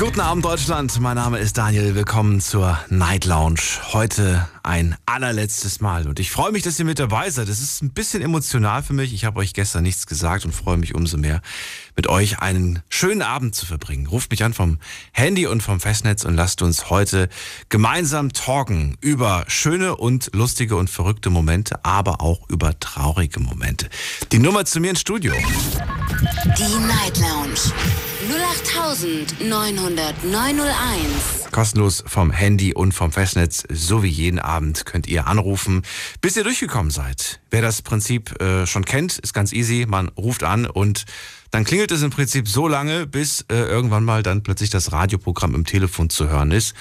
Guten Abend Deutschland, mein Name ist Daniel, willkommen zur Night Lounge. Heute ein allerletztes Mal und ich freue mich, dass ihr mit dabei seid. Es ist ein bisschen emotional für mich, ich habe euch gestern nichts gesagt und freue mich umso mehr, mit euch einen schönen Abend zu verbringen. Ruft mich an vom Handy und vom Festnetz und lasst uns heute gemeinsam talken über schöne und lustige und verrückte Momente, aber auch über traurige Momente. Die Nummer zu mir ins Studio. Die Night Lounge. 08901. Kostenlos vom Handy und vom Festnetz, so wie jeden Abend könnt ihr anrufen, bis ihr durchgekommen seid. Wer das Prinzip äh, schon kennt, ist ganz easy. Man ruft an und dann klingelt es im Prinzip so lange, bis äh, irgendwann mal dann plötzlich das Radioprogramm im Telefon zu hören ist.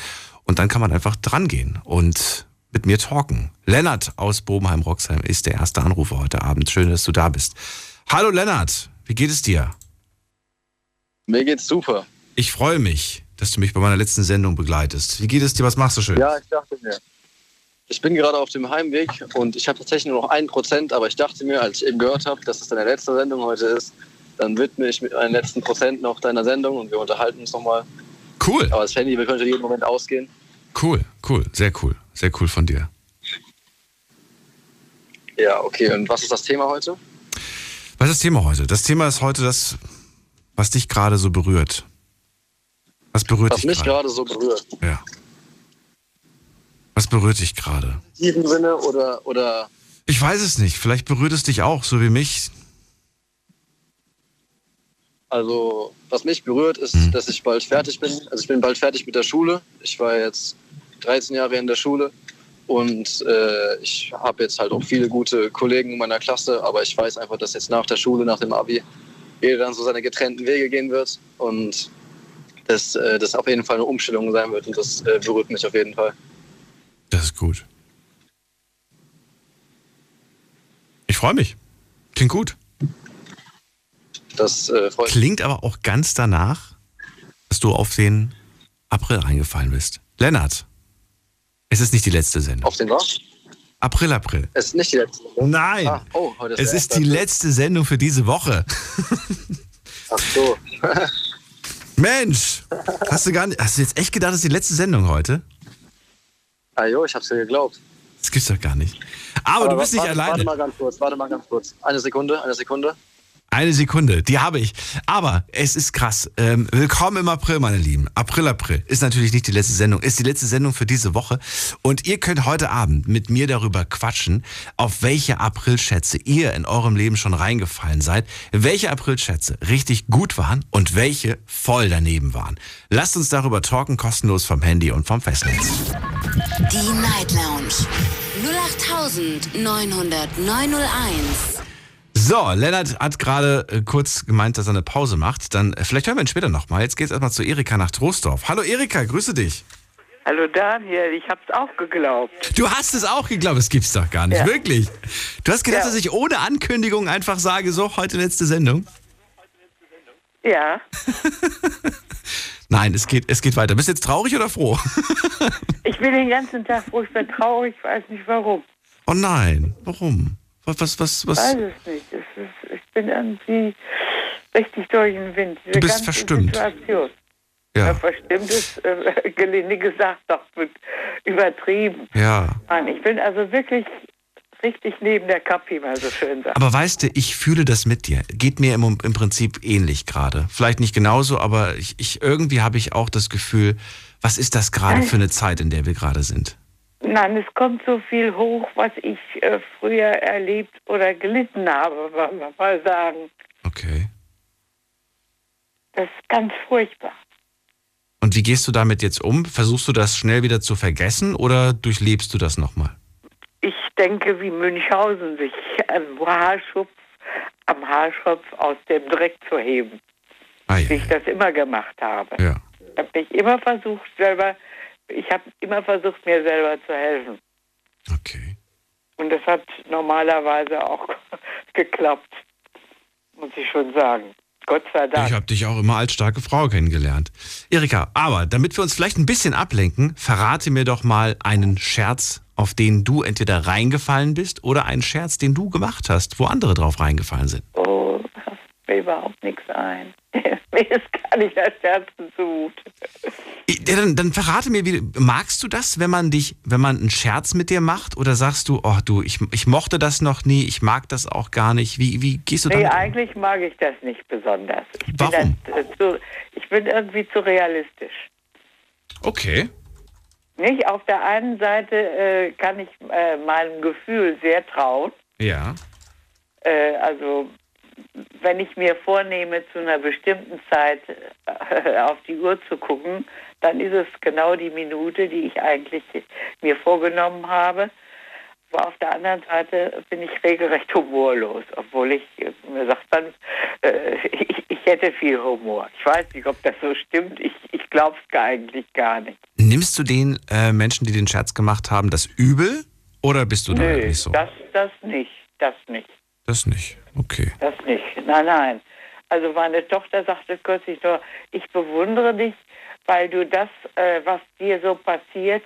Und dann kann man einfach drangehen und mit mir talken. Lennart aus Bobenheim-Roxheim ist der erste Anrufer heute Abend. Schön, dass du da bist. Hallo Lennart, wie geht es dir? Mir geht's super. Ich freue mich, dass du mich bei meiner letzten Sendung begleitest. Wie geht es dir? Was machst du schön? Ja, ich dachte mir. Ich bin gerade auf dem Heimweg und ich habe tatsächlich nur noch ein Prozent, aber ich dachte mir, als ich eben gehört habe, dass es deine letzte Sendung heute ist, dann widme ich mit meinen letzten Prozent noch deiner Sendung und wir unterhalten uns nochmal. Cool. Aber das Handy könnte jeden Moment ausgehen. Cool, cool, sehr cool, sehr cool von dir. Ja, okay. Und was ist das Thema heute? Was ist das Thema heute? Das Thema ist heute das, was dich gerade so berührt. Was berührt Was dich mich gerade? so berührt. Ja. Was berührt dich gerade? In diesem Sinne oder, oder Ich weiß es nicht. Vielleicht berührt es dich auch, so wie mich. Also, was mich berührt, ist, Mhm. dass ich bald fertig bin. Also, ich bin bald fertig mit der Schule. Ich war jetzt 13 Jahre in der Schule und äh, ich habe jetzt halt auch viele gute Kollegen in meiner Klasse, aber ich weiß einfach, dass jetzt nach der Schule, nach dem Abi, jeder dann so seine getrennten Wege gehen wird und dass äh, das auf jeden Fall eine Umstellung sein wird und das äh, berührt mich auf jeden Fall. Das ist gut. Ich freue mich. Klingt gut. Das äh, freut. Klingt aber auch ganz danach, dass du auf den April reingefallen bist. Lennart, es ist nicht die letzte Sendung. Auf den was? April, April. Es ist nicht die letzte. ne? Nein. Ah, oh, ist Es ist die letzte Sendung für diese Woche. Ach so. Mensch, hast du gar nicht, hast du jetzt echt gedacht, das ist die letzte Sendung heute? ah jo, ich hab's dir geglaubt. Das gibt's doch gar nicht. Aber, du bist nicht warte, alleine. Warte mal ganz kurz, warte mal ganz kurz. Eine Sekunde, eine Sekunde. Eine Sekunde, die habe ich. Aber es ist krass. Ähm, willkommen im April, meine Lieben. April, April ist natürlich nicht die letzte Sendung, ist die letzte Sendung für diese Woche. Und ihr könnt heute Abend mit mir darüber quatschen, auf welche Aprilschätze ihr in eurem Leben schon reingefallen seid, welche Aprilschätze richtig gut waren und welche voll daneben waren. Lasst uns darüber talken, kostenlos vom Handy und vom Festnetz. Die Night Lounge. 0890901. So, Lennart hat gerade äh, kurz gemeint, dass er eine Pause macht. Dann äh, vielleicht hören wir ihn später nochmal. Jetzt geht's erstmal zu Erika nach Troisdorf. Hallo Erika, grüße dich. Hallo Daniel, ich hab's auch geglaubt. Du hast es auch geglaubt, das gibt's doch gar nicht, Ja. wirklich. Du hast gedacht, Ja. dass ich ohne Ankündigung einfach sage, so, heute letzte Sendung? Ja, Nein, es geht, es geht weiter. Bist du jetzt traurig oder froh? ich bin den ganzen Tag furchtbar traurig, weiß nicht warum. Oh nein, warum? Was, was, was, was? Weiß es nicht. Ist, ich bin irgendwie richtig durch den Wind. Diese Du bist verstimmt. Situation. Ja. Ja, Verstimmt ist äh, gelinde gesagt, doch übertrieben. ja. Nein, ich bin also wirklich richtig neben der Kappe, wie man so schön sagt. Aber weißt du, ich fühle das mit dir. Geht mir im, im Prinzip ähnlich gerade. Vielleicht nicht genauso, aber ich, ich irgendwie habe ich auch das Gefühl, was ist das gerade für eine Zeit, in der wir gerade sind? Nein, es kommt so viel hoch, was ich äh, früher erlebt oder gelitten habe, wollen wir mal sagen. Okay. Das ist ganz furchtbar. Und wie gehst du damit jetzt um? Versuchst du das schnell wieder zu vergessen oder durchlebst du das nochmal? Ich denke, wie Münchhausen sich am Haarschopf, am Haarschopf aus dem Dreck zu heben, Ah, wie ja, ich das immer gemacht habe. ja. Ich habe mich immer versucht, selber, ich habe immer versucht, mir selber zu helfen. Okay. Und das hat normalerweise auch geklappt, muss ich schon sagen. Gott sei Dank. Ich habe dich auch immer als starke Frau kennengelernt. Erika, aber damit wir uns vielleicht ein bisschen ablenken, verrate mir doch mal einen Scherz, auf den du entweder reingefallen bist oder einen Scherz, den du gemacht hast, wo andere drauf reingefallen sind. Oh, mir überhaupt nichts ein. mir ist gar nicht das Herz gesucht. Ja, dann, dann verrate mir, wie, magst du das, wenn man dich, wenn man einen Scherz mit dir macht? Oder sagst du, oh du, ich, ich mochte das noch nie, ich mag das auch gar nicht. Wie, wie gehst du Nee, damit um? eigentlich mag ich das nicht besonders. Ich Warum? Bin das, äh, zu, ich bin irgendwie zu realistisch. Okay. Nicht? Auf der einen Seite äh, kann ich äh, meinem Gefühl sehr trauen. Ja. Äh, also wenn ich mir vornehme, zu einer bestimmten Zeit äh, auf die Uhr zu gucken, dann ist es genau die Minute, die ich eigentlich mir vorgenommen habe. Aber auf der anderen Seite bin ich regelrecht humorlos, obwohl ich, äh, mir sagt man, äh, ich, ich hätte viel Humor. Ich weiß nicht, ob das so stimmt. Ich, ich glaube es eigentlich gar nicht. Nimmst du den äh, Menschen, die den Scherz gemacht haben, das übel? Oder bist du da Nö, nicht so? das, das nicht, das nicht. Das nicht. Okay. Das nicht. Nein, nein. Also meine Tochter sagte kürzlich nur, ich bewundere dich, weil du das, äh, was dir so passiert,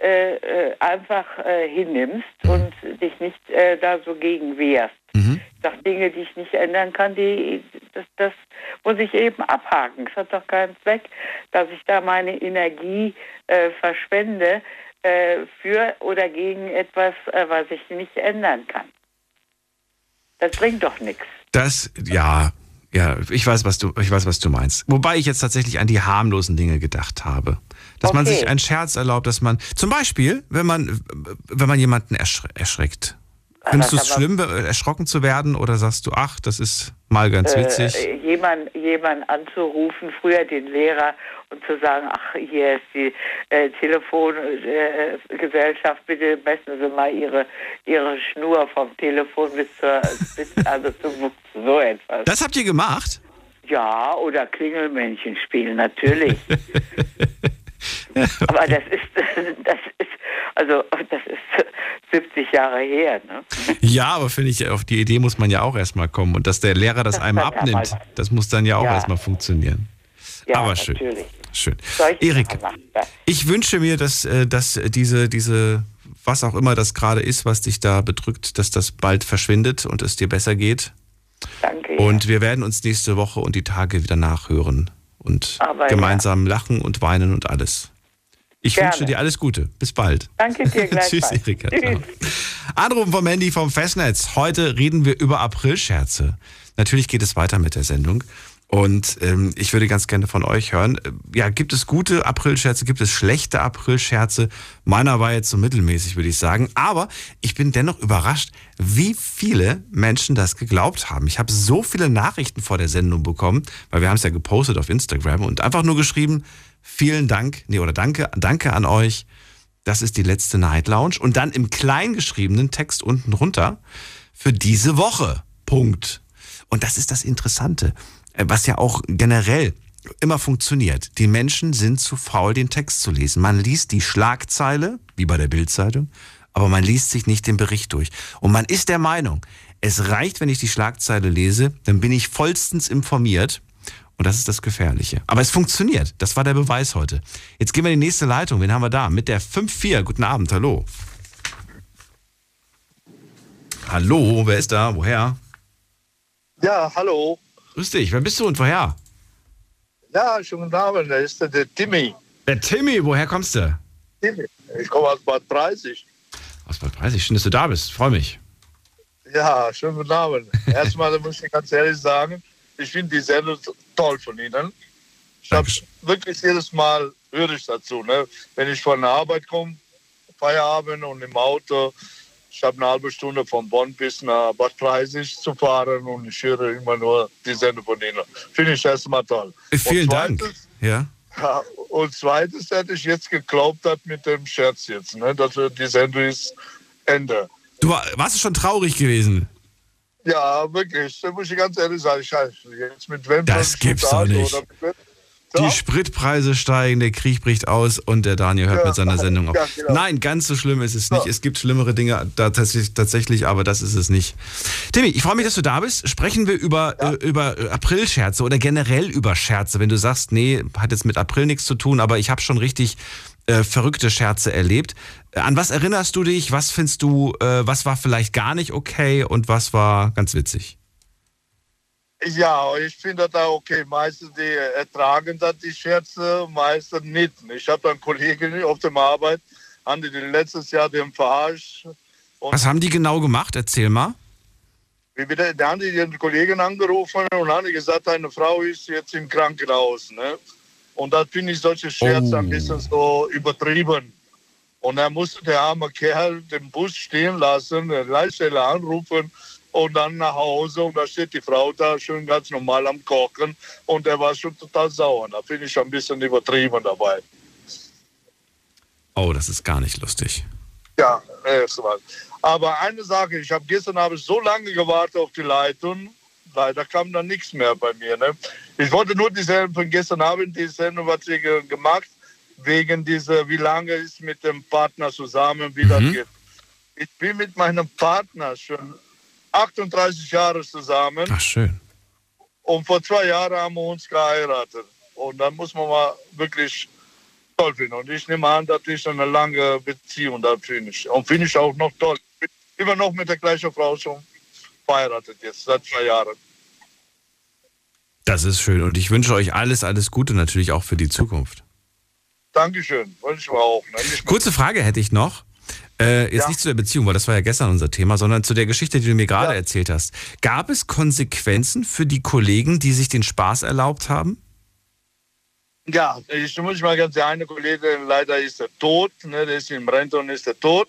äh, äh, einfach äh, hinnimmst und dich nicht äh, da so gegen wehrst. Mhm. Ich sag, Dinge, die ich nicht ändern kann, die, das, das muss ich eben abhaken. Es hat doch keinen Zweck, dass ich da meine Energie äh, verschwende für oder gegen etwas, was ich nicht ändern kann. Das bringt doch nichts. Das, ja, ja, ich weiß, was du, ich weiß, was du meinst. Wobei ich jetzt tatsächlich an die harmlosen Dinge gedacht habe. Dass man Okay. sich einen Scherz erlaubt, dass man, zum Beispiel, wenn man, wenn man jemanden erschre erschreckt. Findest du es schlimm, be- erschrocken zu werden oder sagst du, ach, das ist mal ganz witzig? Äh, jemand, jemand anzurufen, früher den Lehrer und zu sagen, ach, hier ist die äh, Telefongesellschaft, äh, bitte messen Sie mal Ihre, Ihre Schnur vom Telefon bis zur, bis, also zum so etwas. das habt ihr gemacht? Ja, oder Klingelmännchen spielen, natürlich. Aber das ist, das ist, also das ist 70 Jahre her, ne? Ja, aber finde ich, auf die Idee muss man ja auch erstmal kommen. Und dass der Lehrer das Das einem abnimmt, damals. das muss dann ja auch Ja. erstmal funktionieren. Ja, aber schön. natürlich. Schön. Erik, er. ich wünsche mir, dass, äh, dass diese, diese, was auch immer das gerade ist, was dich da bedrückt, dass das bald verschwindet und es dir besser geht. Danke. ja. Und wir werden uns nächste Woche und die Tage wieder nachhören und Aber ja. gemeinsam lachen und weinen und alles. Ich Gerne. wünsche dir alles Gute. Bis bald. Danke dir gleichfalls. Tschüss, Erika. Tschüss. Vom Handy vom Festnetz. Heute reden wir über Aprilscherze. Natürlich geht es weiter mit der Sendung. Und ähm, ich würde ganz gerne von euch hören. Ja, gibt es gute Aprilscherze? Gibt es schlechte Aprilscherze? Meiner war jetzt so mittelmäßig, würde ich sagen. Aber ich bin dennoch überrascht, wie viele Menschen das geglaubt haben. Ich habe so viele Nachrichten vor der Sendung bekommen, weil wir haben es ja gepostet auf Instagram und einfach nur geschrieben, vielen Dank, nee, oder danke, danke an euch. Das ist die letzte Night Lounge. Und dann im kleingeschriebenen Text unten runter für diese Woche. Punkt. Und das ist das Interessante, äh, was ja auch generell immer funktioniert. Die Menschen sind zu faul, den Text zu lesen. Man liest die Schlagzeile, wie bei der Bildzeitung, aber man liest sich nicht den Bericht durch. Und man ist der Meinung, es reicht, wenn ich die Schlagzeile lese, dann bin ich vollstens informiert. Und das ist das Gefährliche. Aber es funktioniert. Das war der Beweis heute. Jetzt gehen wir in die nächste Leitung. Wen haben wir da? Mit der 5-4. Guten Abend. Hallo. Hallo, wer ist da? Woher? Ja, hallo. Grüß dich. Wer bist du und woher? Ja, schönen guten Abend. Da ist der, der Timmy. Der Timmy. Woher kommst du? Timmy. Ich komme aus Bad 30. Aus Bad 30. Schön, dass du da bist. Freue mich. Ja, schönen guten Abend. Erstmal muss ich ganz ehrlich sagen, ich finde die Sendung toll von Ihnen. Ich habe wirklich jedes Mal höre ich dazu. Ne? Wenn ich von der Arbeit komme, Feierabend und im Auto, ich habe eine halbe Stunde von Bonn bis nach Bad 30 zu fahren und ich höre immer nur die Sendung von Ihnen. Finde ich erstmal toll. Äh, Vielen Und Dank. Ja. Ja, und zweitens hätte ich jetzt geglaubt hat mit dem Scherz jetzt, ne, dass die Sendung ist Ende. Du war- warst schon traurig gewesen? Ja, wirklich, da muss ich ganz ehrlich sagen, ich weiß, jetzt mit wem Das gibt's doch nicht. Die Spritpreise steigen, der Krieg bricht aus und der Daniel hört Ja, mit seiner Sendung auf. ja, genau. Nein, ganz so schlimm ist es nicht. Es gibt schlimmere Dinge da tatsächlich, tatsächlich, aber das ist es nicht. Timmy, ich freue mich, dass du da bist. Sprechen wir über, äh, über Aprilscherze oder generell über Scherze. Wenn du sagst, nee, hat jetzt mit April nichts zu tun, aber ich habe schon richtig äh, verrückte Scherze erlebt. Äh, An was erinnerst du dich? Was findest du, äh, was war vielleicht gar nicht okay und was war ganz witzig? Ja, ich finde das auch okay. Meistens die ertragen das die Scherze, meistens nicht. Ich habe einen Kollegen auf der Arbeit, haben die letztes Jahr den verarscht. Was haben die genau gemacht? Erzähl mal. da haben die den Kollegen angerufen und haben gesagt, eine Frau ist jetzt im Krankenhaus. Ne? Und da finde ich solche Scherze Oh. ein bisschen so übertrieben. Und dann musste der arme Kerl den Bus stehen lassen, den Leitstelle anrufen und dann nach Hause. Und da steht die Frau da schön ganz normal am Kochen. Und er war schon total sauer. Da finde ich ein bisschen übertrieben dabei. Oh, das ist gar nicht lustig. Ja, erst mal. Aber eine Sache, ich habe gestern habe ich so lange gewartet auf die Leitung, leider kam dann nichts mehr bei mir. Ne? Ich wollte nur die Sendung von gestern Abend, die Sendung, was ge- gemacht, wegen dieser, wie lange ist mit dem Partner zusammen, wie das geht. Ich bin mit meinem Partner schon 38 Jahre zusammen Ach, schön. und vor zwei Jahren haben wir uns geheiratet. Und dann muss man mal wirklich toll finden. Und ich nehme an, das ist eine lange Beziehung, das finde ich. Und finde ich auch noch toll. Ich bin immer noch mit der gleichen Frau schon verheiratet jetzt, seit zwei Jahren. Das ist schön. Und ich wünsche euch alles, alles Gute natürlich auch für die Zukunft. Dankeschön, wollte ich mir auch. Ne? Kurze Frage hätte ich noch. Äh, jetzt Ja. nicht zu der Beziehung, weil das war ja gestern unser Thema, sondern zu der Geschichte, die du mir gerade Ja. erzählt hast. Gab es Konsequenzen für die Kollegen, die sich den Spaß erlaubt haben? Ja, ich muss mal ganz der eine Kollege, leider ist er tot, ne? der ist im Rente und ist er tot.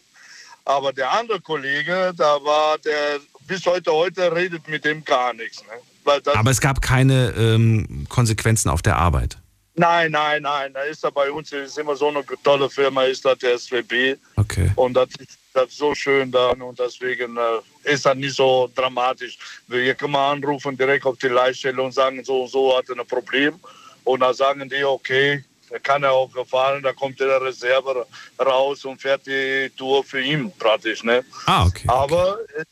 Aber der andere Kollege, da war der, bis heute, heute redet mit dem gar nichts. Ne? Weil das, Aber es gab keine ähm, Konsequenzen auf der Arbeit. nein, nein, nein, da ist er bei uns, ist immer so eine tolle Firma, ist das der SWB. Okay. Und das ist, das ist so schön da und deswegen äh, ist das nicht so dramatisch. Wir können mal anrufen direkt auf die Leitstelle und sagen, so und so hat er ein Problem. Und dann sagen die, okay, er kann er auch fahren, da kommt der Reserve raus und fährt die Tour für ihn praktisch. Ne? Ah, okay. Aber äh,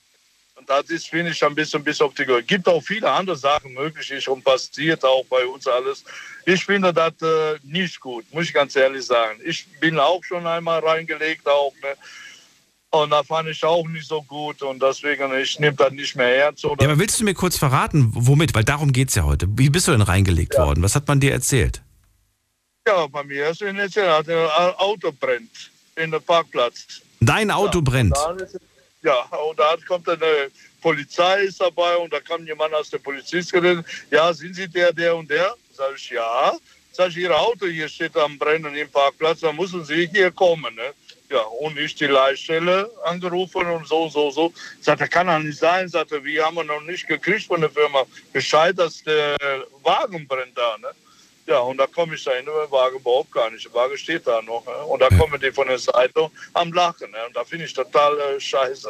das ist, finde ich, ein bisschen bis auf die Gehör. gibt auch viele andere Sachen möglich, ist schon passiert, auch bei uns alles. Ich finde das äh, nicht gut, muss ich ganz ehrlich sagen. Ich bin auch schon einmal reingelegt, auch, ne? Und da fand ich auch nicht so gut und deswegen, ich nehme das nicht mehr ernst. Oder? Ja, aber willst du mir kurz verraten, womit? Weil darum geht es ja heute. Wie bist du denn reingelegt worden? Was hat man dir erzählt? Ja, bei mir ist der hat ein Auto brennt in der Parkplatz. Dein Auto brennt. Da Ja, und da kommt eine Polizei ist dabei und da kam jemand aus der Polizistin. Ja, sind Sie der, der und der? Sag ich, ja. Sag ich, Ihr Auto hier steht am Brennen im Parkplatz, dann müssen Sie hier kommen. Ne? Ja, und ich die Leitstelle angerufen und so, so, so. Sagt er, kann doch nicht sein. Sagt er, wir haben noch nicht gekriegt von der Firma Bescheid, dass der Wagen brennt da. Ne? Ja, und da komme ich da hin, der Wagen überhaupt gar nicht. Der Wagen steht da noch. Ne? Und da kommen die von der Seite am Lachen. Ne? Und da finde ich total äh, scheiße.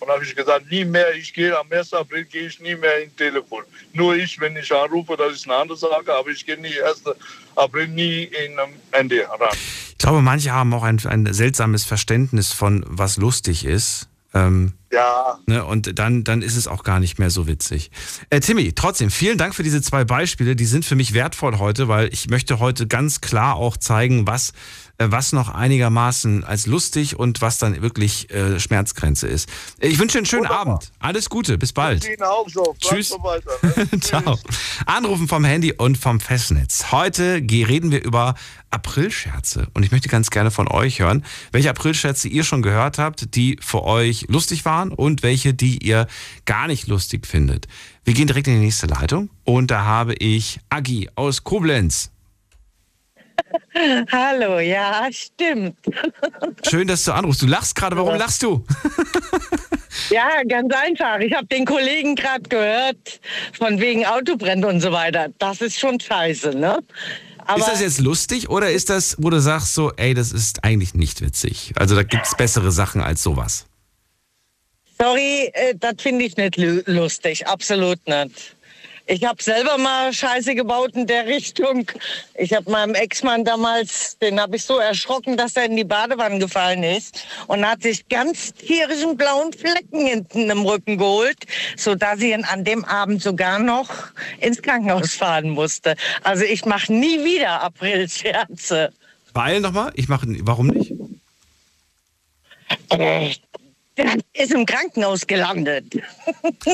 Und da habe ich gesagt, nie mehr, ich gehe am 1. April gehe ich nie mehr in Telefon. Nur ich, wenn ich anrufe, das ist eine andere Sache, aber ich gehe nie 1. April nie in ähm, Ende ran. Ich glaube, manche haben auch ein, ein seltsames Verständnis von, was lustig ist. Ähm, Ja, ne, und dann, dann ist es auch gar nicht mehr so witzig. Äh, Timmy, trotzdem, vielen Dank für diese zwei Beispiele. Die sind für mich wertvoll heute, weil ich möchte heute ganz klar auch zeigen, was, was noch einigermaßen als lustig und was dann wirklich äh, Schmerzgrenze ist. Ich wünsche einen schönen Wunderbar. Abend. Alles Gute, bis bald. Ihnen auch so. Tschüss. So weiter, ne? Ciao. Anrufen vom Handy und vom Festnetz. Heute reden wir über Aprilscherze. Und ich möchte ganz gerne von euch hören, welche Aprilscherze ihr schon gehört habt, die für euch lustig waren und welche, die ihr gar nicht lustig findet. Wir gehen direkt in die nächste Leitung und da habe ich Agi aus Koblenz. Hallo, ja, stimmt. Schön, dass du anrufst. Du lachst gerade. Warum lachst du? Ja, ganz einfach. Ich habe den Kollegen gerade gehört, von wegen Autobrenn und so weiter. Das ist schon scheiße, ne? Aber ist das jetzt lustig oder ist das, wo du sagst so, ey, das ist eigentlich nicht witzig? Also da gibt's bessere Sachen als sowas. sorry, äh, das finde ich nicht lu- lustig, absolut nicht. Ich habe selber mal Scheiße gebaut in der Richtung. Ich habe meinem Ex-Mann damals, den habe ich so erschrocken, dass er in die Badewanne gefallen ist und hat sich ganz tierischen blauen Flecken hinten im Rücken geholt, so dass ich ihn an dem Abend sogar noch ins Krankenhaus fahren musste. Also ich mache nie wieder Aprilscherze. Weil nochmal, ich mache, warum nicht? Äh, der ist im Krankenhaus gelandet.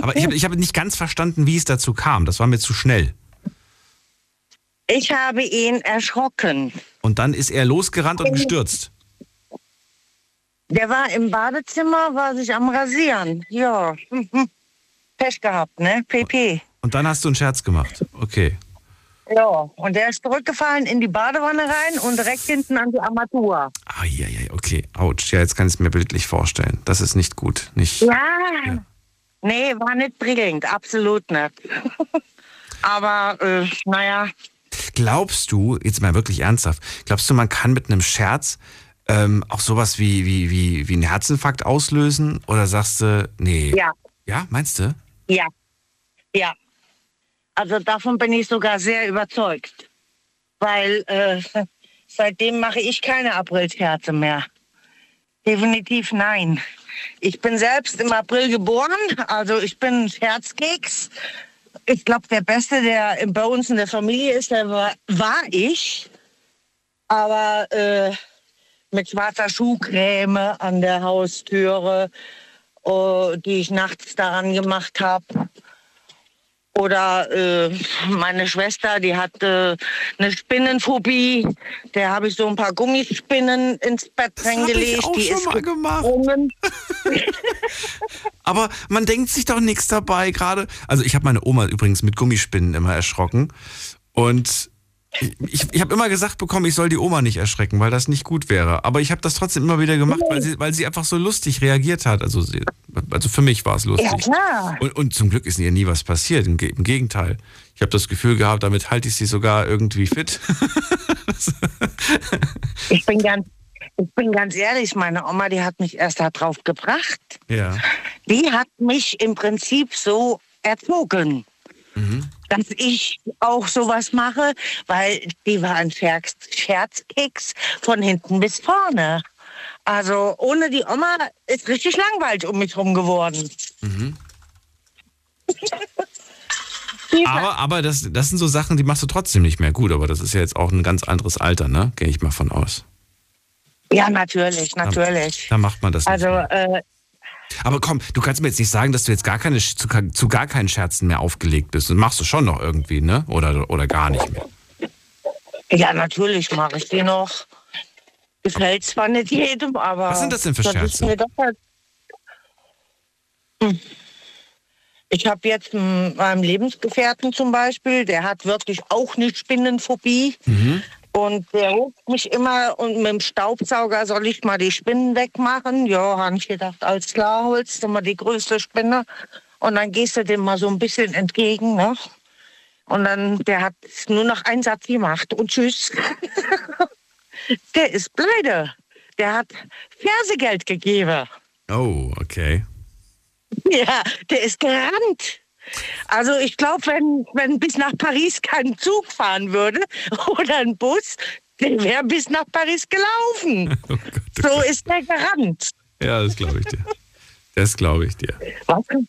Aber ich habe ich hab nicht ganz verstanden, wie es dazu kam. Das war mir zu schnell. Ich habe ihn erschrocken. Und dann ist er losgerannt und gestürzt. Der war im Badezimmer, war sich am Rasieren. Ja. Pech gehabt, ne? PP. Und dann hast du einen Scherz gemacht. Okay. Ja. Und der ist zurückgefallen in die Badewanne rein und direkt hinten an die Armatur. Ah, ja, ja, okay. Autsch. Ja, jetzt kann ich es mir bildlich vorstellen. Das ist nicht gut. Nicht. Ja. Nee, war nicht prickelnd. Absolut nicht. Aber, äh, naja. Glaubst du, jetzt mal wirklich ernsthaft, glaubst du, man kann mit einem Scherz ähm, auch sowas wie, wie, wie, wie einen Herzinfarkt auslösen? Oder sagst du, nee. Ja. Ja, meinst du? Ja. Ja. Also davon bin ich sogar sehr überzeugt. Weil äh, seitdem mache ich keine Aprilscherze mehr. Definitiv nein. Ich bin selbst im April geboren, also ich bin Scherzkeks. Ich glaube, der Beste, der bei uns in der Familie ist, der war, war ich. Aber äh, mit schwarzer Schuhcreme an der Haustüre, äh, die ich nachts daran gemacht habe. Oder äh, meine Schwester, die hat äh, eine Spinnenphobie. Der habe ich so ein paar Gummispinnen ins Bett reingelegt. auch die schon ist mal gemacht. Aber man denkt sich doch nichts dabei gerade. Also ich habe meine Oma übrigens mit Gummispinnen immer erschrocken. Und ich, ich, habe immer gesagt bekommen, ich soll die Oma nicht erschrecken, weil das nicht gut wäre. Aber ich habe das trotzdem immer wieder gemacht, weil sie, weil sie einfach so lustig reagiert hat. Also, sie, also für mich war es lustig. Ja, klar. Und, und zum Glück ist ihr nie was passiert. Im, im Gegenteil. Ich habe das Gefühl gehabt, damit halte ich sie sogar irgendwie fit. Ich bin ganz, ich bin ganz ehrlich, meine Oma, die hat mich erst darauf gebracht. ja. Die hat mich im Prinzip so erzogen, dass ich auch sowas mache, weil die war ein Scherz, Scherzkeks von hinten bis vorne. Also ohne die Oma ist richtig langweilig um mich rum geworden. War- Aber, aber das, das sind so Sachen, die machst du trotzdem nicht mehr gut. Aber das ist ja jetzt auch ein ganz anderes Alter, ne? Gehe ich mal von aus. ja, natürlich, natürlich. Da macht man das Also, äh, Aber komm, du kannst mir jetzt nicht sagen, dass du jetzt gar keine, zu, zu gar keinen Scherzen mehr aufgelegt bist. Das machst du schon noch irgendwie, ne? Oder, oder gar nicht mehr. ja, natürlich mache ich die noch. Gefällt zwar nicht jedem, aber. Was sind das denn für Scherze? doch halt- Hm. Ich habe jetzt m- meinem Lebensgefährten zum Beispiel, der hat wirklich auch eine Spinnenphobie. Mhm. Und der ruft mich immer und mit dem Staubsauger soll ich mal die Spinnen wegmachen. Ja, habe ich gedacht, alles klar, holst du mal die größte Spinne. Und dann gehst du dem mal so ein bisschen entgegen. Ne? Und dann, der hat nur noch einen Satz gemacht und tschüss. der ist pleite. Der hat Fersegeld gegeben. Oh, okay. Ja, der ist gerannt. Also ich glaube, wenn, wenn bis nach Paris kein Zug fahren würde oder ein Bus, der wäre bis nach Paris gelaufen. Oh Gott, oh So Gott. ist der gerannt. Ja, das glaube ich dir. Das glaube ich dir. Schon,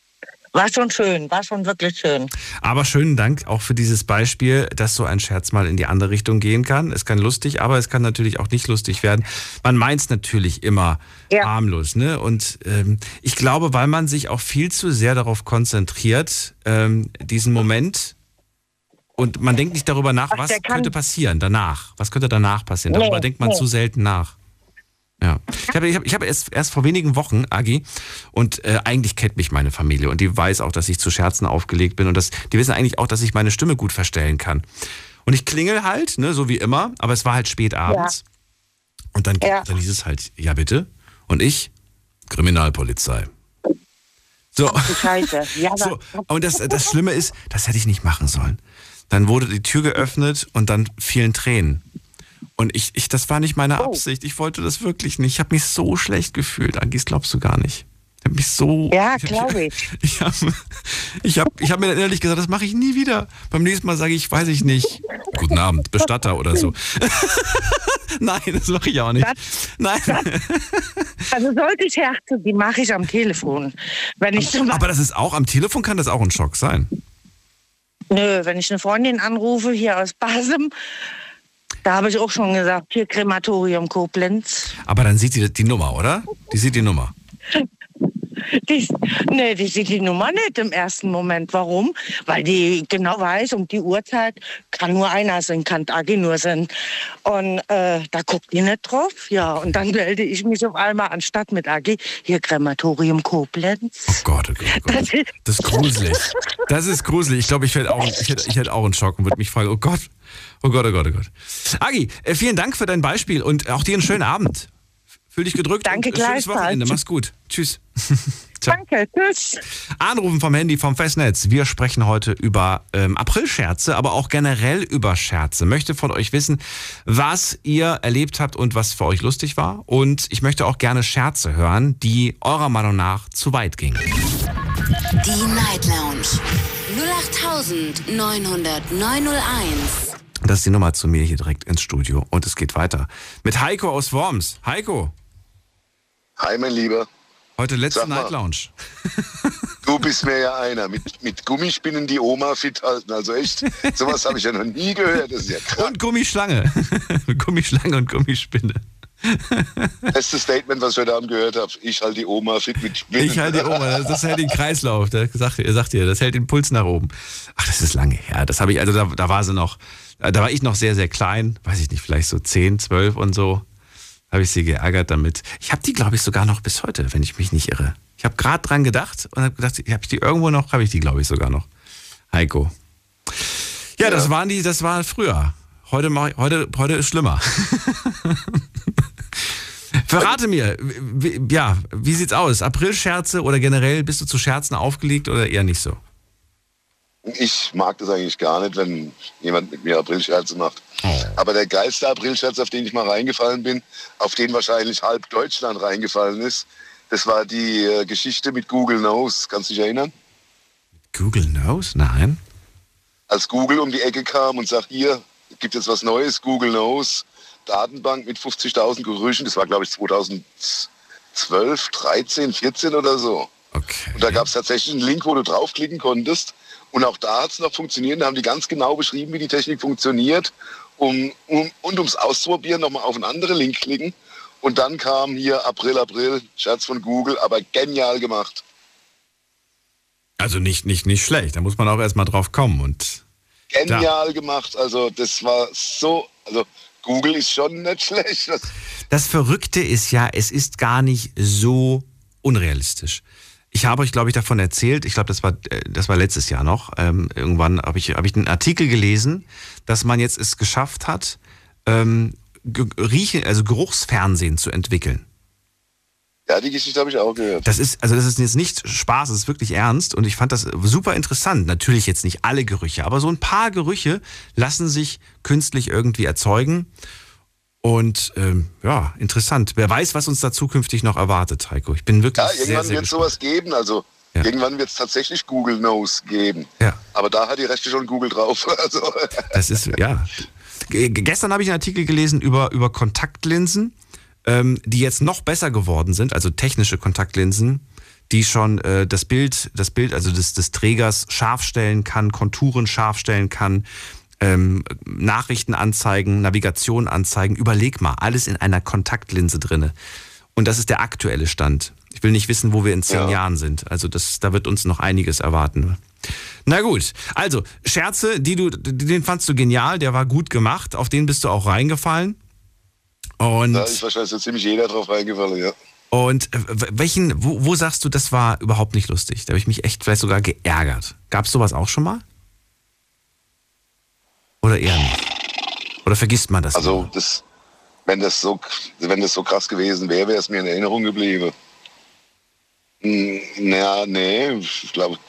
war schon schön, war schon wirklich schön. Aber schönen Dank auch für dieses Beispiel, dass so ein Scherz mal in die andere Richtung gehen kann. Es kann lustig, aber es kann natürlich auch nicht lustig werden. Man meint es natürlich immer Ja. harmlos, ne? Und ähm, ich glaube, weil man sich auch viel zu sehr darauf konzentriert, ähm, diesen Moment und man denkt nicht darüber nach, Ach, was könnte passieren danach. Was könnte danach passieren? Darüber Nee, denkt man nee. zu selten nach. Ja. Ich habe ich hab, ich hab erst, erst vor wenigen Wochen, Agi, und äh, eigentlich kennt mich meine Familie und die weiß auch, dass ich zu Scherzen aufgelegt bin und das, die wissen eigentlich auch, dass ich meine Stimme gut verstellen kann. Und ich klingel halt, ne, so wie immer, aber es war halt spät abends. Und dann, Ja. dann hieß es halt, ja bitte. Und ich, Kriminalpolizei. So. Scheiße. Ja, So, und das, das Schlimme ist, das hätte ich nicht machen sollen. Dann wurde die Tür geöffnet und dann fielen Tränen. Und ich, ich das war nicht meine Oh. Absicht. Ich wollte das wirklich nicht. Ich habe mich so schlecht gefühlt. Agis, glaubst du gar nicht. Ich habe mich so. Ja, glaube ich. Ich habe ich hab, ich hab mir dann innerlich gesagt, das mache ich nie wieder. Beim nächsten Mal sage ich, weiß ich nicht. Guten Abend, Bestatter oder so. Nein, das mache ich auch nicht. Nein. Also solche Scherze, die mache ich am Telefon. Wenn ich zum Aber das ist auch, am Telefon kann das auch ein Schock sein. Nö, wenn ich eine Freundin anrufe hier aus Basem, da habe ich auch schon gesagt, hier Krematorium Koblenz. Aber dann sieht sie die Nummer, oder? Die sieht die Nummer. Die, nee, die sieht die Nummer nicht im ersten Moment. Warum? Weil die genau weiß, um die Uhrzeit kann nur einer sein, kann Agi nur sein. Und äh, da guckt die nicht drauf. Ja, und dann melde ich mich auf einmal anstatt mit Agi, hier Krematorium Koblenz. Oh Gott, oh Gott, oh Gott. Das ist- Das ist gruselig. Das ist gruselig. Ich glaube, ich hätte auch, ich hätte, ich hätte auch einen Schock und würde mich fragen, oh Gott, oh Gott, oh Gott, oh Gott. Agi, äh, vielen Dank für dein Beispiel und auch dir einen schönen Abend. Fühl dich gedrückt. Danke und, äh, schönes gleichfalls. Wochenende. Mach's gut. Tschüss. Danke, tschüss. Anrufen vom Handy vom Festnetz. Wir sprechen heute über ähm, Aprilscherze, aber auch generell über Scherze. Möchte von euch wissen, was ihr erlebt habt und was für euch lustig war. Und ich möchte auch gerne Scherze hören, die eurer Meinung nach zu weit gingen. Die Night Lounge 0890901. Das ist die Nummer zu mir hier direkt ins Studio. Und es geht weiter mit Heiko aus Worms. Heiko, Hi, mein Lieber. heute letzte mal. Night Lounge. Du bist mir ja einer. Mit, mit Gummispinnen die Oma fit halten. Also echt, sowas habe ich ja noch nie gehört. Das ist ja krass. Und Gummischlange. Gummischlange und Gummispinne. Bestes Statement, was ich heute Abend gehört habe. Ich halte die Oma fit mit Spinnen. Ich halte die Oma, das, das hält den Kreislauf, das sagt, ihr sagt ihr, das hält den Puls nach oben. Ach, das ist lange her. Das habe ich, also da, da war sie noch, da war ich noch sehr, sehr klein, weiß ich nicht, vielleicht so 10, 12 und so. Habe ich sie geärgert damit. Ich habe die, glaube ich, sogar noch bis heute, wenn ich mich nicht irre. Ich habe gerade dran gedacht und habe gedacht, habe ich die irgendwo noch, habe ich die, glaube ich, sogar noch. Heiko. Ja, das waren die, das war früher. Heute, ich, heute, heute ist schlimmer. Verrate mir, wie, ja, wie sieht's aus? Aprilscherze oder generell bist du zu Scherzen aufgelegt oder eher nicht so? Ich mag das eigentlich gar nicht, wenn jemand mit mir Aprilscherze macht. Aber der geilste Aprilscherz, auf den ich mal reingefallen bin, auf den wahrscheinlich halb Deutschland reingefallen ist, das war die äh, Geschichte mit Google Knows. Kannst du dich erinnern? Google Knows? Nein. als Google um die Ecke kam und sagt, hier gibt jetzt was Neues, Google Knows, Datenbank mit 50.000 Gerüchen, das war glaube ich 2012, 13, 14 oder so. Okay. Und da gab es tatsächlich einen Link, wo du draufklicken konntest und auch da hat es noch funktioniert, da haben die ganz genau beschrieben, wie die Technik funktioniert um, um, und ums Auszuprobieren nochmal auf einen anderen Link klicken und dann kam hier April, April, Scherz von Google, aber genial gemacht. Also nicht, nicht, nicht schlecht. Da muss man auch erstmal drauf kommen und Genial gemacht, also das war so, also Google ist schon nicht schlecht. Das, Das Verrückte ist ja, es ist gar nicht so unrealistisch. Ich habe euch, glaube ich, davon erzählt, ich glaube, das war, äh, das war letztes Jahr noch, ähm, irgendwann habe ich, habe ich einen Artikel gelesen, dass man jetzt es geschafft hat, ähm, Riechen, also Geruchsfernsehen zu entwickeln. ja, die Geschichte habe ich auch gehört. Das ist, also das ist jetzt nicht Spaß, es ist wirklich ernst und ich fand das super interessant. Natürlich jetzt nicht alle Gerüche, aber so ein paar Gerüche lassen sich künstlich irgendwie erzeugen. Und ähm, ja, interessant. Wer weiß, was uns da zukünftig noch erwartet, Heiko. Ich bin wirklich Ja, sehr, irgendwann sehr wird es sowas geben. Also Ja. irgendwann wird es tatsächlich Google Knows geben. Ja, Aber da hat die Rechte schon Google drauf. Also, das ist, ja. G gestern habe ich einen Artikel gelesen über, über Kontaktlinsen, ähm, die jetzt noch besser geworden sind, also technische Kontaktlinsen, die schon äh, das Bild, das Bild also des, des Trägers scharf stellen kann, Konturen scharf stellen kann, ähm, Nachrichten anzeigen, Navigation anzeigen. Überleg mal, alles in einer Kontaktlinse drinne. Und das ist der aktuelle Stand. Ich will nicht wissen, wo wir in zehn Ja. Jahren sind. Also das, da wird uns noch einiges erwarten. Na gut, also Scherze, die du, den fandst du genial, der war gut gemacht, auf den bist du auch reingefallen. Und, da ist wahrscheinlich so ziemlich jeder drauf reingefallen, ja. und äh, welchen, wo, wo sagst du, das war überhaupt nicht lustig? Da habe ich mich echt vielleicht sogar geärgert. Gab es sowas auch schon mal? Oder eher nicht? Oder vergisst man das? Also das, wenn das so, wenn das so krass gewesen wäre, wäre es mir in Erinnerung geblieben. Hm, Naja, nee, ich glaube,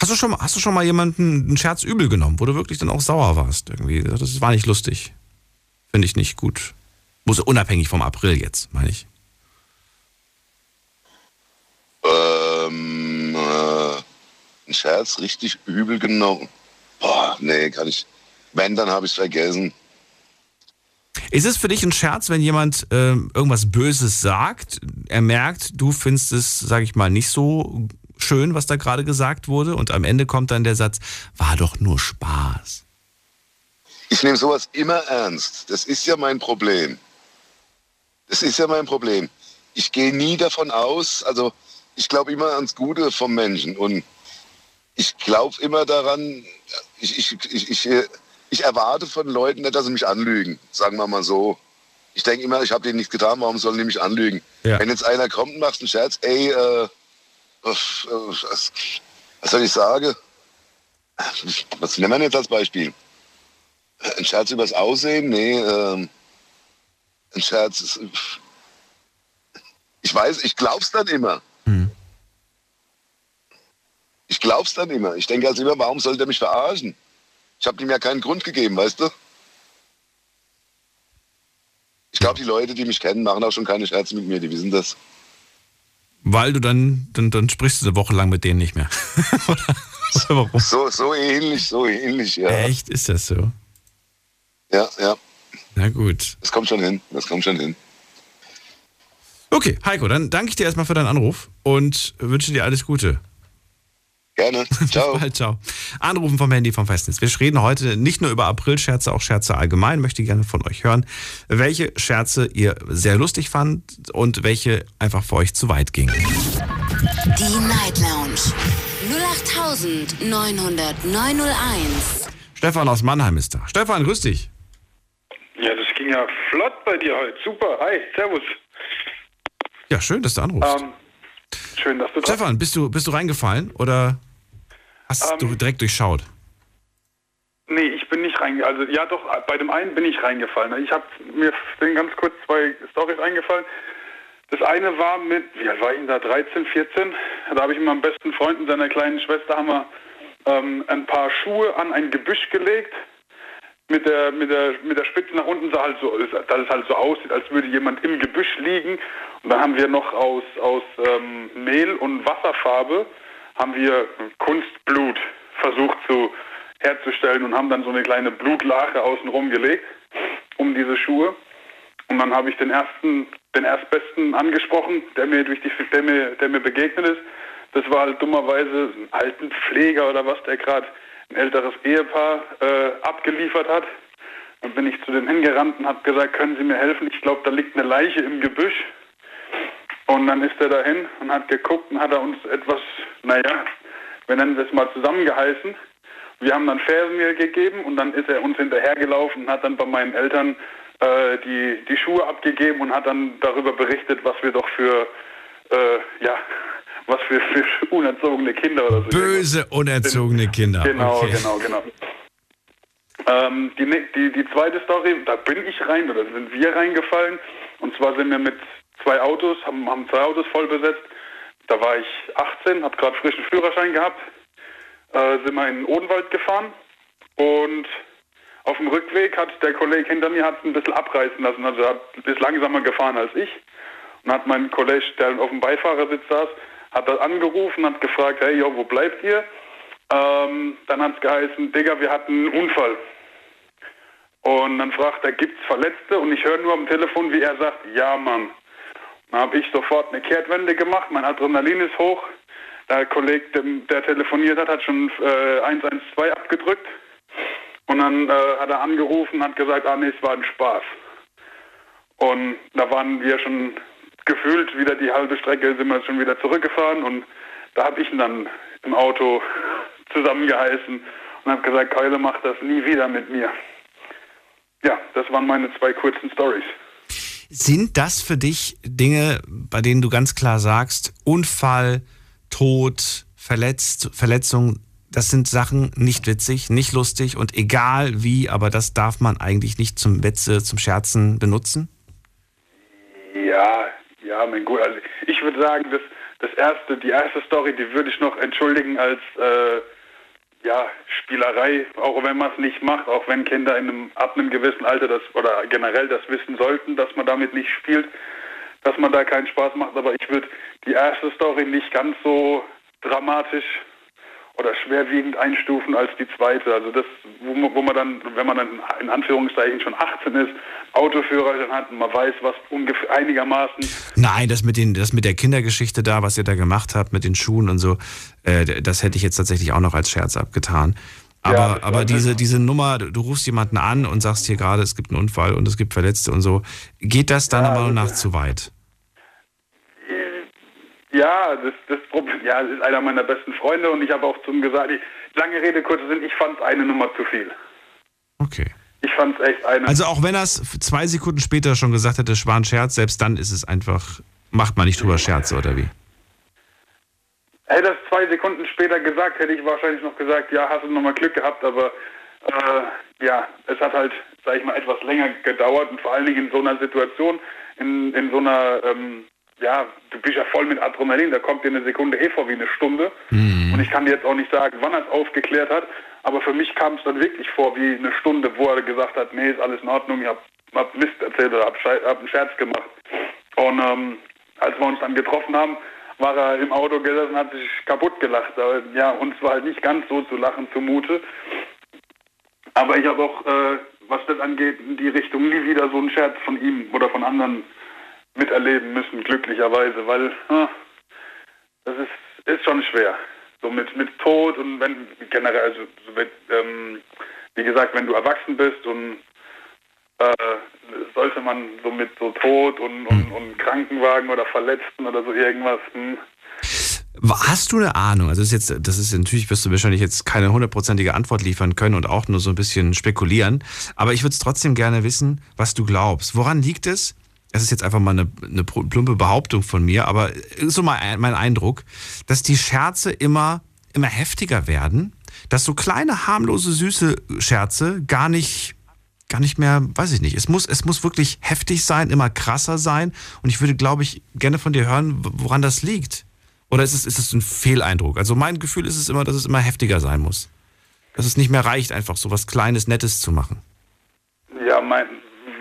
Hast du schon, mal- hast du schon mal jemanden einen Scherz übel genommen, wo du wirklich dann auch sauer warst? Irgendwie? Das war nicht lustig. Finde ich nicht gut. Muss unabhängig vom April jetzt, meine ich. äh, Ähm, äh, ein Scherz richtig übel genommen. Boah, nee, kann ich. Wenn, dann habe ich es vergessen. Ist es für dich ein Scherz, wenn jemand ähm, irgendwas Böses sagt? Er merkt, du findest es, sag ich mal, nicht so schön, was da gerade gesagt wurde, und am Ende kommt dann der Satz, war doch nur Spaß. Ich nehme sowas immer ernst. Das ist ja mein Problem. Das ist ja mein Problem. Ich gehe nie davon aus, also ich glaube immer ans Gute vom Menschen und ich glaube immer daran, ich, ich, ich, ich, ich erwarte von Leuten nicht, dass sie mich anlügen, sagen wir mal so. Ich denke immer, ich habe denen nichts getan, warum sollen die mich anlügen? Ja. Wenn jetzt einer kommt und macht einen Scherz, ey, äh, was, was, soll ich sagen? Was nehmen wir jetzt als Beispiel? Ein Scherz übers Aussehen? Nee, ähm, ein Scherz ist. Ich weiß, ich glaub's dann immer. Hm. Ich glaub's dann immer. Ich denke also immer, warum soll der mich verarschen? Ich habe ihm ja keinen Grund gegeben, weißt du? Ich glaube, die Leute, die mich kennen, machen auch schon keine Scherze mit mir, die wissen das. Weil du dann, dann, dann sprichst du eine Woche lang mit denen nicht mehr. oder, oder warum? So, so ähnlich, so ähnlich, ja. Echt? Ist das so? Ja, ja. Na gut. Das kommt schon hin. Das kommt schon hin. Okay, Heiko, dann danke ich dir erstmal für deinen Anruf und wünsche dir alles Gute. Gerne. Ciao. Bis bald, ciao. Anrufen vom Handy vom Festnetz. Wir reden heute nicht nur über Aprilscherze, auch Scherze allgemein. Möchte gerne von euch hören, welche Scherze ihr sehr lustig fand und welche einfach für euch zu weit gingen. Die Night Lounge 0890901. Stefan aus Mannheim ist da. Stefan, grüß dich. Ja, das ging ja flott bei dir heute. Super. Hi, servus. Ja, schön, dass du anrufst. Ähm, schön, dass du da Stefan, bist du, bist du reingefallen oder hast Ähm, du direkt durchschaut? Nee, ich bin nicht reingefallen. Also ja, doch, bei dem einen bin ich reingefallen. Ich habe mir sind ganz kurz zwei Storys eingefallen. Das eine war mit, wie alt war ich denn da, 13, 14? Da habe ich mit meinem besten Freund und seiner kleinen Schwester haben wir ähm, ein paar Schuhe an ein Gebüsch gelegt. Mit der, mit der, mit der Spitze nach unten sah halt so, dass es halt so aussieht, als würde jemand im Gebüsch liegen. Und dann haben wir noch aus, aus ähm, Mehl und Wasserfarbe haben wir Kunstblut versucht zu herzustellen und haben dann so eine kleine Blutlache außenrum gelegt um diese Schuhe. Und dann habe ich den ersten, den Erstbesten angesprochen, der mir durch die, der mir, der mir begegnet ist. Das war halt dummerweise ein Altenpfleger oder was, der gerade ein älteres Ehepaar äh, abgeliefert hat. Dann bin ich zu dem hingerannt und habe gesagt, können Sie mir helfen? Ich glaube, da liegt eine Leiche im Gebüsch. Und dann ist er dahin und hat geguckt und hat er uns etwas, naja, wir nennen es mal zusammengeheißen. Wir haben dann Fersenmehl gegeben und dann ist er uns hinterhergelaufen und hat dann bei meinen Eltern äh, die, die Schuhe abgegeben und hat dann darüber berichtet, was wir doch für, äh, ja, was für, für unerzogene Kinder oder so. Böse, unerzogene Kinder. Genau, okay. genau, genau. Ähm, die, ne- die, die zweite Story, da bin ich rein oder sind wir reingefallen. Und zwar sind wir mit zwei Autos, haben, haben zwei Autos voll besetzt. Da war ich 18, habe gerade frischen Führerschein gehabt. Äh, sind wir in den Odenwald gefahren. Und auf dem Rückweg hat der Kollege hinter mir hat ein bisschen abreißen lassen. Also hat, ist langsamer gefahren als ich. Und hat mein Kollege, der auf dem Beifahrersitz saß, hat da angerufen, hat gefragt, hey, jo, wo bleibt ihr? Ähm, dann hat es geheißen, Digga, wir hatten einen Unfall. Und dann fragt er, gibt's Verletzte? Und ich höre nur am Telefon, wie er sagt, ja, Mann. Dann habe ich sofort eine Kehrtwende gemacht, mein Adrenalin ist hoch. Der Kollege, der telefoniert hat, hat schon äh, 112 abgedrückt. Und dann äh, hat er angerufen und hat gesagt, ah nee, es war ein Spaß. Und da waren wir schon gefühlt wieder die halbe Strecke, sind wir schon wieder zurückgefahren und da habe ich ihn dann im Auto zusammengeheißen und habe gesagt, Keule, mach das nie wieder mit mir. Ja, das waren meine zwei kurzen Stories. Sind das für dich Dinge, bei denen du ganz klar sagst, Unfall, Tod, Verletzt, Verletzung, das sind Sachen nicht witzig, nicht lustig und egal wie, aber das darf man eigentlich nicht zum Witze, zum Scherzen benutzen? Ja, ja, mein Gut. Also ich würde sagen, das, das erste, die erste Story, die würde ich noch entschuldigen als äh, ja, Spielerei, auch wenn man es nicht macht, auch wenn Kinder in einem, ab einem gewissen Alter das oder generell das wissen sollten, dass man damit nicht spielt. dass man da keinen Spaß macht, aber ich würde die erste Story nicht ganz so dramatisch oder schwerwiegend einstufen als die zweite. Also das, wo man, wo man dann, wenn man dann in Anführungszeichen schon 18 ist, Autoführerschein hat und man weiß, was ungefähr einigermaßen. Nein, das mit, den, das mit der Kindergeschichte da, was ihr da gemacht habt, mit den Schuhen und so, äh, das hätte ich jetzt tatsächlich auch noch als Scherz abgetan. Aber, Ja, aber diese, diese Nummer, du rufst jemanden an und sagst hier gerade, es gibt einen Unfall und es gibt Verletzte und so, geht das deiner Ja, Meinung das- nach zu weit? Ja, das, das Problem, ja, es ist einer meiner besten Freunde und ich habe auch zum gesagt, ich, lange Rede, kurzer Sinn, ich fand eine Nummer zu viel. Okay. Ich fand es echt eine. Also auch wenn er es zwei Sekunden später schon gesagt hätte, es war ein Scherz, selbst dann ist es einfach, macht man nicht drüber Scherze oder wie? Hätte das zwei Sekunden später gesagt, hätte ich wahrscheinlich noch gesagt, ja, hast du nochmal Glück gehabt, aber äh, ja, es hat halt, sag ich mal, etwas länger gedauert und vor allen Dingen in so einer Situation, in, in so einer, ähm, ja, du bist ja voll mit Adrenalin, da kommt dir eine Sekunde eh vor wie eine Stunde und ich kann dir jetzt auch nicht sagen, wann er es aufgeklärt hat, aber für mich kam es dann wirklich vor wie eine Stunde, wo er gesagt hat, nee, ist alles in Ordnung, ich hab, hab Mist erzählt oder hab, hab einen Scherz gemacht. Und ähm, als wir uns dann getroffen haben, war er im Auto gesessen und hat sich kaputt gelacht. Aber, ja, uns war halt nicht ganz so zu lachen zumute. Aber ich habe auch, äh, was das angeht, in die Richtung nie wieder so einen Scherz von ihm oder von anderen miterleben müssen, glücklicherweise, weil äh, das ist, ist schon schwer. So mit, mit Tod und wenn generell, also so mit, ähm, wie gesagt, wenn du erwachsen bist und äh, sollte man so mit so Tod und, und, und Krankenwagen oder Verletzten oder so irgendwas. Hm. Hast du eine Ahnung? Also das ist jetzt, das ist natürlich, wirst du wahrscheinlich jetzt keine hundertprozentige Antwort liefern können und auch nur so ein bisschen spekulieren. Aber ich würde es trotzdem gerne wissen, was du glaubst. Woran liegt es? Es ist jetzt einfach mal eine, eine plumpe Behauptung von mir, aber ist so mal ein- mein Eindruck, dass die Scherze immer, immer heftiger werden, dass so kleine, harmlose, süße Scherze gar nicht, gar nicht mehr, weiß ich nicht. Es muss, es muss wirklich heftig sein, immer krasser sein. Und ich würde, glaube ich, gerne von dir hören, woran das liegt. Oder ist es, ist es ein Fehleindruck? Also mein Gefühl ist es immer, dass es immer heftiger sein muss. Dass es nicht mehr reicht, einfach so was Kleines, Nettes zu machen. Ja, mein,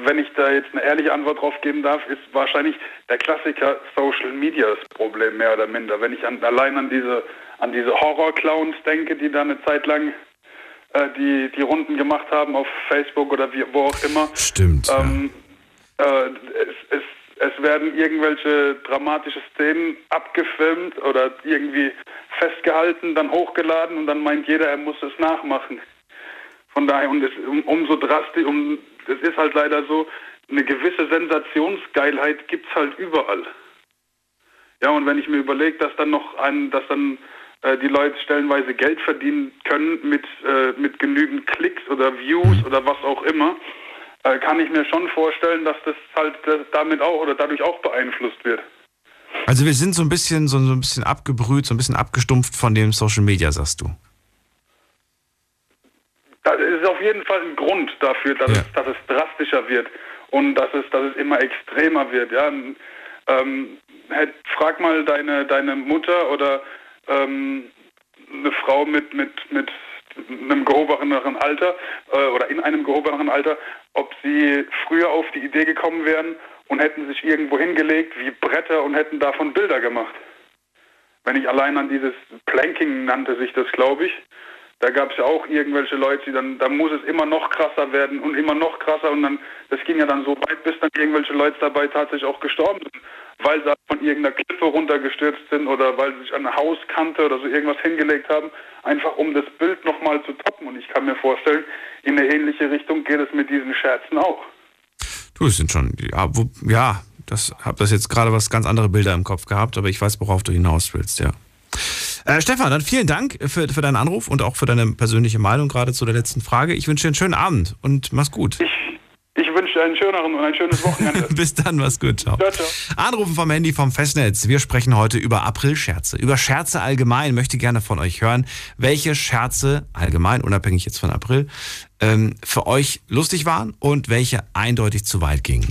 wenn ich da jetzt eine ehrliche Antwort drauf geben darf, ist wahrscheinlich der Klassiker Social Media das Problem, mehr oder minder. Wenn ich an, allein an diese, an diese Horror-Clowns denke, die da eine Zeit lang äh, die, die Runden gemacht haben auf Facebook oder wie, wo auch immer. Stimmt. Ähm, äh, es, es, es werden irgendwelche dramatische Szenen abgefilmt oder irgendwie festgehalten, dann hochgeladen und dann meint jeder, er muss es nachmachen. Von daher, und es um, umso drastisch, um, es ist halt leider so, eine gewisse Sensationsgeilheit gibt's halt überall. Ja, und wenn ich mir überlege, dass dann noch ein, dass dann äh, die Leute stellenweise Geld verdienen können mit, äh, mit genügend Klicks oder Views oder was auch immer, äh, kann ich mir schon vorstellen, dass das halt äh, damit auch oder dadurch auch beeinflusst wird. Also wir sind so ein bisschen, so, so ein bisschen abgebrüht, so ein bisschen abgestumpft von dem Social Media, sagst du. Das ist auf jeden Fall ein Grund dafür, dass, es, dass es drastischer wird und dass es, dass es immer extremer wird. Ja? Ähm, hätt- frag mal deine, deine Mutter oder ähm, eine Frau mit, mit, mit einem gehobeneren Alter äh, oder in einem gehobeneren Alter, ob sie früher auf die Idee gekommen wären und hätten sich irgendwo hingelegt wie Bretter und hätten davon Bilder gemacht. Wenn ich allein an dieses Planking nannte sich das, glaube ich, da gab es ja auch irgendwelche Leute, die dann, da muss es immer noch krasser werden und immer noch krasser und dann, das ging ja dann so weit, bis dann irgendwelche Leute dabei tatsächlich auch gestorben sind, weil sie von irgendeiner Klippe runtergestürzt sind oder weil sie sich an eine Hauskante oder so irgendwas hingelegt haben, einfach um das Bild nochmal zu toppen. Und ich kann mir vorstellen, in eine ähnliche Richtung geht es mit diesen Scherzen auch. Du, es sind schon, ja, wo, ja das habe das jetzt gerade was ganz andere Bilder im Kopf gehabt, aber ich weiß, worauf du hinaus willst, ja. Äh, Stefan, dann vielen Dank für, für deinen Anruf und auch für deine persönliche Meinung gerade zu der letzten Frage. Ich wünsche dir einen schönen Abend und mach's gut. Ich wünsche dir einen schöneren und ein schönes Wochenende. Bis dann, mach's gut. Ciao. Ciao, ciao. Anrufen vom Handy vom Festnetz. Wir sprechen heute über April-Scherze. Über Scherze allgemein. Möchte gerne von euch hören, welche Scherze allgemein, unabhängig jetzt von April, ähm, für euch lustig waren und welche eindeutig zu weit gingen.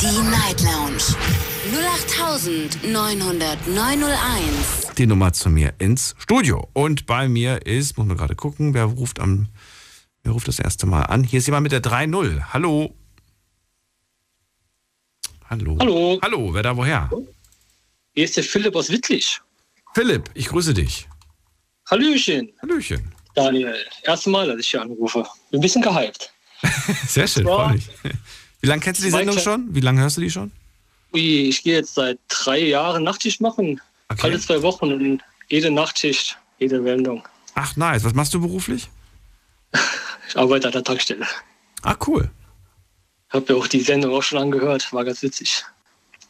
Die Night Lounge 0890901. Die Nummer zu mir ins Studio. Und bei mir ist, muss man gerade gucken, wer ruft am, wer ruft das erste Mal an? Hier ist jemand mit der 3-0. Hallo. Hallo. Hallo. Hallo, wer da woher? Hier ist der Philipp aus Wittlich. Philipp, ich grüße dich. Hallöchen. Hallöchen. Daniel, erste Mal, dass ich hier anrufe. Bin ein bisschen gehypt. Sehr schön, freue mich. Wie lange kennst du die Sendung schon? Wie lange hörst du die schon? Ui, ich gehe jetzt seit drei Jahren Nachtschicht machen. Alle zwei Wochen und jede Nachtschicht, jede Wendung. Ach, nice. Was machst du beruflich? Ich arbeite an der Tankstelle. Ah, cool. Hab ja auch die Sendung auch schon angehört. War ganz witzig.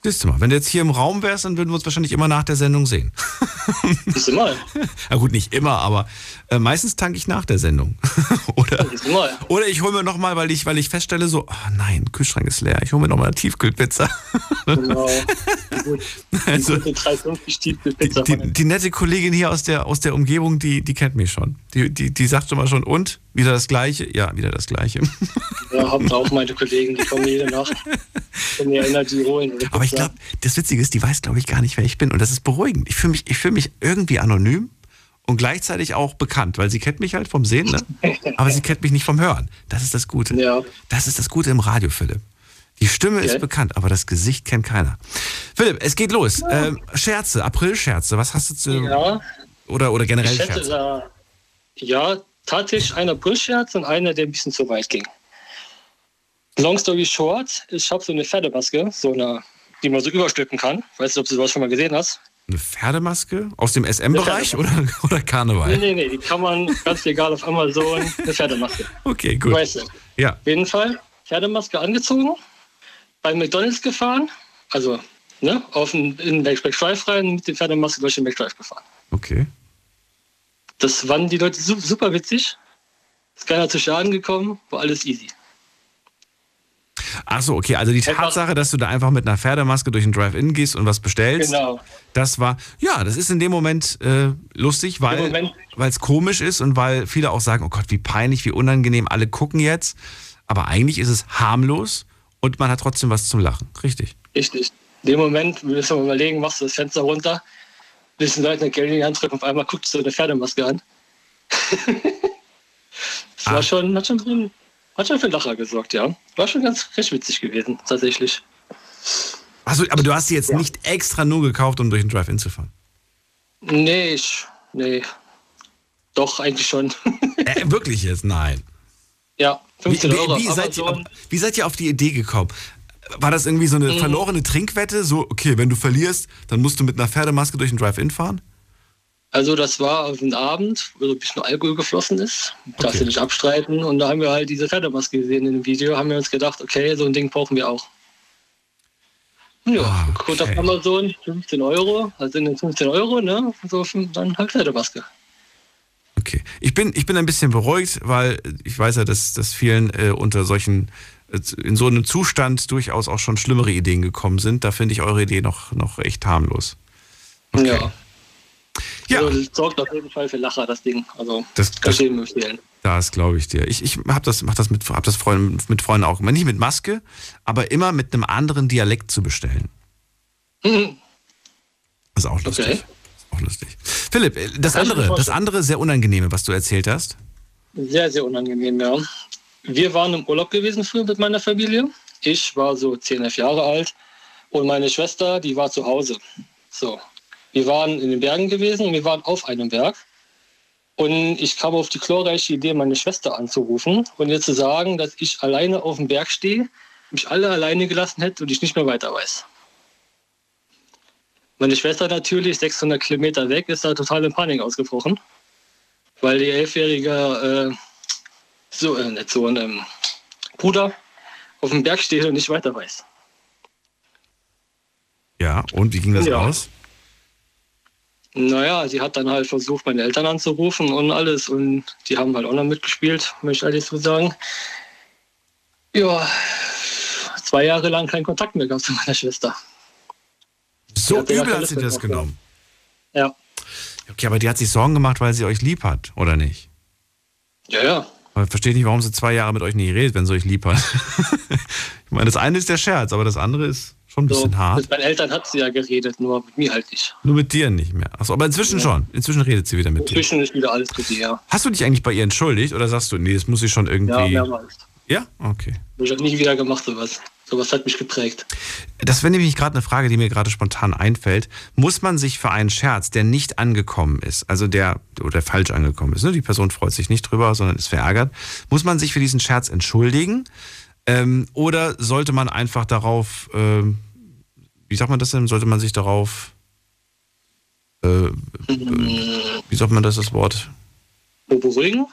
Siehst du mal, wenn du jetzt hier im Raum wärst, dann würden wir uns wahrscheinlich immer nach der Sendung sehen. Siehst du mal. Na gut, nicht immer, aber äh, meistens tanke ich nach der Sendung. oder, oder ich hole mir nochmal, weil ich, weil ich feststelle, so, oh nein, Kühlschrank ist leer, ich hole mir nochmal eine Tiefkühlpizza. Genau. Also, Die 350 Tiefkühlpizza. die, die nette Kollegin hier aus der, aus der Umgebung, die, die kennt mich schon. Die, die, die sagt schon mal schon, und? Wieder das Gleiche? Ja, wieder das Gleiche. Ja, hab auch meine Kollegen, die kommen jede Nacht. Und mir Energy holen. Aber ich glaube, das Witzige ist, die weiß, glaube ich, gar nicht, wer ich bin. Und das ist beruhigend. Ich fühle mich, ich fühl mich irgendwie anonym und gleichzeitig auch bekannt, weil sie kennt mich halt vom Sehen, ne? aber sie kennt mich nicht vom Hören. Das ist das Gute. Ja. Das ist das Gute im Radio, Philipp. Die Stimme ist Okay. bekannt, aber das Gesicht kennt keiner. Philipp, es geht los. Ähm, Scherze, April-Scherze, was hast du zu. Ja. Oder, oder generell Ich hätte Scherze? da, ja, tatsächlich einer Brüllscherz und einer, der ein bisschen zu weit ging. Long story short, ich habe so eine Pferdemaske, so eine, die man so überstülpen kann. Weißt du, ob du sowas schon mal gesehen hast? Eine Pferdemaske aus dem SM-Bereich oder, oder Karneval? Nee, nee, nee, die kann man ganz legal auf Amazon, eine Pferdemaske. Okay, gut. Weißt du. Ja. Auf jeden Fall, Pferdemaske angezogen, bei McDonalds gefahren, also ne, auf den, in den Drive rein, mit der Pferdemaske durch den McDrive gefahren. Okay. Das fanden die Leute su- super witzig. Ist keiner zu Schaden gekommen, war alles easy. Ach so, okay. Also die Tatsache, dass du da einfach mit einer Pferdemaske durch den Drive-In gehst und was bestellst, Genau. das war, ja, das ist in dem Moment äh, lustig, weil es komisch ist und weil viele auch sagen, oh Gott, wie peinlich, wie unangenehm, alle gucken jetzt. Aber eigentlich ist es harmlos und man hat trotzdem was zum Lachen. Richtig. Richtig. In dem Moment willst du mal überlegen, machst du das Fenster runter, Leuten eine Geld drücken, auf einmal guckst du eine Pferdemaske an. das Ah. war schon, hat schon, für einen- hat schon für Lacher gesorgt, ja. War schon ganz recht witzig gewesen, tatsächlich. Also, aber du hast sie jetzt nicht extra nur gekauft, um durch den Drive-In zu fahren. Nee, ich, nee. Doch, eigentlich schon. Äh, wirklich jetzt? Nein. ja, 15 wie, Euro. Wie, wie, seid ihr, wie seid ihr auf die Idee gekommen? War das irgendwie so eine Mhm. verlorene Trinkwette? So, okay, wenn du verlierst, dann musst du mit einer Pferdemaske durch den Drive-In fahren? Also das war auf einen Abend, wo so ein bisschen Alkohol geflossen ist. Darfst Okay. du nicht abstreiten. Und da haben wir halt diese Pferdemaske gesehen in dem Video. Haben wir uns gedacht, okay, so ein Ding brauchen wir auch. Ja, Ah, gut auf Amazon, 15 Euro. Also sind 15 Euro, ne? So, dann halt Pferdemaske. Okay. Ich bin, ich bin ein bisschen beruhigt, weil ich weiß ja, dass, dass vielen äh, unter solchen, in so einem Zustand durchaus auch schon schlimmere Ideen gekommen sind. Da finde ich eure Idee noch, noch echt harmlos. Ja. Ja. Also, das sorgt auf jeden Fall für Lacher, das Ding. Also, Das- kann ich jedem empfehlen. Das glaube ich dir. Ich, ich hab das, mach das mit, hab das Freund, mit Freunden auch gemacht. Nicht mit Maske, aber immer mit einem anderen Dialekt zu bestellen. Mhm. Das ist auch lustig. Okay. Ist auch lustig. Philipp, äh, das mir andere, das andere sehr unangenehme, was du erzählt hast. Sehr, sehr unangenehm, ja. Wir waren im Urlaub gewesen früher mit meiner Familie. Ich war so 10, 11 Jahre alt und meine Schwester, die war zu Hause. So. Wir waren in den Bergen gewesen und wir waren auf einem Berg. Und ich kam auf die glorreiche Idee, meine Schwester anzurufen und ihr zu sagen, dass ich alleine auf dem Berg stehe, mich alle alleine gelassen hätte und ich nicht mehr weiter weiß. Meine Schwester natürlich, 600 Kilometer weg, ist da total in Panik ausgebrochen, weil die elfjährige äh, so, äh, so ein ähm, Bruder auf dem Berg steht und nicht weiter weiß. Ja, und wie ging das Ja. aus? Naja, sie hat dann halt versucht, meine Eltern anzurufen und alles. Und die haben halt auch noch mitgespielt, möchte ich ehrlich so sagen. Ja, zwei Jahre lang keinen Kontakt mehr gehabt zu meiner Schwester. So ja übel hat sie das genommen. Ja. Okay, aber die hat sich Sorgen gemacht, weil sie euch lieb hat, oder nicht? Ja, ja. Aber ich verstehe nicht, warum sie zwei Jahre mit euch nicht redet, wenn sie euch lieb hat. ich meine, das eine ist der Scherz, aber das andere ist schon ein bisschen So, hart. mit meinen Eltern hat sie ja geredet, nur mit mir halt nicht. Nur mit dir nicht mehr. Achso, aber inzwischen Ja. schon. Inzwischen redet sie wieder mit dir. Inzwischen ist wieder alles gut, ja. Hast du dich eigentlich bei ihr entschuldigt oder sagst du, nee, das muss ich schon irgendwie. Ja, mehrmals. Ja? Okay. Ich habe nie wieder gemacht, sowas. Sowas hat mich geprägt. Das wäre nämlich gerade eine Frage, die mir gerade spontan einfällt. Muss man sich für einen Scherz, der nicht angekommen ist, also der oder falsch angekommen ist, ne? die Person freut sich nicht drüber, sondern ist verärgert, muss man sich für diesen Scherz entschuldigen? Ähm, oder sollte man einfach darauf, äh, wie sagt man das denn? Sollte man sich darauf, äh, wie sagt man das, das Wort? Beruhigen?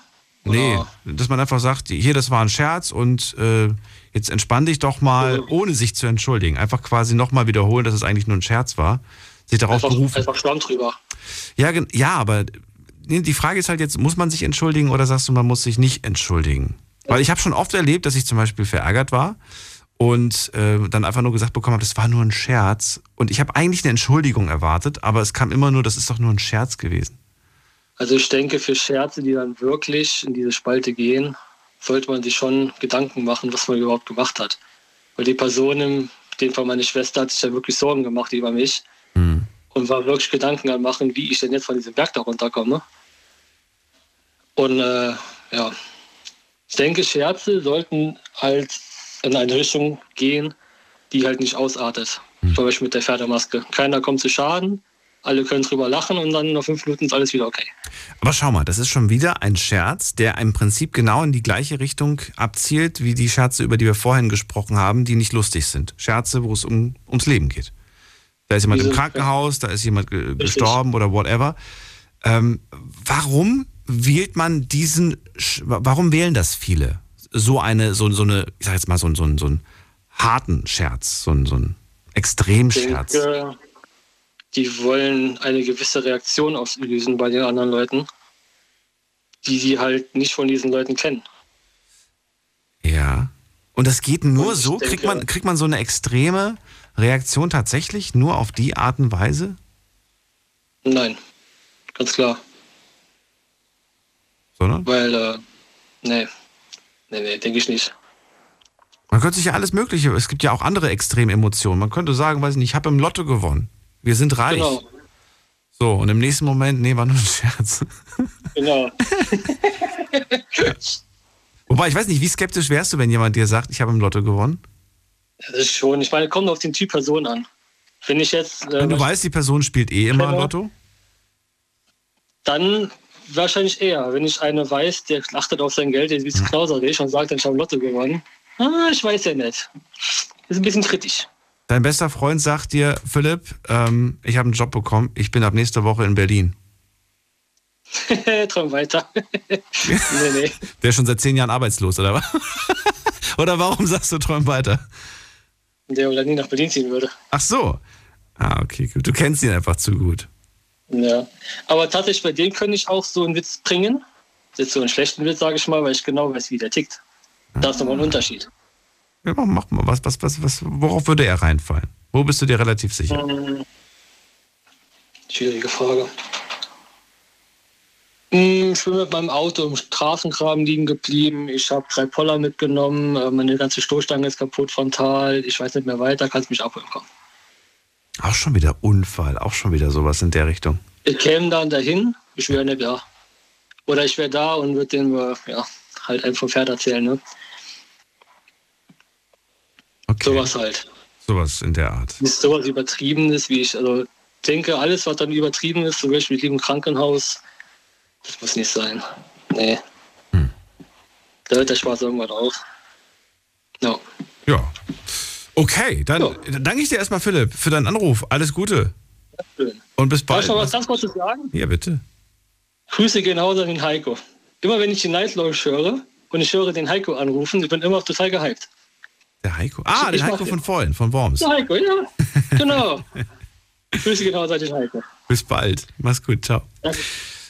Nee, Oder- dass man einfach sagt, hier, das war ein Scherz und äh, jetzt entspann dich doch mal, ohne sich zu entschuldigen. Einfach quasi nochmal wiederholen, dass es eigentlich nur ein Scherz war. Sich darauf Einfach, berufen. einfach Schwamm drüber. Ja, ja, aber die Frage ist halt jetzt, muss man sich entschuldigen oder sagst du, man muss sich nicht entschuldigen? Weil ich habe schon oft erlebt, dass ich zum Beispiel verärgert war und äh, dann einfach nur gesagt bekommen habe, das war nur ein Scherz. Und ich habe eigentlich eine Entschuldigung erwartet, aber es kam immer nur, das ist doch nur ein Scherz gewesen. Also ich denke, für Scherze, die dann wirklich in diese Spalte gehen, sollte man sich schon Gedanken machen, was man überhaupt gemacht hat. Weil die Person, in dem Fall meine Schwester, hat sich ja wirklich Sorgen gemacht über mich und war wirklich Gedanken am machen, wie ich denn jetzt von diesem Berg da runterkomme. Und äh, ja, ich denke, Scherze sollten halt in eine Richtung gehen, die halt nicht ausartet. Zum Beispiel mit der Pferdemaske. Keiner kommt zu Schaden, alle können drüber lachen und dann nach fünf Minuten ist alles wieder okay. Aber schau mal, das ist schon wieder ein Scherz, der im Prinzip genau in die gleiche Richtung abzielt, wie die Scherze, über die wir vorhin gesprochen haben, die nicht lustig sind. Scherze, wo es um, ums Leben geht. Da ist jemand im Krankenhaus, da ist jemand ge gestorben oder whatever. Ähm, warum wählt man diesen, Sch- warum wählen das viele? So eine, so, so eine, ich sag jetzt mal, so, einen- so, so einen harten Scherz, so, einen- so einen Extremscherz. Ich denke, die wollen eine gewisse Reaktion auslösen bei den anderen Leuten, die sie halt nicht von diesen Leuten kennen. Ja. Und das geht nur so? denke- kriegt, man, kriegt man so eine extreme Reaktion tatsächlich nur auf die Art und Weise? Nein, ganz klar. Sondern? Weil, äh, nee, nee, nee, denke ich nicht. Man könnte sich ja alles Mögliche, es gibt ja auch andere extreme Emotionen. Man könnte sagen, weiß nicht, ich habe im Lotto gewonnen. Wir sind reich. Genau, So, und im nächsten Moment, nee, war nur ein Scherz. genau. Wobei, ich weiß nicht, wie skeptisch wärst du, wenn jemand dir sagt, ich habe im Lotto gewonnen? Das ist schon, ich meine, kommt auf den Typ Person an. Wenn ich jetzt, äh, Wenn du weißt, die Person spielt eh immer. Lotto? dann wahrscheinlich eher. Wenn ich eine weiß, der achtet auf sein Geld, der ist ein bisschen knauserig und sagt, ich habe Lotto gewonnen. Ah, ich weiß ja nicht. Ist ein bisschen kritisch. Dein bester Freund sagt dir, Philipp, ähm, ich habe einen Job bekommen, ich bin ab nächster Woche in Berlin. Träum weiter. nee, nee. Der ist schon seit zehn Jahren arbeitslos, oder was? oder warum sagst du, träum weiter? Der oder nie nach Berlin ziehen würde. Ach so. Ah, okay, gut. Du kennst ihn einfach zu gut. Ja. Aber tatsächlich bei dem könnte ich auch so einen Witz bringen. Das ist so einen schlechten Witz, sage ich mal, weil ich genau weiß, wie der tickt. Da ist nochmal ein Unterschied. Ja, mach, mal. Was, was, was, was, worauf würde er reinfallen? Wo bist du dir relativ sicher? Hm, Schwierige Frage. Hm, Ich bin mit meinem Auto im Straßengraben liegen geblieben. Ich habe drei Poller mitgenommen. äh, Meine ganze Stoßstange ist kaputt frontal. Ich weiß nicht mehr weiter. Kannst mich abholen kommen. Auch schon wieder Unfall, auch schon wieder sowas in der Richtung. Ich käme dann dahin. Ich wäre nicht da. Oder ich wäre da und würde denen äh, ja, halt einem vom Pferd erzählen. Ne? Okay. Sowas halt. Sowas in der Art. Nicht sowas Übertriebenes, wie ich also denke, alles, was dann übertrieben ist, zum Beispiel im Krankenhaus, das muss nicht sein. Nee. Da hört der Spaß irgendwann auf. Ja. Ja. Okay, dann danke ich dir erstmal, Philipp, für deinen Anruf. Alles Gute. Schön. Und bis Darf bald. ich noch was ganz Kurzes sagen? Ja, bitte. Grüße gehen raus an den Heiko. Immer wenn ich die Night Lounge höre und ich höre den Heiko anrufen, ich bin immer total gehypt. Der Heiko. Ah, Ich mach Heiko von vorhin, von Worms. Der Heiko, ja. Genau. Grüße raus an den Heiko. Bis bald. Mach's gut. Ciao. Danke.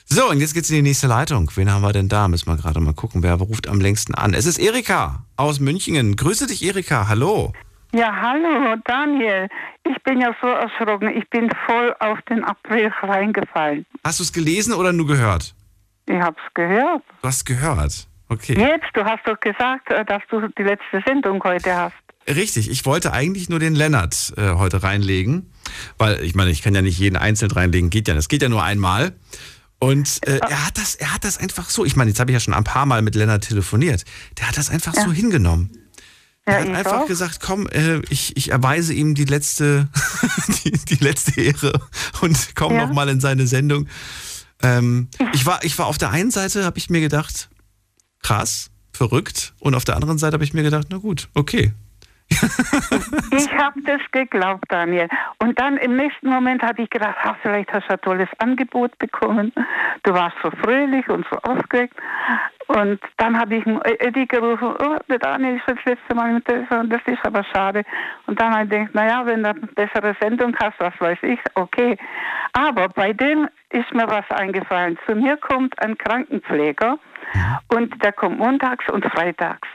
So, und jetzt geht's in die nächste Leitung. Wen haben wir denn da? Müssen wir gerade mal gucken, wer ruft am längsten an. Es ist Erika aus Münchingen. Grüße dich, Erika. Hallo. Ja, hallo, Daniel. Ich bin ja so erschrocken. Ich bin voll auf den April reingefallen. Hast du es gelesen oder nur gehört? Ich hab's gehört. Du hast gehört. Okay. Jetzt, du hast doch gesagt, äh, dass du die letzte Sendung heute hast. Richtig, ich wollte eigentlich nur den Lennart äh, heute reinlegen, weil ich meine, ich kann ja nicht jeden einzeln reinlegen, geht ja, das geht ja nur einmal. Und äh, er hat das, er hat das einfach so. Ich meine, jetzt habe ich ja schon ein paar Mal mit Lennart telefoniert. Der hat das einfach so hingenommen. Er Ja, hat einfach auch. gesagt, komm, äh, ich, ich erweise ihm die letzte, die, die letzte Ehre und komm Ja. noch mal in seine Sendung. Ähm, ich, war, ich war auf der einen Seite, habe ich mir gedacht, krass, verrückt. Und auf der anderen Seite habe ich mir gedacht, na gut, okay. Ich habe das geglaubt, Daniel. Und dann im nächsten Moment hatte ich gedacht, ach, vielleicht hast du ein tolles Angebot bekommen. Du warst so fröhlich und so aufgeregt. Und dann habe ich Eddie gerufen, oh, der Daniel ist das letzte Mal mit der und das ist aber schade. Und dann habe ich gedacht, naja, wenn du eine bessere Sendung hast, was weiß ich, okay. Aber bei dem ist mir was eingefallen. Zu mir kommt ein Krankenpfleger und der kommt montags und freitags.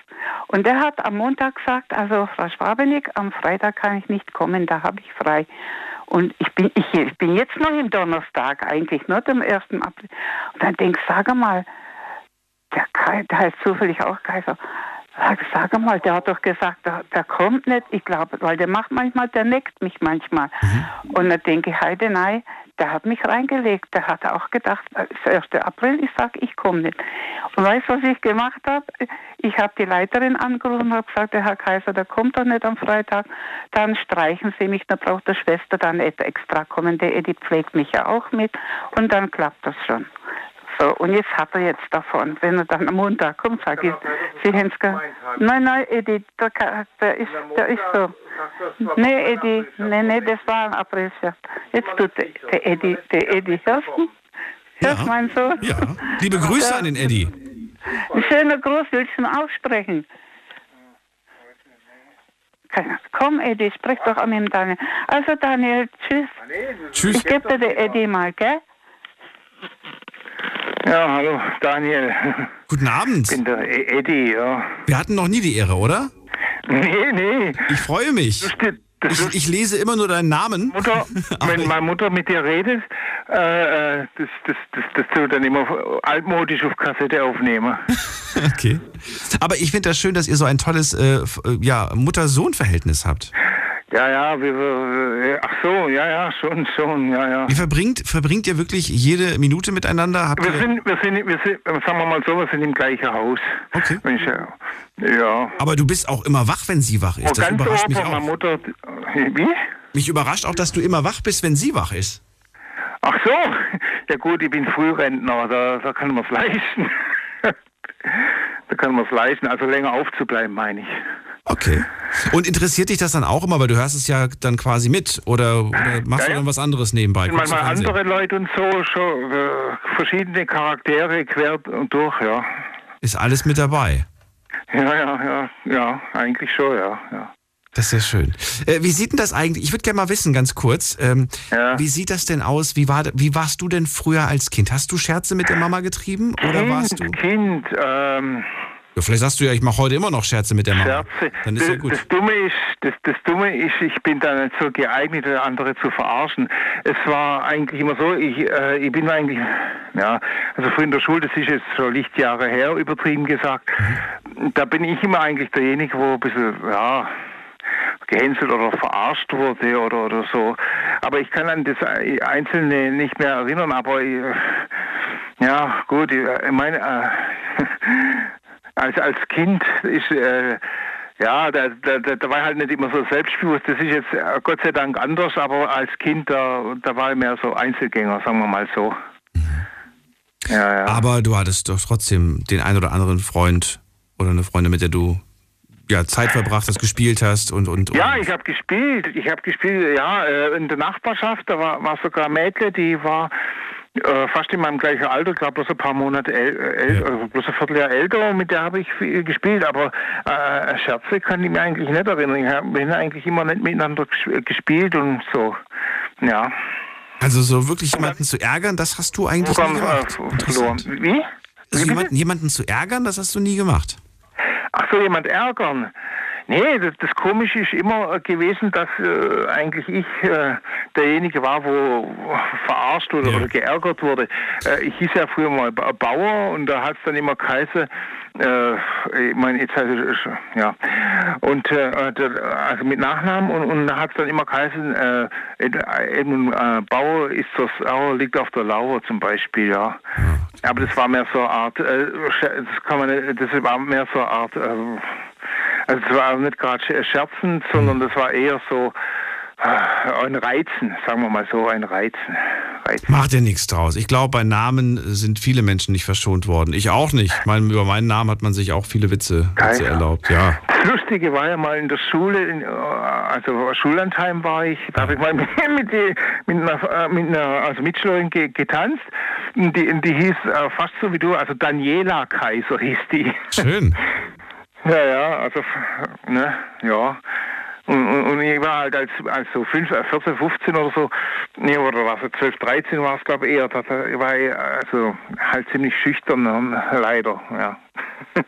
Und der hat am Montag gesagt, also Frau Schwabenig, am Freitag kann ich nicht kommen, da habe ich frei. Und ich bin, ich, ich bin jetzt noch im Donnerstag, eigentlich nur am 1. April. Und dann denk, sag mal, der, Kai, der heißt zufällig auch Kaiser. Sag, sag mal, der hat doch gesagt, der, der kommt nicht. Ich glaube, weil der macht manchmal, der neckt mich manchmal. Und dann denke ich, heide nein, der hat mich reingelegt. Der hat auch gedacht, es ist 1. April, ich sage, ich komme nicht. Und weißt du, was ich gemacht habe? Ich habe die Leiterin angerufen und habe gesagt, der Herr Kaiser, der kommt doch nicht am Freitag. Dann streichen Sie mich, dann braucht der Schwester dann extra kommen. Der Edi pflegt mich ja auch mit. Und dann klappt das schon. So, und jetzt hat er jetzt davon, wenn er dann am Montag kommt, sag ich, Sie haben es ge- Nein, nein, Edi, der, der, ist, der ist so. Nee, Edi, nee, nee, das war ein Aprilscherz. Jetzt tut der, der Edi, der Edi, hörst du? Hörst du meinen Sohn? Ja. Liebe Grüße Ja. an den Eddie. Ein schöner Gruß, willst du ihn aussprechen? Komm, Edi, sprich doch an ihm, Daniel. Also, Daniel, tschüss. Tschüss. Ich gebe dir den Edi mal, gell? Ja, hallo, Daniel. Guten Abend. Ich bin der E- Eddie, ja. Wir hatten noch nie die Ehre, oder? Nee, nee. Ich freue mich. Ich, ich lese immer nur deinen Namen. Mutter, wenn meine Mutter mit dir redet, äh, äh, das, das, das, das tut dann immer altmodisch auf Kassette aufnehmen. Okay. Aber ich finde das schön, dass ihr so ein tolles äh, äh, ja, Mutter-Sohn-Verhältnis habt. Ja, ja, wir, wir, ach so, ja, ja, schon, schon, ja, ja. Wie verbringt, verbringt ihr wirklich jede Minute miteinander? Habt Wir ihr, sind, wir sind, wir sind, sagen wir mal so, wir sind im gleichen Haus. Okay. Ich, äh, ja. aber du bist auch immer wach, wenn sie wach ist. Oh, Das überrascht mich auch. Mutter, wie? Mich überrascht auch, dass du immer wach bist, wenn sie wach ist. Ach so, ja gut, ich bin Frührentner, da, da kann man es leisten. da kann man es leisten, also länger aufzubleiben, meine ich. Okay. Und interessiert dich das dann auch immer, weil du hörst es ja dann quasi mit oder, oder machst Ja, du ja. dann was anderes nebenbei? du manchmal andere Leute und so, schon äh, verschiedene Charaktere quer und durch, ja. Ist alles mit dabei. Ja, ja, ja, ja, eigentlich schon, ja, ja. Das ist ja schön. Äh, wie sieht denn das eigentlich? Ich würde gerne mal wissen, ganz kurz. Ähm, Wie sieht das denn aus? Wie, war, wie warst du denn früher als Kind? Hast du Scherze mit der Mama getrieben? Oder kind, warst du. Kind, ähm, Ja, vielleicht sagst du ja, ich mache heute immer noch Scherze mit der Mama. Scherze. Dann ist das, ja gut. das Dumme ist, das, das Dumme ist, ich bin da nicht so geeignet, andere zu verarschen. Es war eigentlich immer so, ich, äh, ich bin eigentlich, ja, also früher in der Schule, das ist jetzt schon Lichtjahre her, übertrieben gesagt, da bin ich immer eigentlich derjenige, wo ein bisschen, ja, gehänselt oder verarscht wurde oder, oder so. Aber ich kann an das Einzelne nicht mehr erinnern, aber ich, ja, gut, ich, ich meine, äh, als, als Kind ist, äh, ja, da, da, da war ich halt nicht immer so selbstbewusst. Das ist jetzt äh, Gott sei Dank anders, aber als Kind, da, da war ich mehr so Einzelgänger, sagen wir mal so. Ja, ja. Aber du hattest doch trotzdem den ein oder anderen Freund oder eine Freundin, mit der du ja, Zeit verbracht hast, gespielt hast und. und, und Ja, ich habe gespielt. Ich habe gespielt, ja, äh, in der Nachbarschaft, da war, war sogar Mädchen, die war äh, fast in meinem gleichen Alter, ich glaube bloß ein paar Monate älter, äl also bloß ein Vierteljahr älter, und mit der habe ich gespielt, aber äh, Scherze kann ich mir eigentlich nicht erinnern. Ich hab, wir haben eigentlich immer nicht miteinander ges- gespielt und so, ja. Also so wirklich jemanden zu ärgern, das hast du eigentlich nie gemacht. äh, verloren. Wie? Also jemanden, jemanden zu ärgern, das hast du nie gemacht. Ach so, jemand ärgern. Nee, das, das Komische ist immer äh, gewesen, dass äh, eigentlich ich äh, derjenige war, wo verarscht wurde oder geärgert wurde. Äh, ich hieß ja früher mal Ba- Bauer und da hat es dann immer geheißen, äh, ich meine, jetzt heißt es, äh, ja, und äh, der- also mit Nachnamen und, und da hat es dann immer geheißen, äh, eben äh, Bauer ist das Sauer, liegt auf der Lauer zum Beispiel, ja. Aber das war mehr so eine Art, äh, das kann man, nicht- das war mehr so eine Art, äh, Also es war nicht gerade scherzend, sondern das war eher so äh, ein Reizen, sagen wir mal so, ein Reizen. Reizen. Macht dir nichts draus. Ich glaube, bei Namen sind viele Menschen nicht verschont worden. Ich auch nicht. Ich meine, über meinen Namen hat man sich auch viele Witze, Witze erlaubt. Ja. Das Lustige war ja mal in der Schule, in, also Schullandheim war ich, da habe ich mal mit, mit, mit, einer, äh, mit einer also Mitschülerin ge, getanzt. Die, die hieß äh, fast so wie du, also Daniela Kaiser hieß die. Schön. Ja, ja, also, ne, ja. Und, und, ich war halt als, als so 5, 14, 15 oder so, nee, oder was, 12, 13 war es, glaube ich, eher. Da war ich also halt ziemlich schüchtern, leider, ja.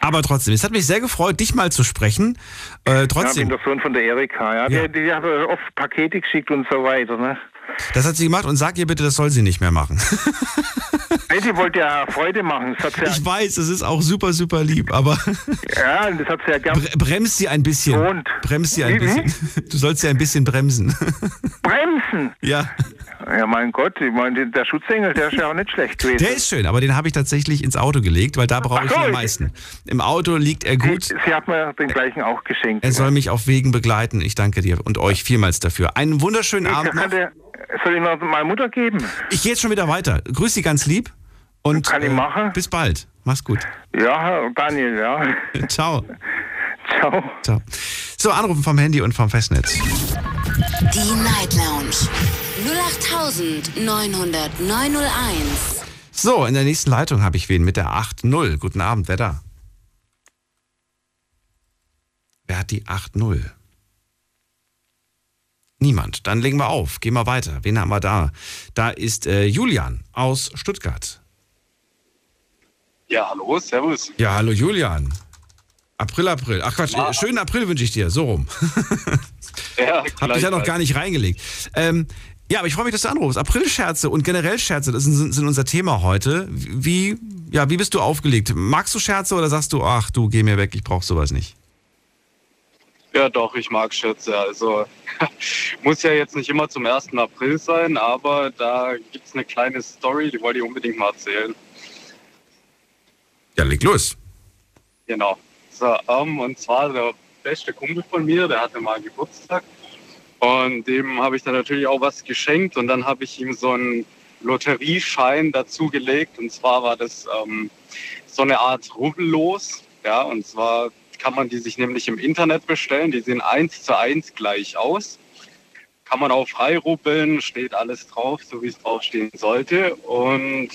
Aber trotzdem, es hat mich sehr gefreut, dich mal zu sprechen. Äh, trotzdem. Ja, ich bin der Sohn von der Erika, ja. ja. Die, die hat oft Pakete geschickt und so weiter, ne? Das hat sie gemacht und sag ihr bitte, das soll sie nicht mehr machen. Hey, sie wollte ja Freude machen. Ja ich weiß, das ist auch super, super lieb, aber. Ja, das hat sie ja gern. Bremst sie ein bisschen. Und? Bremst sie ein bisschen. Du sollst sie ein bisschen bremsen. Bremsen? Ja. Ja, mein Gott, ich meine, der Schutzengel, der ist ja auch nicht schlecht gewesen. Der ist schön, aber den habe ich tatsächlich ins Auto gelegt, weil da brauche ich ihn am meisten. Im Auto liegt er gut. Sie, sie hat mir den gleichen auch geschenkt. Er soll mich auf Wegen begleiten. Ich danke dir und euch vielmals dafür. Einen wunderschönen ich Abend noch. Soll ich noch meine Mutter geben? Ich gehe jetzt schon wieder weiter. Grüß Sie ganz lieb. Und Kann ich machen? Äh, bis bald. Mach's gut. Ja, Daniel, ja. Ciao. Ciao. Ciao. So, anrufen vom Handy und vom Festnetz. Die Night Lounge. 0890901. So, in der nächsten Leitung habe ich wen mit der 8.0. Guten Abend, wer da? Wer hat die 8.0? Niemand. Dann legen wir auf. Gehen wir weiter. Wen haben wir da? Da ist äh, Julian aus Stuttgart. Ja, hallo, servus. Ja, hallo Julian. April, April. Ach Quatsch, ja. schönen April wünsche ich dir, so rum. ja, Hab dich ja noch gar nicht reingelegt. Ähm, ja, aber ich freue mich, dass du anrufst. Aprilscherze und generell Scherze, das sind, sind, unser Thema heute. Wie, ja, wie bist du aufgelegt? Magst du Scherze oder sagst du, ach du, geh mir weg, ich brauche sowas nicht? Ja, doch, ich mag Schätze. Also muss ja jetzt nicht immer zum 1. April sein, aber da gibt es eine kleine Story, die wollte ich unbedingt mal erzählen. Ja, leg los. Genau. So, um, und zwar der beste Kumpel von mir, der hatte mal Geburtstag. Und dem habe ich dann natürlich auch was geschenkt und dann habe ich ihm so einen Lotterieschein dazugelegt. Und zwar war das ähm, so eine Art Rubbellos. Ja, und zwar kann man die sich nämlich im Internet bestellen. Die sehen eins zu eins gleich aus. Kann man auch frei rubbeln, steht alles drauf, so wie es draufstehen sollte. Und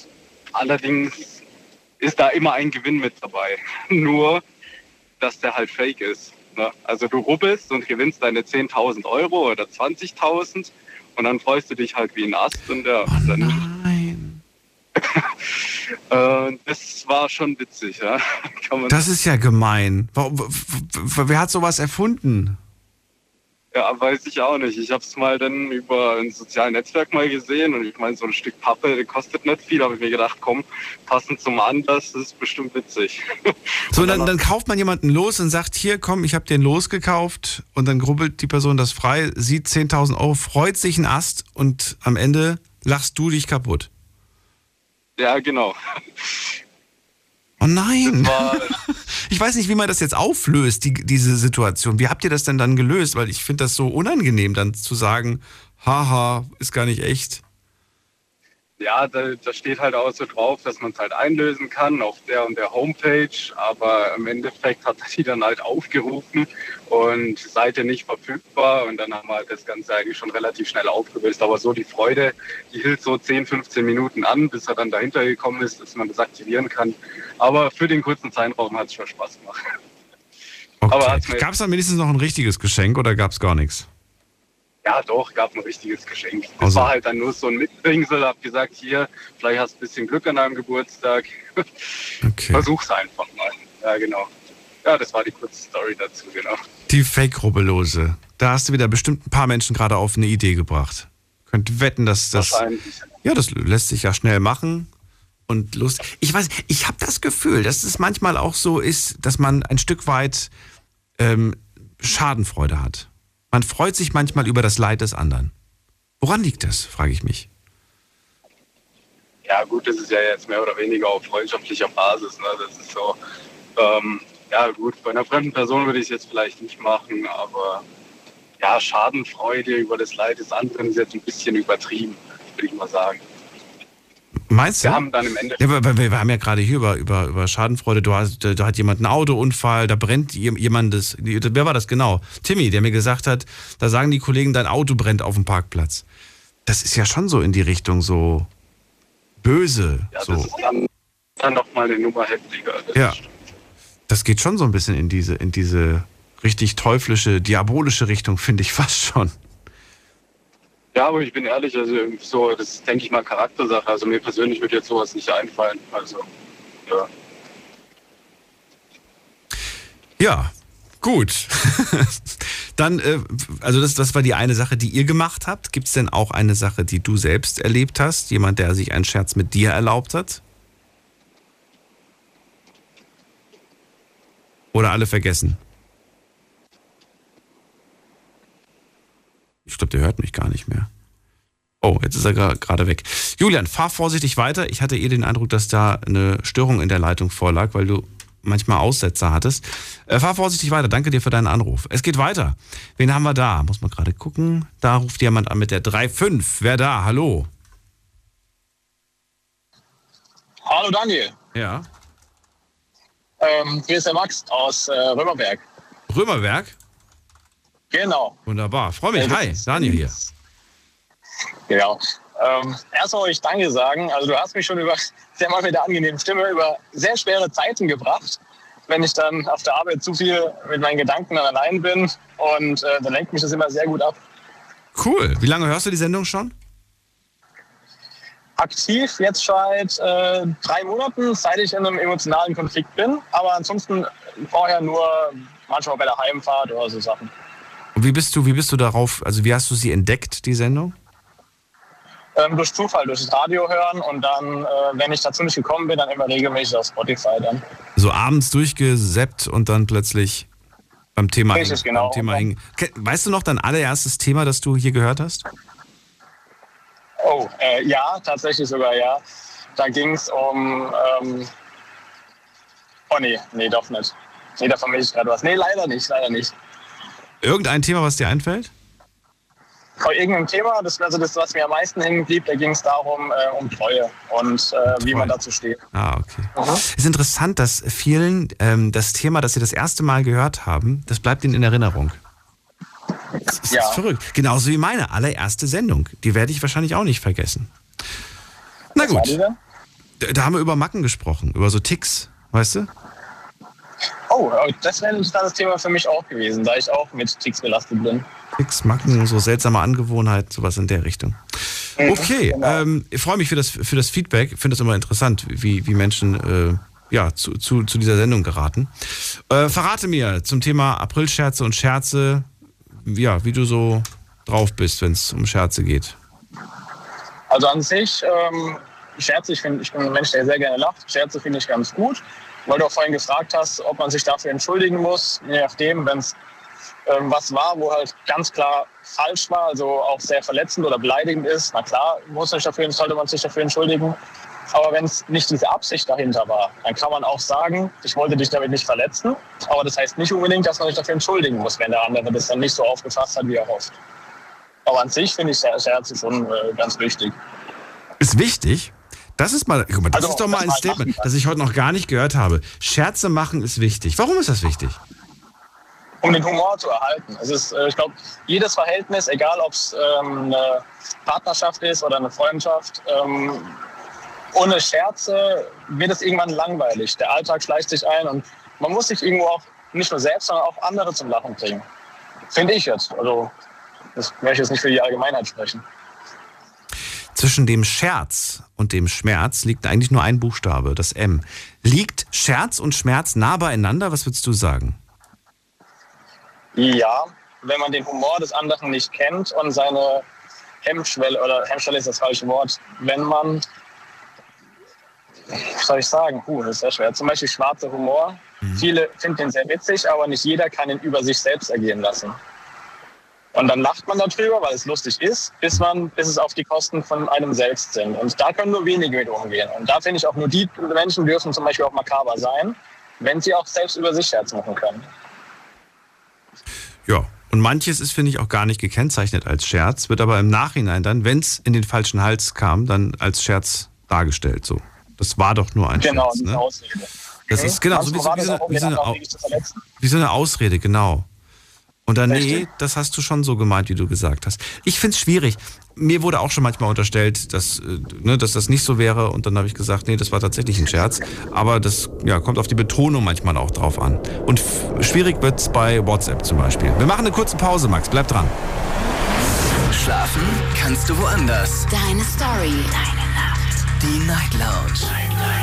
allerdings ist da immer ein Gewinn mit dabei. Nur, dass der halt fake ist. Ne? Also du rubbelst und gewinnst deine 10.000 Euro oder 20.000 und dann freust du dich halt wie ein Ast und ja, oh dann. äh, das war schon witzig, ja. das ist ja gemein. Wer hat sowas erfunden? Ja, weiß ich auch nicht. Ich habe es mal dann über ein soziales Netzwerk mal gesehen und ich meine, so ein Stück Pappe kostet nicht viel, habe ich mir gedacht, komm, passend zum Anlass, das ist bestimmt witzig. So, dann, dann kauft man jemanden los und sagt, hier, komm, ich habe den losgekauft und dann grubbelt die Person das frei, sieht 10.000 Euro, freut sich ein Ast und am Ende lachst du dich kaputt. Ja, genau. Oh nein. Ich weiß nicht, wie man das jetzt auflöst, die, diese Situation. Wie habt ihr das denn dann gelöst? Weil ich finde das so unangenehm, dann zu sagen, haha, ist gar nicht echt. Ja, da, da steht halt auch so drauf, dass man es halt einlösen kann auf der und der Homepage, aber im Endeffekt hat sie dann halt aufgerufen und Seite nicht verfügbar und dann haben wir halt das Ganze eigentlich schon relativ schnell aufgelöst. Aber so die Freude, die hielt so 10, 15 Minuten an, bis er dann dahinter gekommen ist, dass man das aktivieren kann. Aber für den kurzen Zeitraum hat es schon Spaß gemacht. Okay. Gab es dann wenigstens noch ein richtiges Geschenk oder gab es gar nichts? Ja, doch, gab ein richtiges Geschenk. Das also. war halt dann nur so ein Mitbringsel, hab gesagt, hier, vielleicht hast du ein bisschen Glück an deinem Geburtstag. Okay. Versuch's einfach mal. Ja, genau. Ja, das war die kurze Story dazu, genau. Die Fake-Rubbellose. Da hast du wieder bestimmt ein paar Menschen gerade auf eine Idee gebracht. Könnt wetten, dass das. Ja, das lässt sich ja schnell machen. Und Lust. Ich weiß, ich habe das Gefühl, dass es manchmal auch so ist, dass man ein Stück weit ähm, Schadenfreude hat. Man freut sich manchmal über das Leid des anderen. Woran liegt das, frage ich mich. Ja gut, das ist ja jetzt mehr oder weniger auf freundschaftlicher Basis. Ne? Das ist so, ähm, ja gut, bei einer fremden Person würde ich es jetzt vielleicht nicht machen, aber ja, Schadenfreude über das Leid des anderen ist jetzt ein bisschen übertrieben, würde ich mal sagen. Meinst du? Wir haben dann im Endeffekt. Ja, wir, haben ja gerade hier über, über, über Schadenfreude. Du hast, da hat jemand einen Autounfall, da brennt jem- jemandes. Wer war das genau? Timmy, der mir gesagt hat, da sagen die Kollegen, dein Auto brennt auf dem Parkplatz. Das ist ja schon so in die Richtung so böse. Ja, so. das ist dann, dann nochmal eine Nummer heftiger. Das Ja. Das geht schon so ein bisschen in diese, in diese richtig teuflische, diabolische Richtung, finde ich fast schon. Ja, aber ich bin ehrlich, also so, das ist, denke ich mal, Charaktersache. Also mir persönlich würde jetzt sowas nicht einfallen. Also, ja. Ja, gut. Dann, äh, also das, das war die eine Sache, die ihr gemacht habt. Gibt es denn auch eine Sache, die du selbst erlebt hast? Jemand, der sich einen Scherz mit dir erlaubt hat? Oder alle vergessen? Ich glaube, der hört mich gar nicht mehr. Oh, jetzt ist er gerade weg. Julian, fahr vorsichtig weiter. Ich hatte eh den Eindruck, dass da eine Störung in der Leitung vorlag, weil du manchmal Aussetzer hattest. Äh, fahr vorsichtig weiter. Danke dir für deinen Anruf. Es geht weiter. Wen haben wir da? Muss man gerade gucken. Da ruft jemand an mit der 3.5. Wer da? Hallo. Hallo Daniel, Ja. ähm, hier ist der Max aus äh, Römerberg. Römerberg? Genau. Wunderbar. Freue mich. Hi, Daniel hier. Genau. Ähm, erstmal wollte ich Danke sagen. Also du hast mich schon über sehr mal mit der angenehmen Stimme über sehr schwere Zeiten gebracht, wenn ich dann auf der Arbeit zu viel mit meinen Gedanken allein bin und äh, dann lenkt mich das immer sehr gut ab. Cool. Wie lange hörst du die Sendung schon? Aktiv jetzt seit äh, drei Monaten, seit ich in einem emotionalen Konflikt bin, aber ansonsten vorher nur manchmal bei der Heimfahrt oder so Sachen. Und wie bist du, wie bist du darauf, also wie hast du sie entdeckt, die Sendung? Ähm, durch Zufall, durch das Radio hören und dann, äh, wenn ich dazu nicht gekommen bin, dann immer regelmäßig auf Spotify dann. So abends durchgeseppt und dann plötzlich beim Thema Richtig, hängen- genau. Beim Thema hängen. Weißt du noch dein allererstes Thema, das du hier gehört hast? Oh, äh, ja, tatsächlich sogar ja. Da ging es um. Ähm, oh nee, nee, doch nicht. Nee, da vermisse ich gerade was. Nee, leider nicht, leider nicht. Irgendein Thema, was dir einfällt? Bei irgendeinem Thema, das also das, was mir am meisten hängen blieb, da ging es darum, äh, um Treue und äh, wie man dazu steht. Ah, okay. Ist interessant, dass vielen ähm, das Thema, das sie das erste Mal gehört haben, das bleibt ihnen in Erinnerung. Das ist, Ja. ist verrückt. Genauso wie meine allererste Sendung. Die werde ich wahrscheinlich auch nicht vergessen. Na Was gut. da haben wir über Macken gesprochen, über so Ticks, weißt du? Oh, das wäre ein interessantes Thema für mich auch gewesen, da ich auch mit Ticks belastet bin. Ticks, Macken, so seltsame Angewohnheiten, sowas in der Richtung. Mhm, Okay, genau. ähm, ich freue mich für das, für das Feedback. Ich finde es immer interessant, wie, wie Menschen äh, ja, zu, zu, zu dieser Sendung geraten. Äh, verrate mir zum Thema Aprilscherze und Scherze, ja, wie du so drauf bist, wenn es um Scherze geht. Also an sich, ähm, Scherze, ich, find, ich bin ein Mensch, der sehr gerne lacht. Scherze finde ich ganz gut. Weil du auch vorhin gefragt hast, ob man sich dafür entschuldigen muss. Je nachdem, wenn es ähm, was war, wo halt ganz klar falsch war, also auch sehr verletzend oder beleidigend ist, na klar, muss sich dafür, sollte man sich dafür entschuldigen. Aber wenn es nicht diese Absicht dahinter war, dann kann man auch sagen, ich wollte dich damit nicht verletzen. Aber das heißt nicht unbedingt, dass man sich dafür entschuldigen muss, wenn der andere das dann nicht so aufgefasst hat, wie er hofft. Aber an sich finde ich Scherze schon äh, ganz wichtig. Ist wichtig. Das ist mal, guck mal, das Also, ist doch mal ein Statement, lachen kann. das ich heute noch gar nicht gehört habe. Scherze machen ist wichtig. Warum ist das wichtig? um den Humor zu erhalten. Es ist, äh, ich glaube, jedes Verhältnis, egal ob es ähm, eine Partnerschaft ist oder eine Freundschaft, ähm, ohne Scherze wird es irgendwann langweilig. Der Alltag schleicht sich ein und man muss sich irgendwo auch nicht nur selbst, sondern auch andere zum Lachen bringen. Finde ich jetzt. Also, das möchte ich jetzt nicht für die Allgemeinheit sprechen. Zwischen dem Scherz und dem Schmerz liegt eigentlich nur ein Buchstabe, das M. Liegt Scherz und Schmerz nah beieinander? Was würdest du sagen? Ja, wenn man den Humor des anderen nicht kennt und seine Hemmschwelle, oder Hemmschwelle ist das falsche Wort, wenn man, was soll ich sagen, puh, das ist sehr schwer. Zum Beispiel schwarzer Humor. Viele finden ihn sehr witzig, aber nicht jeder kann ihn über sich selbst ergehen lassen. Und dann lacht man darüber, weil es lustig ist, bis, man, bis es auf die Kosten von einem selbst sind. Und da können nur wenige mit umgehen. Und da finde ich auch nur die Menschen dürfen zum Beispiel auch makaber sein, wenn sie auch selbst über sich Scherz machen können. Ja, und manches ist, finde ich, auch gar nicht gekennzeichnet als Scherz, wird aber im Nachhinein dann, wenn es in den falschen Hals kam, dann als Scherz dargestellt. So, das war doch nur ein genau, Scherz. Ne? Ausrede. Das ist genau so wie, so, wie, so, wie, so eine, wie so eine Ausrede, genau. Und dann, nee, das hast du schon so gemeint, wie du gesagt hast. Ich finde es schwierig. Mir wurde auch schon manchmal unterstellt, dass, äh, ne, dass das nicht so wäre. Und dann habe ich gesagt, nee, das war tatsächlich ein Scherz. Aber das ja, kommt auf die Betonung manchmal auch drauf an. Und schwierig wird es bei WhatsApp zum Beispiel. Wir machen eine kurze Pause, Max. Bleib dran. Schlafen kannst du woanders. Deine Story. Deine Nacht. Die Night Lounge. Mit Daniel.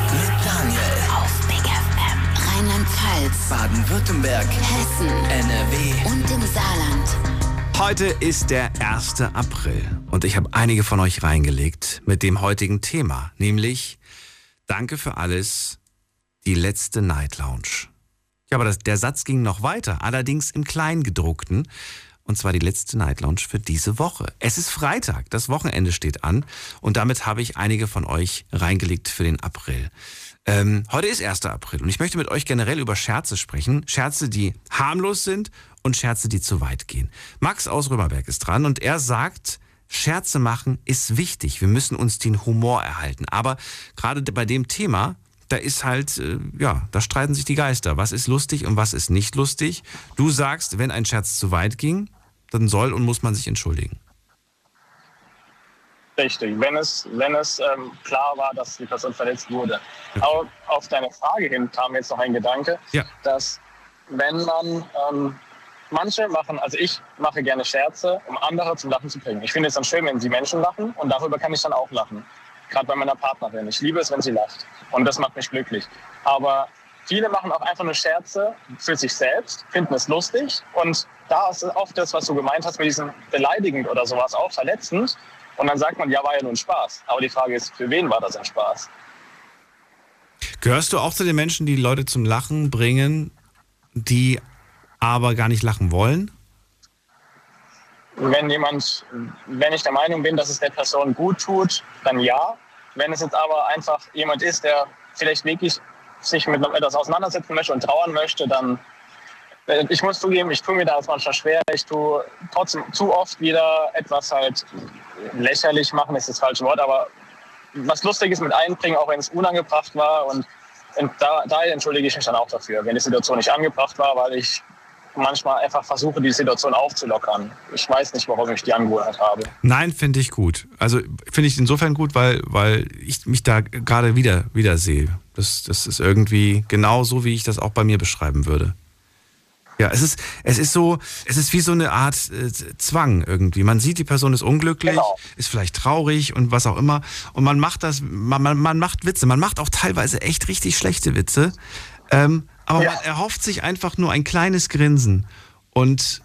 Rheinland-Pfalz. Baden-Württemberg. Hessen. NRW. Und im Saarland. Heute ist der 1. April und ich habe einige von euch reingelegt mit dem heutigen Thema, nämlich Danke für alles, die letzte Night Lounge. Ja, aber das, der Satz ging noch weiter, allerdings im Kleingedruckten. Und zwar die letzte Night Lounge für diese Woche. Es ist Freitag, das Wochenende steht an und damit habe ich einige von euch reingelegt für den April. Ähm, heute ist 1. April und ich möchte mit euch generell über Scherze sprechen. Scherze, die harmlos sind und Scherze, die zu weit gehen. Max aus Römerberg ist dran und er sagt, Scherze machen ist wichtig. Wir müssen uns den Humor erhalten. Aber gerade bei dem Thema, da ist halt, äh, ja, da streiten sich die Geister. Was ist lustig und was ist nicht lustig? Du sagst, wenn ein Scherz zu weit ging, dann soll und muss man sich entschuldigen. Richtig, wenn es, wenn es ähm, klar war, dass die Person verletzt wurde. Aber auf deine Frage hin kam jetzt noch ein Gedanke, Ja. dass wenn man, ähm, manche machen, also ich mache gerne Scherze, um andere zum Lachen zu bringen. Ich finde es dann schön, wenn sie Menschen lachen und darüber kann ich dann auch lachen. Gerade bei meiner Partnerin. Ich liebe es, wenn sie lacht. Und das macht mich glücklich. Aber viele machen auch einfach nur Scherze für sich selbst, finden es lustig. Und da ist auch das, was du gemeint hast mit diesem beleidigend oder sowas, auch verletzend. Und dann sagt man, ja, war ja nur ein Spaß. Aber die Frage ist, für wen war das ein Spaß? Gehörst du auch zu den Menschen, die Leute zum Lachen bringen, die aber gar nicht lachen wollen? Wenn jemand, wenn ich der Meinung bin, dass es der Person gut tut, dann ja. Wenn es jetzt aber einfach jemand ist, der vielleicht wirklich sich mit etwas auseinandersetzen möchte und trauern möchte, dann ich muss zugeben, ich tue mir da manchmal schwer. Ich tue trotzdem zu oft wieder etwas halt lächerlich machen, ist das falsche Wort, aber was Lustiges mit einbringen, auch wenn es unangebracht war. Und, und da, entschuldige ich mich dann auch dafür, wenn die Situation nicht angebracht war, weil ich manchmal einfach versuche, die Situation aufzulockern. Ich weiß nicht, warum ich die Angewohnheit habe. Nein, finde ich gut. Also finde ich insofern gut, weil, weil ich mich da gerade wieder, wieder sehe. Das, das ist irgendwie genau so, wie ich das auch bei mir beschreiben würde. Ja, es ist, es ist so, es ist wie so eine Art äh, Zwang irgendwie. Man sieht, die Person ist unglücklich, ist vielleicht traurig und was auch immer. Und man macht das, man, man, man macht Witze. Man macht auch teilweise echt richtig schlechte Witze. Ähm, aber man erhofft sich einfach nur ein kleines Grinsen. Und,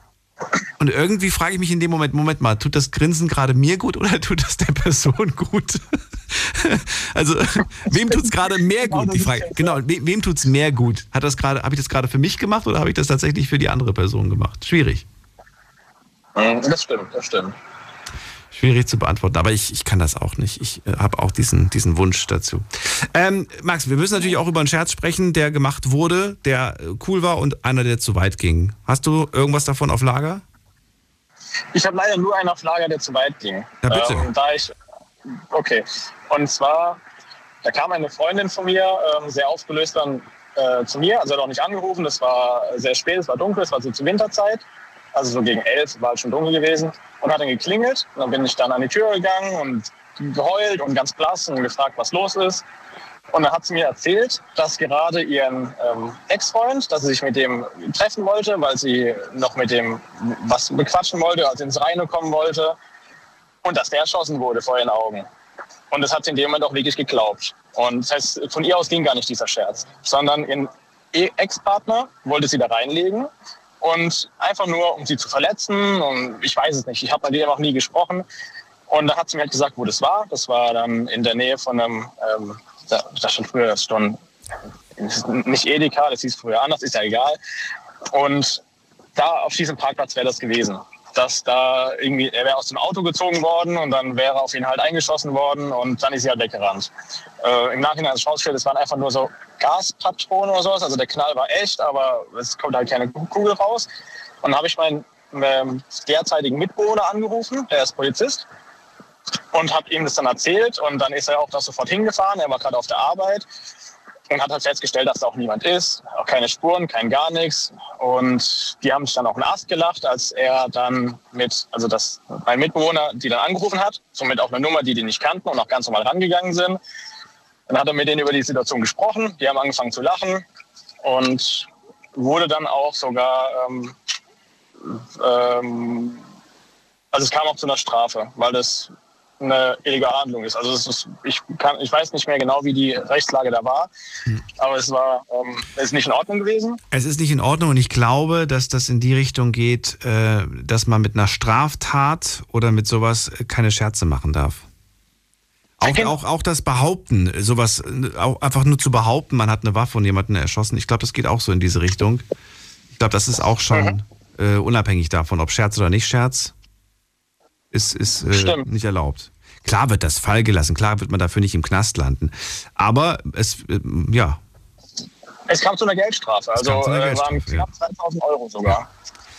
und irgendwie frage ich mich in dem Moment, Moment mal, tut das Grinsen gerade mir gut oder tut das der Person gut? also, wem tut es gerade mehr gut? Die Frage. Genau, we, wem tut es mehr gut? Habe ich das gerade für mich gemacht oder habe ich das tatsächlich für die andere Person gemacht? Schwierig. Das stimmt, das stimmt. Schwierig zu beantworten, aber ich, ich kann das auch nicht. Ich äh, habe auch diesen, diesen Wunsch dazu. Ähm, Max, wir müssen natürlich auch über einen Scherz sprechen, der gemacht wurde, der äh, cool war und einer, der zu weit ging. Hast du irgendwas davon auf Lager? Ich habe leider nur einen auf Lager, der zu weit ging. Ja, bitte. Ähm, da ich, okay. Und zwar, da kam eine Freundin von mir, ähm, sehr aufgelöst dann äh, zu mir. Also hat auch nicht angerufen. Das war sehr spät, es war dunkel, es war so zur Winterzeit. Also so gegen elf war es schon dunkel gewesen. Und hat dann geklingelt. Und dann bin ich dann an die Tür gegangen und geheult und ganz blass und gefragt, was los ist. Und dann hat sie mir erzählt, dass gerade ihren ähm, Ex-Freund, dass sie sich mit dem treffen wollte, weil sie noch mit dem was bequatschen wollte, also ins Reine kommen wollte. Und dass der erschossen wurde vor ihren Augen. Und das hat sie in dem Moment auch wirklich geglaubt. Und das heißt, von ihr aus ging gar nicht dieser Scherz, sondern ihren Ex-Partner wollte sie da reinlegen. Und einfach nur, um sie zu verletzen. Und ich weiß es nicht. Ich habe mit ihr noch nie gesprochen. Und da hat sie mir halt gesagt, wo das war. Das war dann in der Nähe von einem, ähm, da, das schon früher schon, nicht Edeka, das hieß früher anders, ist ja egal. Und da auf diesem Parkplatz wäre das gewesen. Dass da irgendwie, er wäre aus dem Auto gezogen worden und dann wäre auf ihn halt eingeschossen worden und dann ist sie halt weggerannt. Äh, Im Nachhinein ist rausgestellt, es waren einfach nur so Gaspatronen oder sowas, also der Knall war echt, aber es kommt halt keine Kugel raus. Und dann habe ich meinen ähm, derzeitigen Mitbewohner angerufen, der ist Polizist, und habe ihm das dann erzählt und dann ist er auch da sofort hingefahren, er war gerade auf der Arbeit und hat halt festgestellt, dass da auch niemand ist, auch keine Spuren, kein gar nichts. Und die haben sich dann auch einen Ast gelacht, als er dann mit, also das, mein Mitbewohner, die dann angerufen hat, somit auch eine Nummer, die die nicht kannten und auch ganz normal rangegangen sind. Dann hat er mit denen über die Situation gesprochen, die haben angefangen zu lachen und wurde dann auch sogar, ähm, ähm, also es kam auch zu einer Strafe, weil das eine illegale Handlung ist. Also ist, ich, kann, ich weiß nicht mehr genau, wie die Rechtslage da war, aber es war ähm, es ist nicht in Ordnung gewesen. Es ist nicht in Ordnung und ich glaube, dass das in die Richtung geht, äh, dass man mit einer Straftat oder mit sowas keine Scherze machen darf. Auch, auch, auch das Behaupten, sowas, auch einfach nur zu behaupten, man hat eine Waffe und jemanden erschossen, ich glaube, das geht auch so in diese Richtung. Ich glaube, das ist auch schon äh, unabhängig davon, ob Scherz oder nicht Scherz, ist, ist äh, nicht erlaubt. Klar wird das Fall gelassen, klar wird man dafür nicht im Knast landen. Aber es, äh, ja. Es kam zu einer Geldstrafe, also einer äh, waren Geldstrafe, ja. knapp 2000 Euro sogar.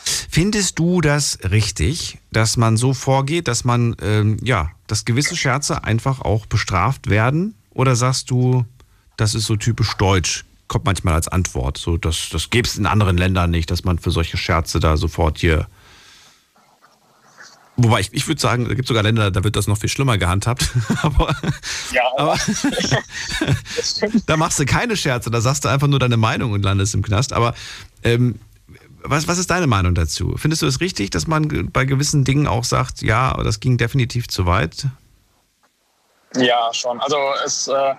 Findest du das richtig, dass man so vorgeht, dass man, ähm, ja, dass gewisse Scherze einfach auch bestraft werden? Oder sagst du, das ist so typisch deutsch? Kommt manchmal als Antwort. So, das, das gäbe es in anderen Ländern nicht, dass man für solche Scherze da sofort hier. Wobei ich, ich würde sagen, da gibt sogar Länder, da wird das noch viel schlimmer gehandhabt. aber Ja, aber da machst du keine Scherze, da sagst du einfach nur deine Meinung und landest im Knast. Aber ähm, was, was ist deine Meinung dazu? Findest du es richtig, dass man bei gewissen Dingen auch sagt, ja, das ging definitiv zu weit? Ja, schon. Also es, äh,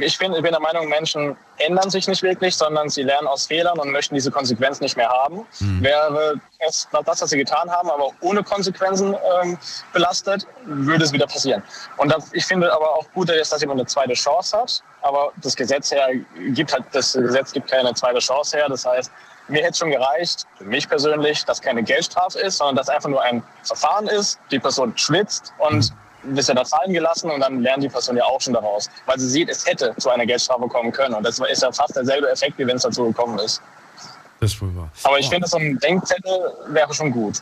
ich, bin, ich bin der Meinung, Menschen ändern sich nicht wirklich, sondern sie lernen aus Fehlern und möchten diese Konsequenzen nicht mehr haben. Wäre es das, was sie getan haben, aber ohne Konsequenzen ähm, belastet, würde es wieder passieren. Und das, ich finde aber auch gut, dass jemand eine zweite Chance hat. Aber das Gesetz her gibt halt, das Gesetz gibt keine zweite Chance her. Das heißt, mir hätte schon gereicht, für mich persönlich, dass keine Geldstrafe ist, sondern dass einfach nur ein Verfahren ist, die Person schwitzt und wird ja da fallen gelassen und dann lernt die Person ja auch schon daraus, weil sie sieht, es hätte zu einer Geldstrafe kommen können. Und das ist ja fast derselbe Effekt, wie wenn es dazu gekommen ist. Das ist wohl wahr. Aber ich finde, so ein Denkzettel wäre schon gut.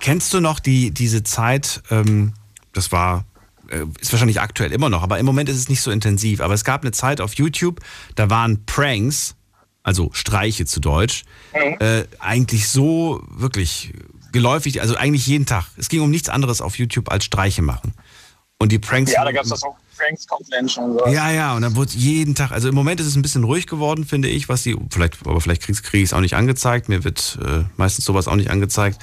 Kennst du noch die, diese Zeit, ähm, das war, äh, ist wahrscheinlich aktuell immer noch, aber im Moment ist es nicht so intensiv. Aber es gab eine Zeit auf YouTube, da waren Pranks, also Streiche zu Deutsch, äh, eigentlich so wirklich geläufig, also eigentlich jeden Tag. Es ging um nichts anderes auf YouTube als Streiche machen. Und die Pranks. Ja, da gab es das auch Convention und sowas. Ja, ja, und dann wurde jeden Tag, also im Moment ist es ein bisschen ruhig geworden, finde ich, was die, vielleicht, aber vielleicht kriege krieg ich es auch nicht angezeigt, mir wird äh, meistens sowas auch nicht angezeigt.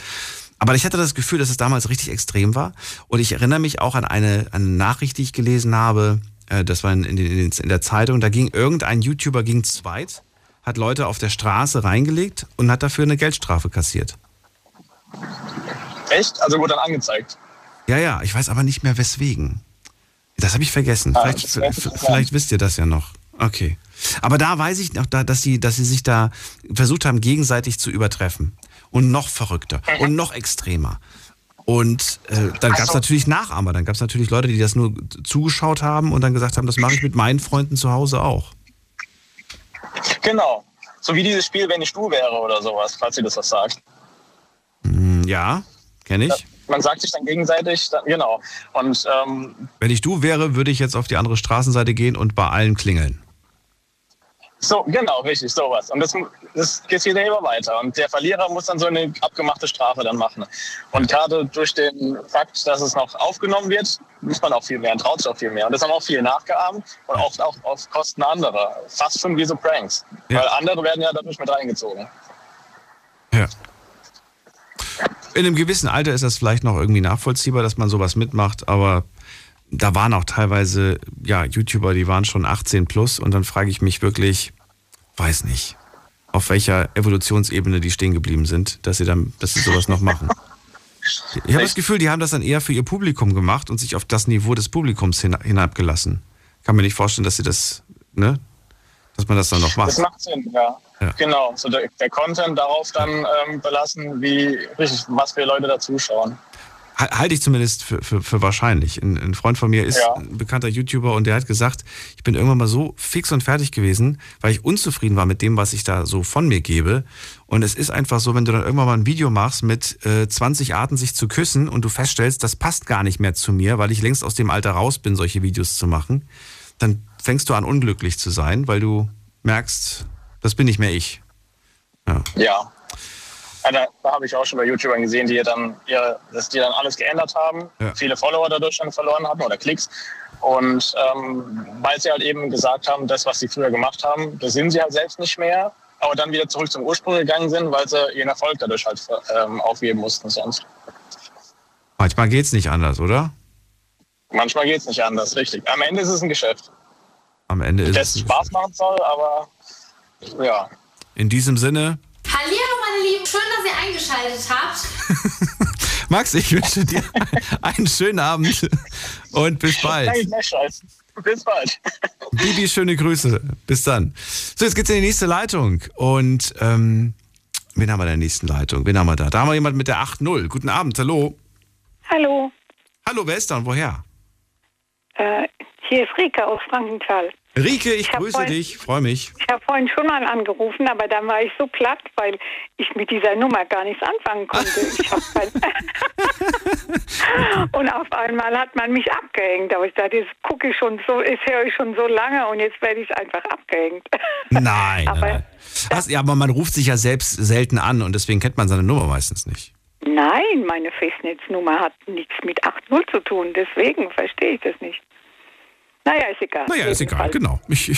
Aber ich hatte das Gefühl, dass es damals richtig extrem war. Und ich erinnere mich auch an eine, an eine Nachricht, die ich gelesen habe, äh, das war in, in, den- in der Zeitung, da ging irgendein YouTuber ging zweit, hat Leute auf der Straße reingelegt und hat dafür eine Geldstrafe kassiert. Echt? Also wurde dann angezeigt. Ja, ja, ich weiß aber nicht mehr weswegen. Das habe ich vergessen. Ah, Vielleicht, vielleicht wisst ihr das ja noch. Okay. Aber da weiß ich noch, da, dass, sie, dass sie sich da versucht haben, gegenseitig zu übertreffen. Und noch verrückter und noch extremer. Und äh, dann gab es natürlich Nachahmer. Dann gab es natürlich Leute, die das nur zugeschaut haben und dann gesagt haben, das mache ich mit meinen Freunden zu Hause auch. Genau. So wie dieses Spiel, wenn ich du wäre oder sowas, falls ihr das was sagt. Hm, Ja, kenne ich. Man sagt sich dann gegenseitig, dann, genau. Und ähm, Wenn ich du wäre, würde ich jetzt auf die andere Straßenseite gehen und bei allen klingeln. So, genau, richtig, sowas. Und das, das geht hier immer weiter. Und der Verlierer muss dann so eine abgemachte Strafe dann machen. Und gerade durch den Fakt, dass es noch aufgenommen wird, muss man auch viel mehr und traut sich auch viel mehr. Und das haben auch viele nachgeahmt und oft auch auf Kosten anderer. Fast schon wie so Pranks. Ja. Weil andere werden ja dadurch mit reingezogen. Ja. In einem gewissen Alter ist das vielleicht noch irgendwie nachvollziehbar, dass man sowas mitmacht, aber da waren auch teilweise, ja, YouTuber, die waren schon 18 plus und dann frage ich mich wirklich, weiß nicht, auf welcher Evolutionsebene die stehen geblieben sind, dass sie dann, dass sie sowas noch machen. Ich habe das Gefühl, die haben das dann eher für ihr Publikum gemacht und sich auf das Niveau des Publikums hin, hinabgelassen. Kann mir nicht vorstellen, dass sie das, ne, dass man das dann noch macht. Das macht Sinn, ja. Genau, so der, der Content darauf dann ähm, belassen, wie richtig, was für Leute da zuschauen. Halte ich zumindest für, für, für wahrscheinlich. Ein, ein, Freund von mir ist Ja. ein bekannter YouTuber und der hat gesagt, ich bin irgendwann mal so fix und fertig gewesen, weil ich unzufrieden war mit dem, was ich da so von mir gebe. Und es ist einfach so, wenn du dann irgendwann mal ein Video machst mit äh, 20 Arten, sich zu küssen und du feststellst, das passt gar nicht mehr zu mir, weil ich längst aus dem Alter raus bin, solche Videos zu machen, dann fängst du an, unglücklich zu sein, weil du merkst, das bin nicht mehr ich. Ja. Ja. Da da habe ich auch schon bei YouTubern gesehen, die dann ihre, dass die dann alles geändert haben, Ja. viele Follower dadurch dann verloren hatten oder Klicks. Und ähm, weil sie halt eben gesagt haben, das, was sie früher gemacht haben, das sind sie halt selbst nicht mehr, aber dann wieder zurück zum Ursprung gegangen sind, weil sie ihren Erfolg dadurch halt ähm, aufgeben mussten sonst. Manchmal geht's nicht anders, oder? Manchmal geht es nicht anders, richtig. Am Ende ist es ein Geschäft, Am Ende ist das es. Spaß machen soll, aber ja. In diesem Sinne, Hallihallo, meine Lieben. Schön, dass ihr eingeschaltet habt. Max, ich wünsche dir einen schönen Abend und bis bald. Bis bald. Bibi, schöne Grüße. Bis dann. So, jetzt geht's in die nächste Leitung. Und ähm, wen haben wir in der nächsten Leitung? Wen haben wir da? Da haben wir jemand mit der 8.0. Guten Abend, hallo. Hallo, Hallo, wer ist da und woher? äh, hier ist Rika aus Frankenthal. Rike, ich, Ich grüße vorhin- dich, freue mich. Ich habe vorhin schon mal angerufen, aber dann war ich so platt, weil ich mit dieser Nummer gar nichts anfangen konnte. Ich und auf einmal hat man mich abgehängt. Aber ich dachte, jetzt gucke ich schon so, das höre ich schon so lange und jetzt werde ich einfach abgehängt. Nein, Aber- nein. Hast, ja, aber man ruft sich ja selbst selten an und deswegen kennt man seine Nummer meistens nicht. Nein, meine Festnetznummer hat nichts mit 8.0 zu tun, deswegen verstehe ich das nicht. Naja, ist egal. Naja, ist egal, genau. Ich,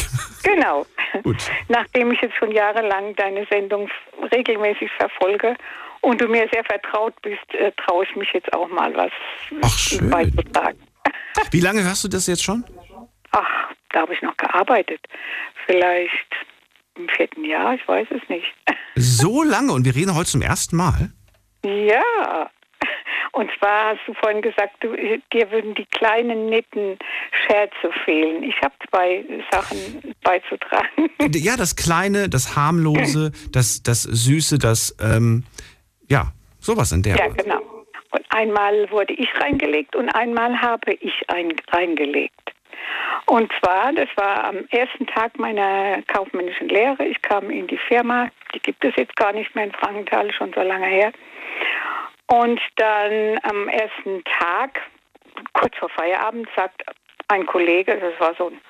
Genau. Gut. Nachdem ich jetzt schon jahrelang deine Sendung regelmäßig verfolge und du mir sehr vertraut bist, äh, traue ich mich jetzt auch mal was Ach, schön. beizutragen. Wie lange hörst du das jetzt schon? Ach, da habe ich noch gearbeitet. Vielleicht im vierten Jahr, ich weiß es nicht. So lange und wir reden heute zum ersten Mal. Ja. Und zwar hast du vorhin gesagt, du, dir würden die kleinen, netten Scherze fehlen. Ich habe zwei Sachen beizutragen. Ja, das Kleine, das Harmlose, das, das Süße, das, ähm, ja, sowas in der Ja, genau. Und einmal wurde ich reingelegt und einmal habe ich ein, reingelegt. Und zwar, das war am ersten Tag meiner kaufmännischen Lehre. Ich kam in die Firma, die gibt es jetzt gar nicht mehr in Frankenthal, schon so lange her. Und dann am ersten Tag, kurz vor Feierabend, sagt ein Kollege, das war so ein,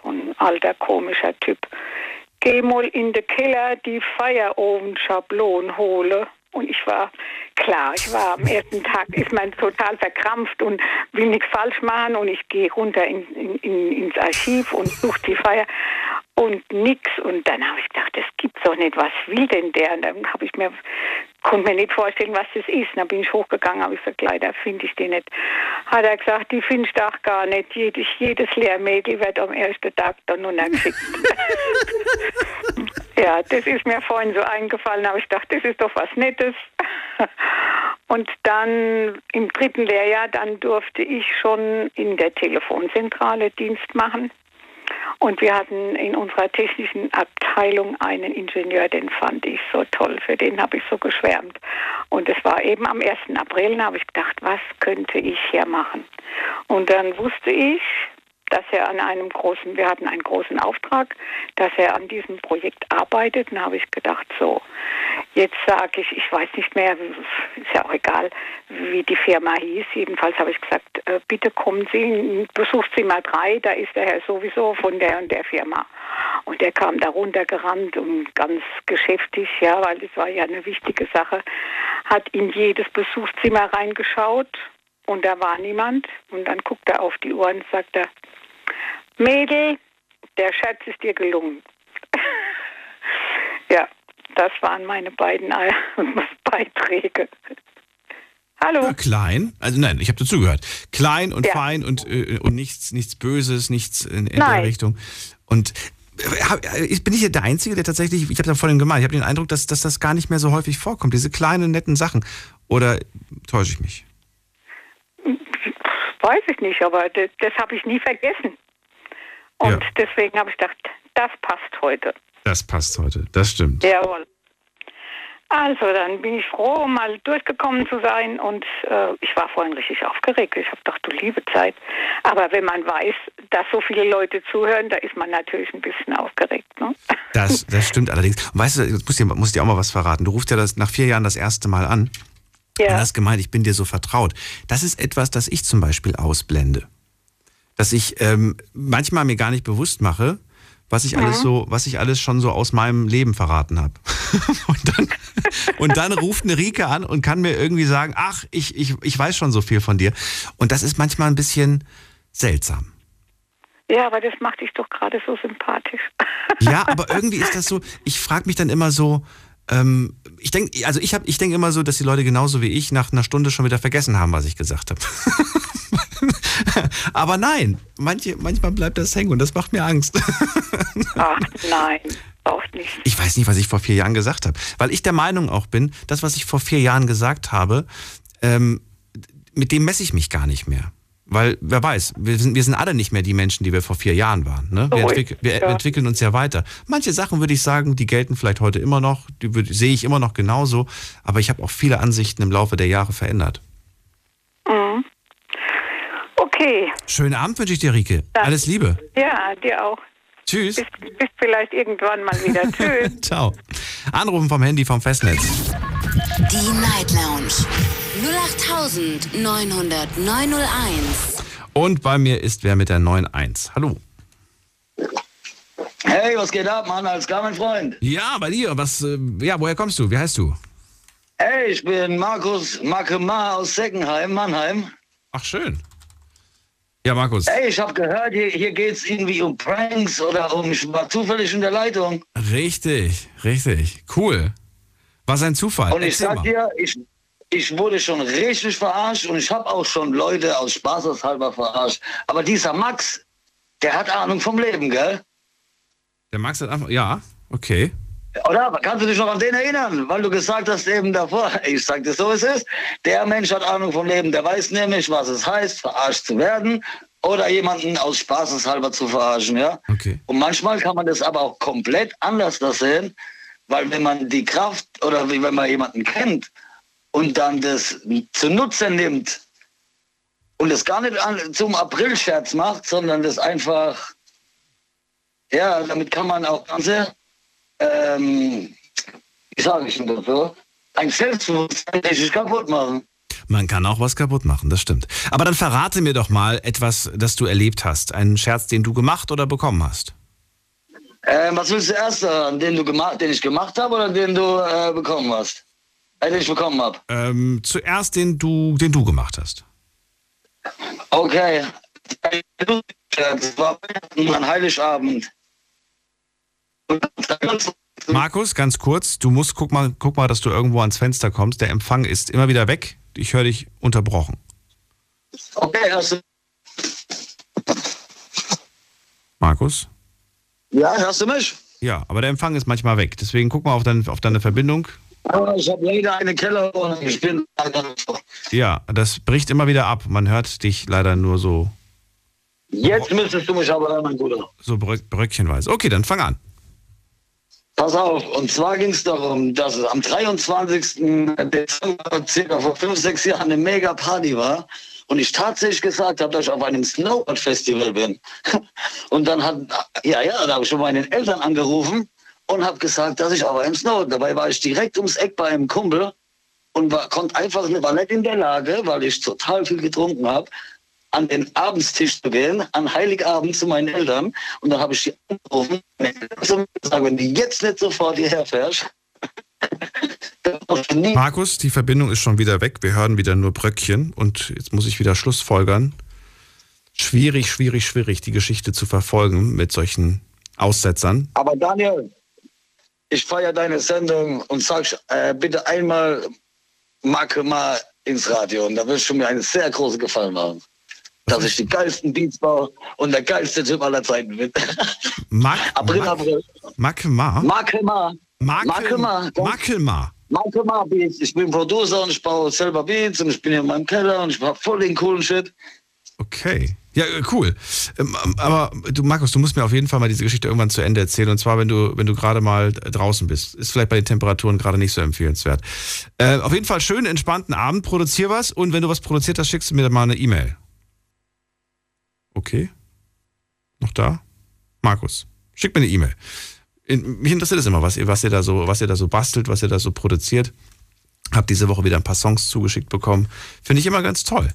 so ein alter komischer Typ, geh mal in den Keller die Feierofen-Schablon hole. Und ich war, klar, ich war am ersten Tag, ist man total verkrampft und will nichts falsch machen und ich gehe runter in, in, in, ins Archiv und suche die Feier und nix. Und dann habe ich gedacht, das gibt's doch nicht, was will denn der? Und dann habe ich mir, konnte mir nicht vorstellen, was das ist. Und dann bin ich hochgegangen, habe ich gesagt, leider finde ich die nicht. Hat er gesagt, die findest du auch gar nicht. Jedes, jedes Lehrmädel wird am ersten Tag dann runtergeschickt. Ja, das ist mir vorhin so eingefallen, aber ich dachte, das ist doch was Nettes. Und dann im dritten Lehrjahr, dann durfte ich schon in der Telefonzentrale Dienst machen. Und wir hatten in unserer technischen Abteilung einen Ingenieur, den fand ich so toll, für den habe ich so geschwärmt. Und es war eben am 1. April, da habe ich gedacht, was könnte ich hier machen? Und dann wusste ich, dass er an einem großen, wir hatten einen großen Auftrag, dass er an diesem Projekt arbeitet. Und habe ich gedacht, so, jetzt sage ich, ich weiß nicht mehr, ist ja auch egal, wie die Firma hieß. Jedenfalls habe ich gesagt, äh, bitte kommen Sie, besucht Sie mal drei, da ist der Herr sowieso von der und der Firma. Und der kam da runtergerannt und ganz geschäftig, ja, weil das war ja eine wichtige Sache, hat in jedes Besuchszimmer reingeschaut und da war niemand. Und dann guckt er auf die Uhr und sagt er, Mädel, der Scherz ist dir gelungen. ja, das waren meine beiden Beiträge. Hallo. Ja, klein, also nein, ich habe dazugehört. Klein und Ja. fein und, äh, und nichts, nichts Böses, nichts in, in der. Richtung. Und äh, äh, ich- bin ich der Einzige, der tatsächlich, ich habe da vorhin gemeint, ich habe den Eindruck, dass, dass das gar nicht mehr so häufig vorkommt, diese kleinen, netten Sachen. Oder täusche ich mich? Weiß ich nicht, aber das, das habe ich nie vergessen. Und deswegen habe ich gedacht, das passt heute. Das passt heute, das stimmt. Jawohl. Also, dann bin ich froh, mal durchgekommen zu sein und äh, ich war vorhin richtig aufgeregt. Ich habe gedacht, du liebe Zeit. Aber wenn man weiß, dass so viele Leute zuhören, da ist man natürlich ein bisschen aufgeregt. Ne? Das, das stimmt allerdings. Und weißt du, jetzt muss ich, muss ich dir auch mal was verraten. Du rufst ja das nach vier Jahren das erste Mal an. Ja. Und hast gemeint, ich bin dir so vertraut. Das ist etwas, das ich zum Beispiel ausblende. Dass ich ähm, manchmal mir gar nicht bewusst mache, was ich alles so, was ich alles schon so aus meinem Leben verraten habe. und, dann, und dann ruft eine Rike an und kann mir irgendwie sagen, ach, ich, ich, ich weiß schon so viel von dir. Und das ist manchmal ein bisschen seltsam. Ja, aber das macht dich doch gerade so sympathisch. ja, aber irgendwie ist das so, ich frage mich dann immer so, ähm, ich denke, also ich habe, ich denke immer so, dass die Leute genauso wie ich nach einer Stunde schon wieder vergessen haben, was ich gesagt habe. Aber nein, manche, manchmal bleibt das hängen und das macht mir Angst. Ach nein, auch nicht. Ich weiß nicht, was ich vor vier Jahren gesagt habe, weil ich der Meinung auch bin, das, was ich vor vier Jahren gesagt habe, ähm, mit dem messe ich mich gar nicht mehr. Weil, wer weiß, wir sind, wir sind alle nicht mehr die Menschen, die wir vor vier Jahren waren. Ne? Wir, entwick wir ja. entwickeln uns ja weiter. Manche Sachen würde ich sagen, die gelten vielleicht heute immer noch, die würd, sehe ich immer noch genauso, aber ich habe auch viele Ansichten im Laufe der Jahre verändert. Mhm. Okay. Schönen Abend wünsche ich dir, Rike. Dann. Alles Liebe. Ja, dir auch. Tschüss. Bis, bis vielleicht irgendwann mal wieder. Tschüss. Ciao. Anrufen vom Handy vom Festnetz. Die Night Lounge 0890901. Und bei mir ist wer mit der 91. Hallo. Hey, was geht ab, Mann? Alles klar, mein Freund? Ja, bei dir. Was, äh, ja, woher kommst du? Wie heißt du? Hey, ich bin Markus Makemar aus Seckenheim, Mannheim. Ach, schön. Ja, Markus. Hey, ich habe gehört, hier, hier geht es irgendwie um Pranks oder um, ich war zufällig in der Leitung. Richtig, richtig. Cool. Was ein Zufall. Und ich sag dir, ich, ich wurde schon richtig verarscht und ich habe auch schon Leute aus Spaßeshalber verarscht. Aber dieser Max, der hat Ahnung vom Leben, gell? Der Max hat einfach, ja, okay. Oder? Kannst du dich noch an den erinnern? Weil du gesagt hast eben davor, ich sag dir so, es ist, der Mensch hat Ahnung vom Leben, der weiß nämlich, was es heißt, verarscht zu werden oder jemanden aus Spaßeshalber zu verarschen, ja? Okay. Und manchmal kann man das aber auch komplett anders sehen, weil wenn man die Kraft oder wie wenn man jemanden kennt und dann das zunutze nimmt und das gar nicht zum Aprilscherz macht, sondern das einfach, ja, damit kann man auch ganze ähm, wie sage ich denn dafür, ein Selbstbewusstsein richtig kaputt machen. Man kann auch was kaputt machen, das stimmt. Aber dann verrate mir doch mal etwas, das du erlebt hast. Einen Scherz, den du gemacht oder bekommen hast. Ähm, was willst du erst hören? Den, du gemacht, den ich gemacht habe oder den du äh, bekommen hast? Äh, den ich bekommen habe? Ähm, zuerst den du, den du gemacht hast. Okay. Das war ein Heiligabend. Markus, ganz kurz, du musst, guck mal, guck mal, dass du irgendwo ans Fenster kommst. Der Empfang ist immer wieder weg. Ich höre dich unterbrochen. Okay, also. Markus? Ja, hörst du mich? Ja, aber der Empfang ist manchmal weg. Deswegen guck mal auf, dein, auf deine Verbindung. Ich habe leider eine Keller und ich bin. Ja, das bricht immer wieder ab. Man hört dich leider nur so. Jetzt müsstest du mich aber hören, mein Bruder. So bröckchenweise. Okay, dann fang an. Pass auf, und zwar ging es darum, dass es am 23. Dezember, circa vor fünf, sechs Jahren, eine mega Party war. Und ich tatsächlich gesagt habe, dass ich auf einem Snowboard-Festival bin. Und dann hat, ja, ja, da habe ich schon meinen Eltern angerufen und habe gesagt, dass ich auf einem Snowboard, dabei war ich direkt ums Eck bei einem Kumpel und war, konnte einfach, war nicht in der Lage, weil ich total viel getrunken habe, an den Abendstisch zu gehen, an Heiligabend zu meinen Eltern. Und dann habe ich die angerufen und gesagt, wenn du jetzt nicht sofort hierher fährst, Markus, die Verbindung ist schon wieder weg. Wir hören wieder nur Bröckchen und jetzt muss ich wieder Schlussfolgern. Schwierig, schwierig, schwierig, die Geschichte zu verfolgen mit solchen Aussetzern. Aber Daniel, ich feiere deine Sendung und sag äh, bitte einmal Marke mal ins Radio und da wirst du mir einen sehr großen Gefallen machen dass ich die geilsten Beats baue und der geilste Typ aller Zeiten bin. Mark, April, April. Makelmar? Makelmar. Makelmar. Makelmar. Makelmar Beats. Ich bin Producer und ich baue selber Beats und ich bin in meinem Keller und ich mache voll den coolen Shit. Okay. Ja, äh, cool. Ähm, Aber du, Markus, du musst mir auf jeden Fall mal diese Geschichte irgendwann zu Ende erzählen. Und zwar, wenn du, wenn du gerade mal draußen bist. Ist vielleicht bei den Temperaturen gerade nicht so empfehlenswert. Äh, auf jeden Fall schönen, entspannten Abend. Produzier was. Und wenn du was produziert hast, schickst du mir mal eine E-Mail. Okay. Noch da? Markus, schick mir eine E-Mail. Mich interessiert es immer, was ihr, was ihr da so, was ihr da so bastelt, was ihr da so produziert. Hab diese Woche wieder ein paar Songs zugeschickt bekommen. Finde ich immer ganz toll.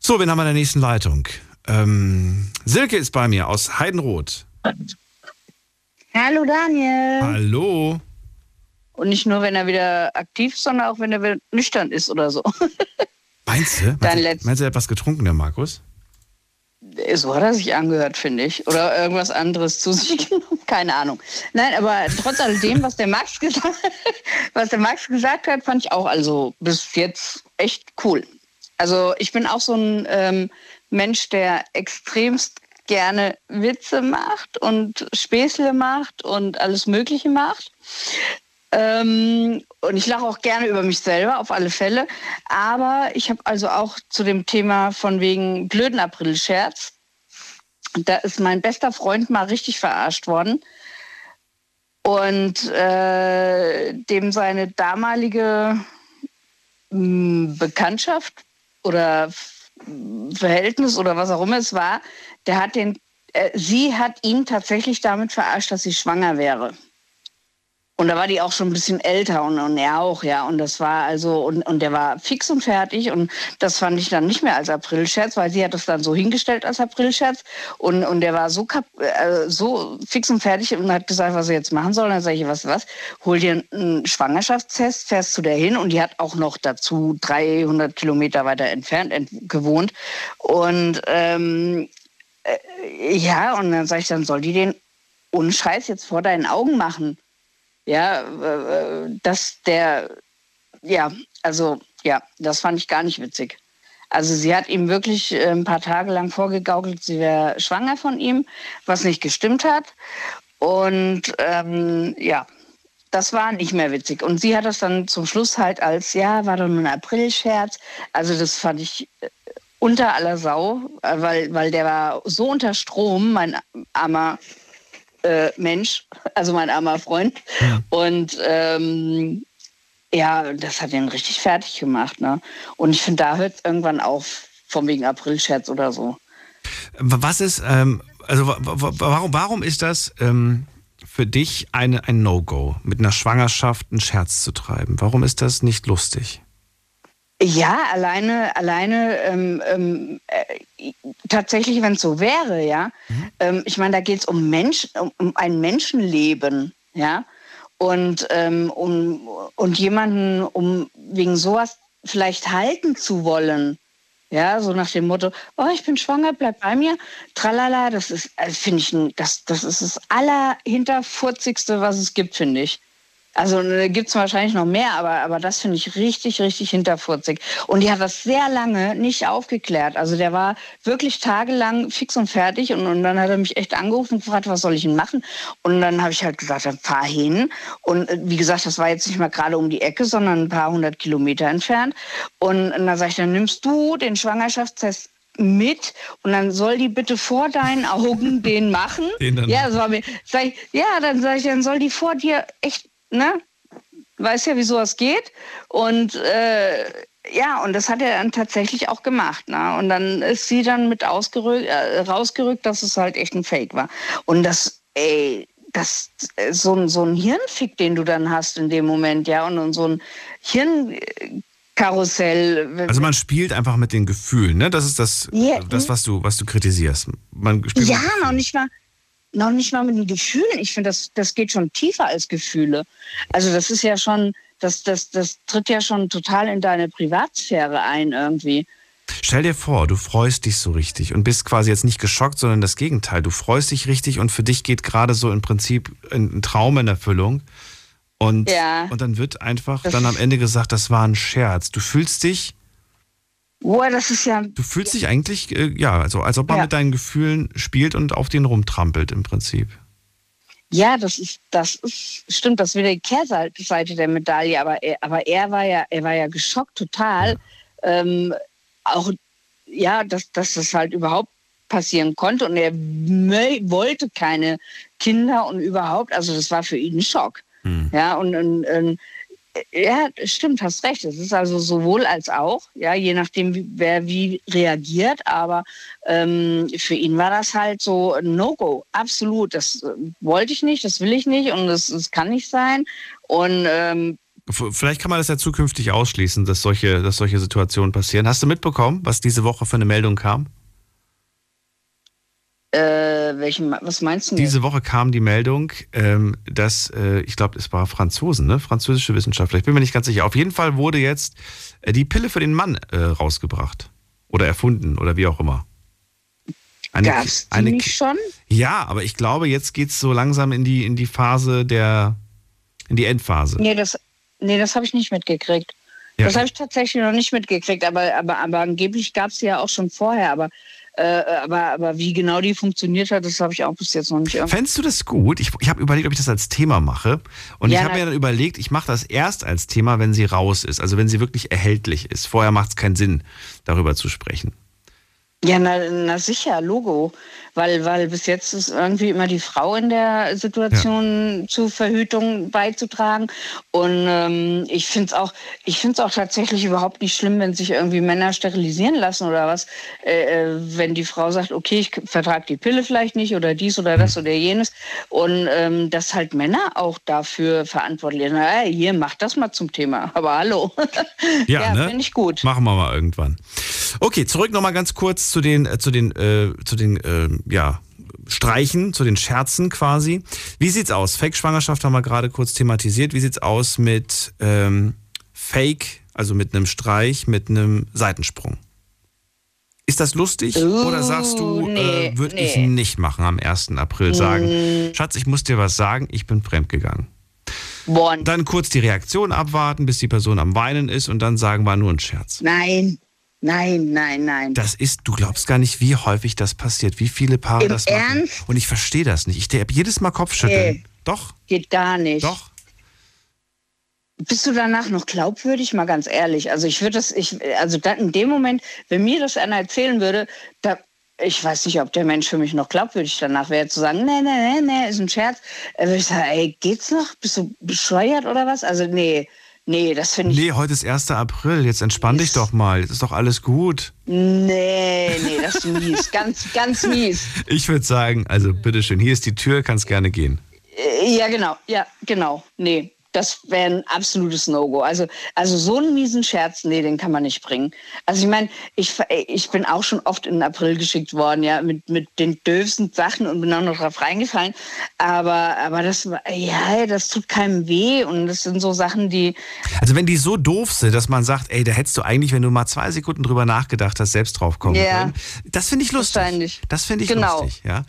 So, wen haben wir in der nächsten Leitung? Ähm, Silke ist bei mir aus Heidenroth. Hallo Daniel. Hallo. Und nicht nur, wenn er wieder aktiv ist, sondern auch, wenn er wieder nüchtern ist oder so. Meinst du? Meinst du, er hat was getrunken, der Markus? So hat er sich angehört, finde ich. Oder irgendwas anderes zu sich genommen. Keine Ahnung. Nein, aber trotz alledem, was der Max gesagt, was der Max gesagt hat, fand ich auch also bis jetzt echt cool. Also ich bin auch so ein ähm, Mensch, der extremst gerne Witze macht und Späßle macht und alles Mögliche macht. Ähm, und ich lache auch gerne über mich selber, auf alle Fälle. Aber ich habe also auch zu dem Thema von wegen blöden April-Scherz, da ist mein bester Freund mal richtig verarscht worden. Und äh, dem seine damalige mh, Bekanntschaft oder Verhältnis oder was auch immer es war, der hat den, äh, sie hat ihn tatsächlich damit verarscht, dass sie schwanger wäre. Und da war die auch schon ein bisschen älter und, und er auch, ja. Und das war also, und, und der war fix und fertig. Und das fand ich dann nicht mehr als Aprilscherz, weil sie hat das dann so hingestellt als Aprilscherz. Und, und der war so, kap äh, so fix und fertig und hat gesagt, was er jetzt machen soll. Und dann sage ich, was, was? Hol dir einen Schwangerschaftstest, fährst zu der hin. Und die hat auch noch dazu 300 Kilometer weiter entfernt ent gewohnt. Und ähm, äh, ja, und dann sage ich, dann soll die den ohne Scheiß jetzt vor deinen Augen machen. Ja, dass der, ja, also ja, das fand ich gar nicht witzig. Also sie hat ihm wirklich äh, ein paar Tage lang vorgegaukelt, sie wäre schwanger von ihm, was nicht gestimmt hat. Und ähm, ja, das war nicht mehr witzig. Und sie hat das dann zum Schluss halt als, ja, war doch nur ein Aprilscherz. Also das fand ich äh, unter aller Sau, äh, weil, weil der war so unter Strom, mein armer äh, Mensch, also mein armer Freund. Und ähm, ja, das hat ihn richtig fertig gemacht. Ne? Und ich finde, da hört es irgendwann auf, von wegen Aprilscherz oder so. Was ist, ähm, also wa- wa- warum, warum ist das ähm, für dich eine, ein No-Go, mit einer Schwangerschaft einen Scherz zu treiben? Warum ist das nicht lustig? Ja, alleine, alleine ähm, ähm, äh, tatsächlich, wenn es so wäre, ja. Ähm, ich meine, da geht es um Mensch, um, um ein Menschenleben, ja. Und ähm, um und jemanden, um wegen sowas vielleicht halten zu wollen, ja, so nach dem Motto, oh, ich bin schwanger, bleib bei mir, tralala, das ist, also finde ich, das, das ist das allerhinterfurzigste, was es gibt, finde ich. Also da gibt es wahrscheinlich noch mehr, aber, aber das finde ich richtig, richtig hinterfurzig. Und die hat das sehr lange nicht aufgeklärt. Also der war wirklich tagelang fix und fertig und, und dann hat er mich echt angerufen und gefragt, was soll ich denn machen? Und dann habe ich halt gesagt, dann fahr hin. Und äh, wie gesagt, das war jetzt nicht mal gerade um die Ecke, sondern ein paar hundert Kilometer entfernt. Und, und dann sage ich, dann nimmst du den Schwangerschaftstest mit und dann soll die bitte vor deinen Augen den machen. Den dann- ja, das war mir, sag ich, ja, dann sage ich, dann soll die vor dir echt, ne? Weiß ja, wie sowas geht. Und äh, ja, und das hat er dann tatsächlich auch gemacht. Ne? Und dann ist sie dann mit ausgerückt, äh, rausgerückt, dass es halt echt ein Fake war. Und das, ey, das äh, so ein, so ein Hirnfick, den du dann hast in dem Moment, ja, und, und so ein Hirnkarussell. Also man spielt einfach mit den Gefühlen, ne? Das ist das, Ja, das was du, was du kritisierst. Man spielt Ja, noch nicht mal, noch nicht mal mit den Gefühlen. Ich finde, das, das geht schon tiefer als Gefühle. Also das ist ja schon, das, das, das tritt ja schon total in deine Privatsphäre ein irgendwie. Stell dir vor, du freust dich so richtig und bist quasi jetzt nicht geschockt, sondern das Gegenteil. Du freust dich richtig und für dich geht gerade so im Prinzip ein Traum in Erfüllung. Und, Ja. und dann wird einfach Das- dann am Ende gesagt, das war ein Scherz. Du fühlst dich, Boah, das ist ja. du fühlst dich eigentlich, äh, ja, also als ob man Ja. mit deinen Gefühlen spielt und auf denen rumtrampelt im Prinzip. Ja, das ist, das ist, stimmt, das ist wieder die Kehrseite der Medaille, aber er, aber er war ja, er war ja geschockt total. Ähm, auch ja, dass, dass das halt überhaupt passieren konnte und er wollte keine Kinder und überhaupt, also das war für ihn ein Schock. Hm. Ja, und, und, und ja, stimmt, hast recht. Es ist also sowohl als auch, ja, je nachdem, wer wie reagiert. Aber ähm, für ihn war das halt so ein No-Go, absolut. Das äh, wollte ich nicht, das will ich nicht und das, das kann nicht sein. Und ähm, Vielleicht kann man das ja zukünftig ausschließen, dass solche, dass solche Situationen passieren. Hast du mitbekommen, was diese Woche für eine Meldung kam? Äh, welchen, was meinst du? Diese Woche kam die Meldung, ähm, dass, äh, ich glaube, es war Franzosen, ne? französische Wissenschaftler, ich bin mir nicht ganz sicher. Auf jeden Fall wurde jetzt äh, die Pille für den Mann äh, rausgebracht oder erfunden oder wie auch immer. Eine, Gab's die eine, nicht schon? Ja, aber ich glaube, jetzt geht es so langsam in die, in die Phase der, in die Endphase. Nee, das, nee, das habe ich nicht mitgekriegt. Ja. Das habe ich tatsächlich noch nicht mitgekriegt, aber, aber, aber angeblich gab es ja auch schon vorher. Aber äh, aber, aber wie genau die funktioniert hat, das habe ich auch bis jetzt noch nicht. Fändest du das gut? Ich, ich habe überlegt, ob ich das als Thema mache. Und ja, ich habe mir dann überlegt, ich mache das erst als Thema, wenn sie raus ist. Also wenn sie wirklich erhältlich ist. Vorher macht es keinen Sinn, darüber zu sprechen. Ja, na, na sicher, Logo weil, weil bis jetzt ist irgendwie immer die Frau in der Situation ja. zur Verhütung beizutragen. Und ähm, ich finde es auch, ich finde es auch tatsächlich überhaupt nicht schlimm, wenn sich irgendwie Männer sterilisieren lassen oder was, äh, äh wenn die Frau sagt, okay, ich vertrage die Pille vielleicht nicht oder dies oder das oder jenes. Und ähm, dass halt Männer auch dafür verantwortlich sind. Na, hier, mach das mal zum Thema. Aber hallo. Ja, ja ne? finde ich gut. Machen wir mal irgendwann. Okay, zurück nochmal ganz kurz zu den, äh, zu den, äh, zu den äh, ja, Streichen, zu den Scherzen quasi. Wie sieht's aus? Fake-Schwangerschaft haben wir gerade kurz thematisiert. Wie sieht's aus mit ähm, Fake, also mit einem Streich, mit einem Seitensprung? Ist das lustig uh, oder sagst du, nee, äh, würde nee. ich nicht machen am 1. April sagen, mm. Schatz, ich muss dir was sagen, ich bin fremdgegangen. Bon. Dann kurz die Reaktion abwarten, bis die Person am Weinen ist und dann sagen, war nur ein Scherz. Nein, Nein, nein, nein. Das ist, du glaubst gar nicht, wie häufig das passiert, wie viele Paare Im das machen. Ernst? Und ich verstehe das nicht. Ich habe jedes Mal Kopfschütteln. Nee, Doch? Geht gar nicht. Doch? Bist du danach noch glaubwürdig, mal ganz ehrlich? Also ich würde das, ich, also dann in dem Moment, wenn mir das einer erzählen würde, da, ich weiß nicht, ob der Mensch für mich noch glaubwürdig danach wäre, zu sagen, nee, nee, nee, nee, ist ein Scherz. Äh, würde ich sagen, ey, geht's noch? Bist du bescheuert oder was? Also nee, Nee, das finde ich. Nee, heute ist 1. April. Jetzt entspann dich doch mal. Jetzt ist doch alles gut. Nee, nee, das ist mies. ganz, ganz mies. Ich würde sagen, also bitteschön, hier ist die Tür, kannst gerne gehen. Äh, ja, genau. Ja, genau. Nee das wäre ein absolutes No-Go. Also, also so einen miesen Scherz, nee, den kann man nicht bringen. Also ich meine, ich, ich bin auch schon oft in den April geschickt worden, ja, mit, mit den döfsten Sachen und bin auch noch drauf reingefallen. Aber, aber das, ja, das tut keinem weh und das sind so Sachen, die... Also wenn die so doof sind, dass man sagt, ey, da hättest du eigentlich, wenn du mal zwei Sekunden drüber nachgedacht hast, selbst drauf kommen ja. können. Das finde ich lustig. Wahrscheinlich. Das finde ich genau. lustig, ja.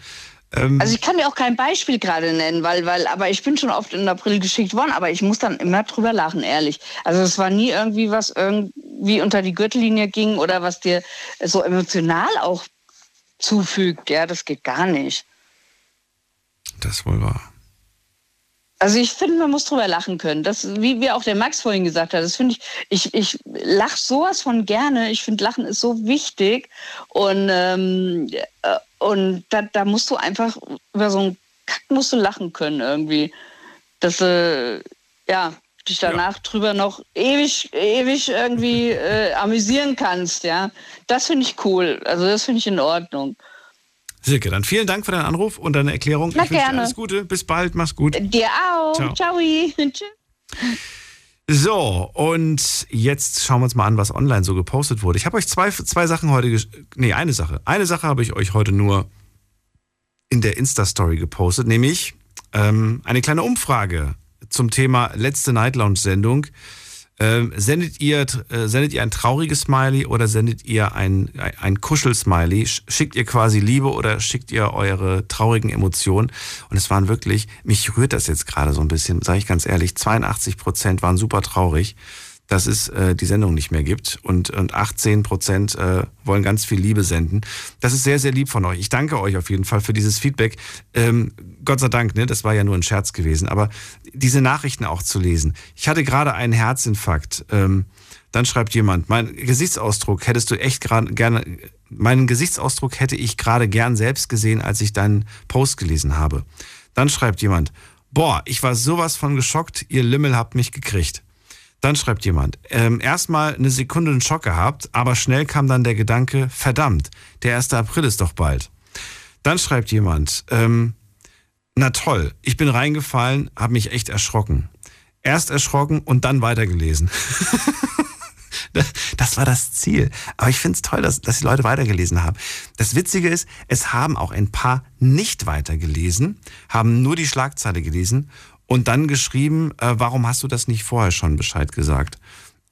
Ähm also ich kann dir auch kein Beispiel gerade nennen, weil, weil, aber ich bin schon oft in April geschickt worden, aber ich muss dann immer drüber lachen, ehrlich. Also es war nie irgendwie was irgendwie unter die Gürtellinie ging oder was dir so emotional auch zufügt. Ja, das geht gar nicht. Das wohl wahr. Also ich finde, man muss drüber lachen können. Das, wie, wie auch der Max vorhin gesagt hat, das finde ich, ich, ich lache sowas von gerne. Ich finde, Lachen ist so wichtig. Und, ähm, äh, und da, da musst du einfach über so einen Kack musst du lachen können irgendwie. Dass äh, ja, dich danach ja. drüber noch ewig, ewig irgendwie äh, amüsieren kannst, ja. Das finde ich cool. Also das finde ich in Ordnung. Silke, dann vielen Dank für deinen Anruf und deine Erklärung. Na, ich wünsche dir alles Gute. Bis bald. Mach's gut. Dir auch. Ciao. Ciao. So, und jetzt schauen wir uns mal an, was online so gepostet wurde. Ich habe euch zwei, zwei Sachen heute, nee, eine Sache. Eine Sache habe ich euch heute nur in der Insta-Story gepostet, nämlich ähm, eine kleine Umfrage zum Thema letzte Night Lounge-Sendung. Ähm, sendet, ihr, äh, sendet ihr ein trauriges Smiley oder sendet ihr ein, ein Kuschel-Smiley? Schickt ihr quasi Liebe oder schickt ihr eure traurigen Emotionen? Und es waren wirklich, mich rührt das jetzt gerade so ein bisschen, sage ich ganz ehrlich, 82 Prozent waren super traurig dass es äh, die Sendung nicht mehr gibt und, und 18 Prozent äh, wollen ganz viel Liebe senden. Das ist sehr, sehr lieb von euch. Ich danke euch auf jeden Fall für dieses Feedback. Ähm, Gott sei Dank, ne, das war ja nur ein Scherz gewesen, aber diese Nachrichten auch zu lesen. Ich hatte gerade einen Herzinfarkt. Ähm, Dann schreibt jemand, mein Gesichtsausdruck hättest du echt gerade gerne, meinen Gesichtsausdruck hätte ich gerade gern selbst gesehen, als ich deinen Post gelesen habe. Dann schreibt jemand, boah, ich war sowas von geschockt, ihr Lümmel habt mich gekriegt. Dann schreibt jemand, ähm, erstmal eine Sekunde einen Schock gehabt, aber schnell kam dann der Gedanke, verdammt, der 1. April ist doch bald. Dann schreibt jemand, ähm, na toll, ich bin reingefallen, habe mich echt erschrocken. Erst erschrocken und dann weitergelesen. Das war das Ziel. Aber ich finde es toll, dass, dass die Leute weitergelesen haben. Das Witzige ist, es haben auch ein paar nicht weitergelesen, haben nur die Schlagzeile gelesen und dann geschrieben, äh, warum hast du das nicht vorher schon Bescheid gesagt?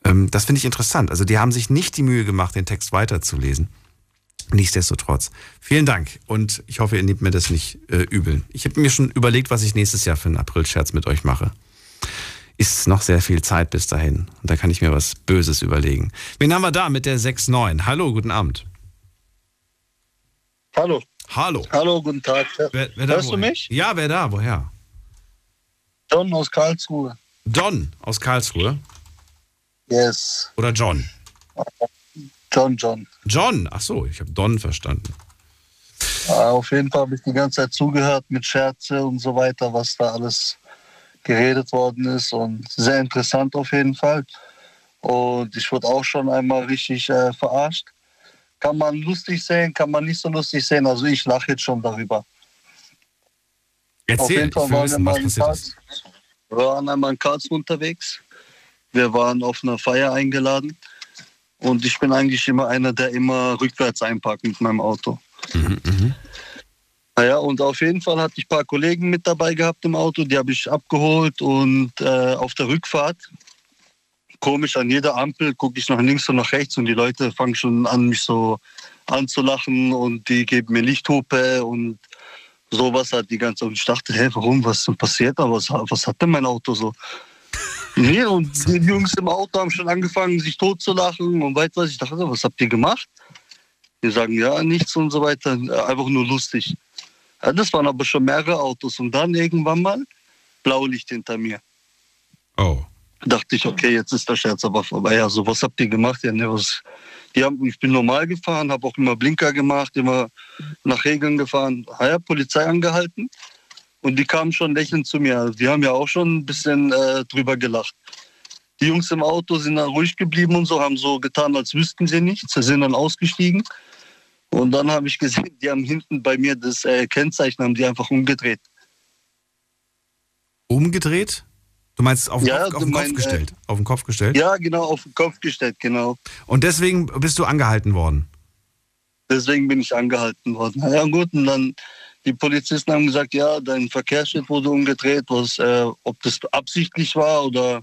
Ähm, das finde ich interessant. Also die haben sich nicht die Mühe gemacht, den Text weiterzulesen. Nichtsdestotrotz. Vielen Dank und ich hoffe, ihr nehmt mir das nicht äh, übel. Ich habe mir schon überlegt, was ich nächstes Jahr für einen April-Scherz mit euch mache ist noch sehr viel Zeit bis dahin. Und da kann ich mir was Böses überlegen. Wen haben wir da mit der 6.9? Hallo, guten Abend. Hallo. Hallo. Hallo, guten Tag. Wer, wer Hörst woher? du mich? Ja, wer da? Woher? John aus Karlsruhe. Don aus Karlsruhe? Yes. Oder John? John, John. John, ach so, ich habe Don verstanden. Auf jeden Fall habe ich die ganze Zeit zugehört mit Scherze und so weiter, was da alles geredet worden ist und sehr interessant auf jeden Fall. Und ich wurde auch schon einmal richtig äh, verarscht. Kann man lustig sehen, kann man nicht so lustig sehen. Also ich lache jetzt schon darüber. auf Erzähl, jeden ich Fall waren wir, mal was in Karls. Wir waren einmal in Karlsruhe unterwegs. Wir waren auf einer Feier eingeladen. Und ich bin eigentlich immer einer, der immer rückwärts einparkt mit meinem Auto. Naja, und auf jeden Fall hatte ich ein paar Kollegen mit dabei gehabt im Auto, die habe ich abgeholt und äh, auf der Rückfahrt, komisch, an jeder Ampel gucke ich nach links und nach rechts und die Leute fangen schon an, mich so anzulachen und die geben mir Lichthupe und sowas hat die ganze Zeit. Und ich dachte, hä, warum, was ist denn passiert was, was hat denn mein Auto so? Nee, und die Jungs im Auto haben schon angefangen, sich totzulachen und weit was. Ich dachte, was habt ihr gemacht? Die sagen, ja, nichts und so weiter, einfach nur lustig. Ja, das waren aber schon mehrere Autos und dann irgendwann mal Blaulicht hinter mir. Oh. Dachte ich, okay, jetzt ist der Scherz aber vorbei. Also was habt ihr gemacht? Ja, ne, was, haben, ich bin normal gefahren, habe auch immer Blinker gemacht, immer nach Regeln gefahren. Ah Ja, Polizei angehalten und die kamen schon lächelnd zu mir. Die haben ja auch schon ein bisschen äh, drüber gelacht. Die Jungs im Auto sind dann ruhig geblieben und so, haben so getan, als wüssten sie nichts. Sie sind dann ausgestiegen. Und dann habe ich gesehen, die haben hinten bei mir das äh, Kennzeichen, haben die einfach umgedreht. Umgedreht? Du meinst auf den, Ja, Kopf, auf du den Kopf mein, äh, gestellt? Auf den Kopf gestellt? Ja, genau, auf den Kopf gestellt, genau. Und deswegen bist du angehalten worden? Deswegen bin ich angehalten worden. Na ja, gut, und dann die Polizisten haben gesagt, ja, dein Verkehrsschild wurde umgedreht, was, äh, ob das absichtlich war oder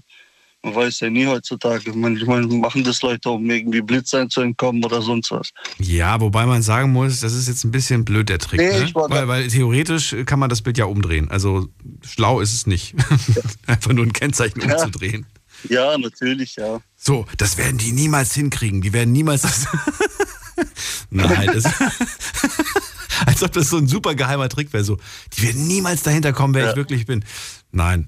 man weiß ja nie heutzutage. Manchmal machen das Leute, um irgendwie Blitzern zu entkommen oder sonst was. Ja, wobei man sagen muss, das ist jetzt ein bisschen blöd, der Trick. Nee, ne? weil, weil theoretisch kann man das Bild ja umdrehen. Also schlau ist es nicht. Einfach nur ein Kennzeichen Ja. umzudrehen. Ja, natürlich, ja. So, das werden die niemals hinkriegen. Die werden niemals das. Nein, das. Als ob das so ein super geheimer Trick wäre. So, die werden niemals dahinter kommen, wer ich wirklich bin. Nein.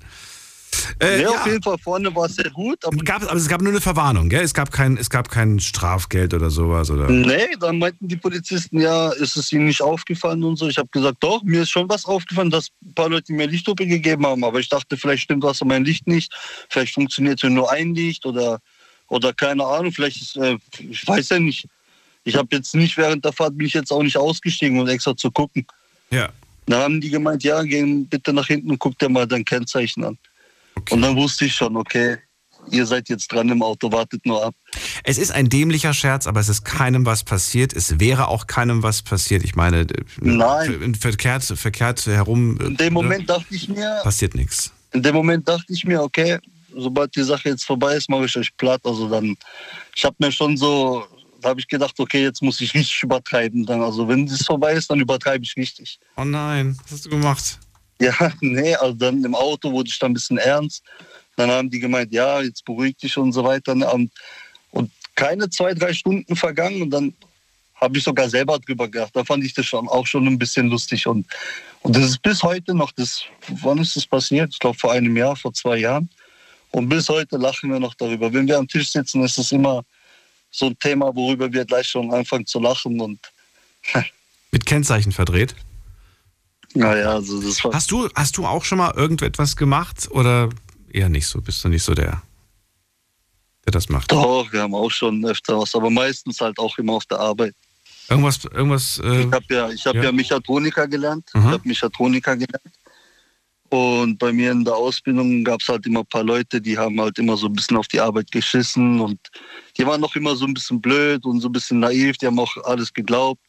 Äh, nee, ja. auf jeden Fall vorne war es sehr gut. Aber Gab, aber es gab nur eine Verwarnung, gell? Es gab kein, es gab kein Strafgeld oder sowas. Oder? Nee, dann meinten die Polizisten, ja, ist es ihnen nicht aufgefallen und so. Ich habe gesagt, doch, mir ist schon was aufgefallen, dass ein paar Leute mir Lichthupe gegeben haben. Aber ich dachte, vielleicht stimmt was an meinem Licht nicht. Vielleicht funktioniert ja nur ein Licht oder, oder keine Ahnung. Vielleicht ist, äh, ich weiß ja nicht. Ich habe jetzt nicht während der Fahrt, bin ich jetzt auch nicht ausgestiegen, um extra zu gucken. Ja. Da haben die gemeint, ja, geh bitte nach hinten und guck dir mal dein Kennzeichen an. Und dann wusste ich schon, okay, ihr seid jetzt dran im Auto, wartet nur ab. Es ist ein dämlicher Scherz, aber es ist keinem was passiert. Es wäre auch keinem was passiert. Ich meine, äh, Nein. verkehrt, verkehrt herum äh, In dem Moment dachte ich mir, passiert nichts. in dem Moment dachte ich mir, okay, sobald die Sache jetzt vorbei ist, mache ich euch platt. Also dann, ich habe mir schon so, da habe ich gedacht, okay, jetzt muss ich richtig übertreiben. Dann, also wenn es vorbei ist, dann übertreibe ich richtig. Oh nein, was hast du gemacht? Ja, nee, also dann im Auto wurde ich dann ein bisschen ernst. Dann haben die gemeint, ja, jetzt beruhig dich und so weiter. ne, Und, und keine zwei, drei Stunden vergangen und dann habe ich sogar selber drüber gedacht. Da fand ich das schon auch schon ein bisschen lustig. Und, und das ist bis heute noch, das, wann ist das passiert? Ich glaube vor einem Jahr, vor zwei Jahren. Und bis heute lachen wir noch darüber. Wenn wir am Tisch sitzen, ist es immer so ein Thema, worüber wir gleich schon anfangen zu lachen. Und Mit Kennzeichen verdreht? Naja, also das war. Hast du, hast du auch schon mal irgendetwas gemacht oder eher nicht so? Bist du nicht so der, der das macht? Doch, wir haben auch schon öfter was, aber meistens halt auch immer auf der Arbeit. Irgendwas, irgendwas. Äh, Ich habe ja, ich hab ja. ja. Mechatroniker gelernt. Aha. Ich habe Mechatroniker gelernt. Und bei mir in der Ausbildung gab es halt immer ein paar Leute, die haben halt immer so ein bisschen auf die Arbeit geschissen und die waren noch immer so ein bisschen blöd und so ein bisschen naiv, die haben auch alles geglaubt.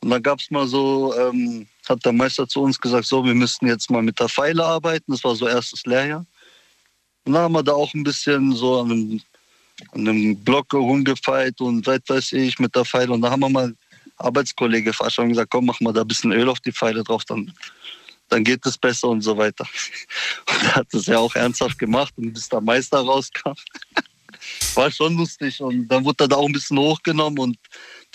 Und dann gab es mal so, ähm, hat der Meister zu uns gesagt, so, wir müssten jetzt mal mit der Pfeile arbeiten. Das war so erstes Lehrjahr. Und dann haben wir da auch ein bisschen so an einem, an einem Block rumgefeilt und weit weiß ich mit der Pfeile. Und da haben wir mal Arbeitskollege verarscht und gesagt, komm, mach mal da ein bisschen Öl auf die Pfeile drauf, dann, dann geht es besser und so weiter. Und er hat das ja auch ernsthaft gemacht und bis der Meister rauskam, war schon lustig. Und dann wurde er da auch ein bisschen hochgenommen und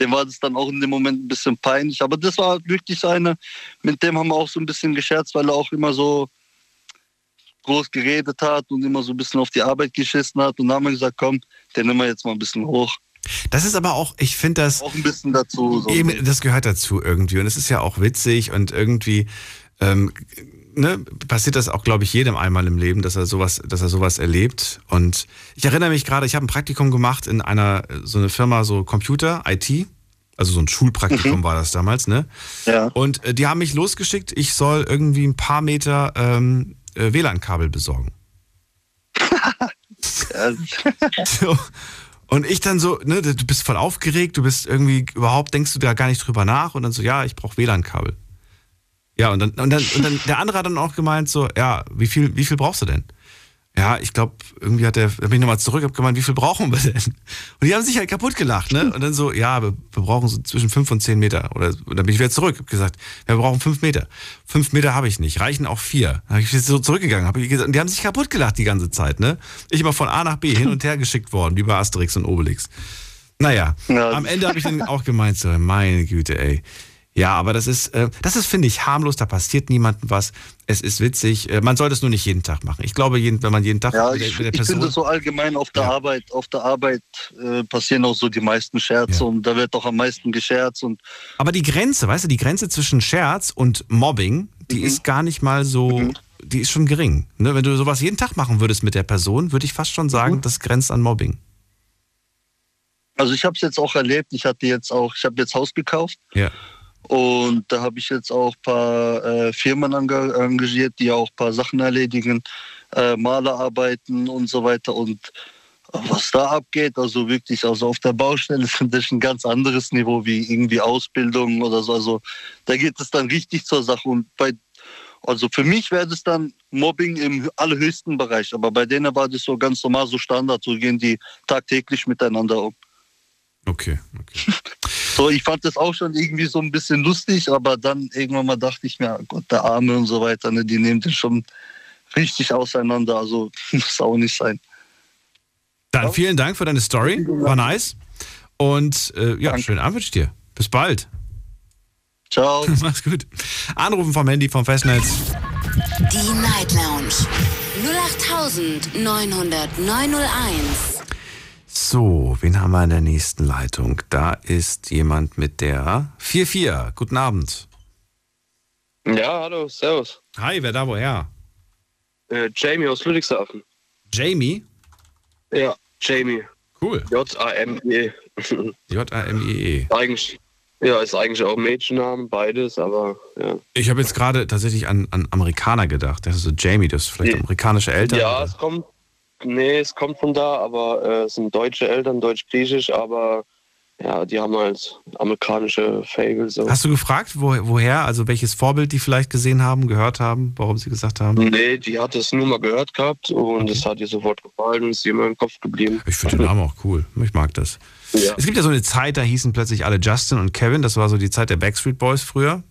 dem war das dann auch in dem Moment ein bisschen peinlich. Aber das war wirklich so einer, mit dem haben wir auch so ein bisschen gescherzt, weil er auch immer so groß geredet hat und immer so ein bisschen auf die Arbeit geschissen hat. Und dann haben wir gesagt, komm, den nehmen wir jetzt mal ein bisschen hoch. Das ist aber auch, ich finde das. Auch ein bisschen dazu. So. Eben, das gehört dazu irgendwie. Und es ist ja auch witzig und irgendwie ähm, ne, passiert das auch, glaube ich, jedem einmal im Leben, dass er sowas, dass er sowas erlebt. Und ich erinnere mich gerade, ich habe ein Praktikum gemacht in einer so eine Firma, so Computer, IT. Also so ein Schulpraktikum war das damals, ne? Ja. Und äh, die haben mich losgeschickt, ich soll irgendwie ein paar Meter ähm, äh, WLAN-Kabel besorgen. so. Und ich dann so, ne, du bist voll aufgeregt, du bist irgendwie, überhaupt denkst du da gar nicht drüber nach und dann so, ja, ich brauche WLAN-Kabel. Ja, und dann, und dann, und dann, der andere hat dann auch gemeint, so, ja, wie viel, wie viel brauchst du denn? Ja, ich glaube, irgendwie hat der, da bin ich nochmal zurück, hab gemeint, wie viel brauchen wir denn? Und die haben sich halt kaputt gelacht, ne? Und dann so, ja, wir, wir brauchen so zwischen fünf und zehn Meter. Oder, und dann bin ich wieder zurück, hab gesagt, wir brauchen fünf Meter. Fünf Meter habe ich nicht, reichen auch vier. Dann habe ich so zurückgegangen, hab ich gesagt, und die haben sich kaputt gelacht die ganze Zeit, ne? Ich immer von A nach B hin und her geschickt worden, wie bei Asterix und Obelix. Naja, am Ende habe ich dann auch gemeint, so, meine Güte, ey. Ja, aber das ist, äh, das ist, finde ich, harmlos, da passiert niemandem was. Es ist witzig. Äh, man sollte es nur nicht jeden Tag machen. Ich glaube, jeden, wenn man jeden Tag Ja, mit der, ich, mit der ich Person. finde so allgemein auf der Arbeit, auf der Arbeit äh, passieren auch so die meisten Scherze und da wird auch am meisten gescherzt und Aber die Grenze, weißt du, die Grenze zwischen Scherz und Mobbing, die Mhm. ist gar nicht mal so, die ist schon gering. Ne? Wenn du sowas jeden Tag machen würdest mit der Person, würde ich fast schon sagen, Mhm. das grenzt an Mobbing. also ich habe es jetzt auch erlebt. Ich hatte jetzt auch, ich habe jetzt Haus gekauft Ja. Und da habe ich jetzt auch ein paar äh, Firmen engagiert, die auch ein paar Sachen erledigen, äh, Malerarbeiten und so weiter und was da abgeht, also wirklich, also auf der Baustelle ist das ein ganz anderes Niveau wie irgendwie Ausbildung oder so. Also da geht es dann richtig zur Sache und bei also für mich wäre das dann Mobbing im allerhöchsten Bereich, aber bei denen war das so ganz normal, so Standard, so gehen die tagtäglich miteinander um. Okay, So, ich fand das auch schon irgendwie so ein bisschen lustig, aber dann irgendwann mal dachte ich mir, Gott, der Arme und so weiter, ne, die nehmen den schon richtig auseinander, also muss auch nicht sein. Dann vielen Dank für deine Story. War nice. Und äh, ja, schönen Abend wünsche ich dir. Bis bald. Ciao. Mach's gut. Anrufen vom Handy vom Festnetz. Die Night Lounge 0890901. So, wen haben wir in der nächsten Leitung? Da ist jemand mit der 44. Guten Abend. Ja, hallo, servus. Hi, wer da woher? Äh, Jamie aus Ludwigshafen. Jamie? Ja, Jamie. Cool. J-A-M-I-E. J-A-M-I-E. Eigentlich, ja, ist eigentlich auch ein Mädchenname, beides, aber ja. Ich habe jetzt gerade tatsächlich an, an Amerikaner gedacht. Das ist so Jamie, das ist vielleicht amerikanische Eltern. Ja, oder? es kommt, nee, es kommt von da, aber äh, es sind deutsche Eltern, deutsch-griechisch, aber ja, die haben halt amerikanische Fable. So. Hast du gefragt, wo, woher, also welches Vorbild die vielleicht gesehen haben, gehört haben, warum sie gesagt haben? Nee, die hat es nur mal gehört gehabt und es hat ihr sofort gefallen und ist ihr immer im Kopf geblieben. Ich finde den Namen auch cool. Ich mag das. Es gibt ja so eine Zeit, da hießen plötzlich alle Justin und Kevin. Das war so die Zeit der Backstreet Boys früher.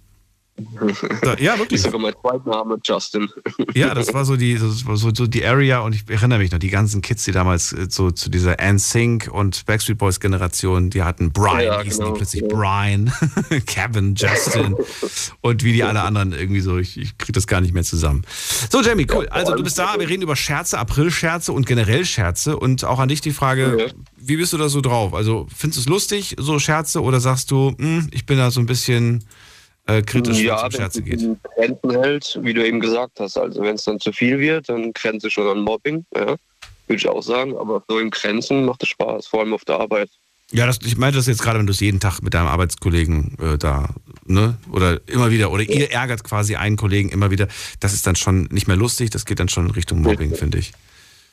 Ja, wirklich. Ist sogar mein Zweitname, Justin. Ja, das war so die, das war so, so die Area und ich erinnere mich noch, die ganzen Kids, die damals äh, so zu dieser NSYNC und Backstreet Boys Generation, die hatten Brian, Ja, hießen genau, die plötzlich ja. Brian, Kevin, Justin und wie die alle anderen irgendwie so, ich, ich kriege das gar nicht mehr zusammen. So, Jamie, cool. Also du bist da, wir reden über Scherze, April-Scherze und generell Scherze und auch an dich die Frage, wie bist du da so drauf? Also findest du es lustig, so Scherze oder sagst du, hm, ich bin da so ein bisschen äh, kritisch, es ja, um Scherze wenn geht? es in Grenzen hält, wie du eben gesagt hast. Also wenn es dann zu viel wird, dann grenze schon an Mobbing, ja, würde ich auch sagen. Aber so im Grenzen macht es Spaß, vor allem auf der Arbeit. Ja, das, ich meinte das jetzt gerade, wenn du es jeden Tag mit deinem Arbeitskollegen äh, da, ne? Oder immer wieder, oder ihr ärgert quasi einen Kollegen immer wieder. Das ist dann schon nicht mehr lustig, das geht dann schon in Richtung Mobbing, finde ich.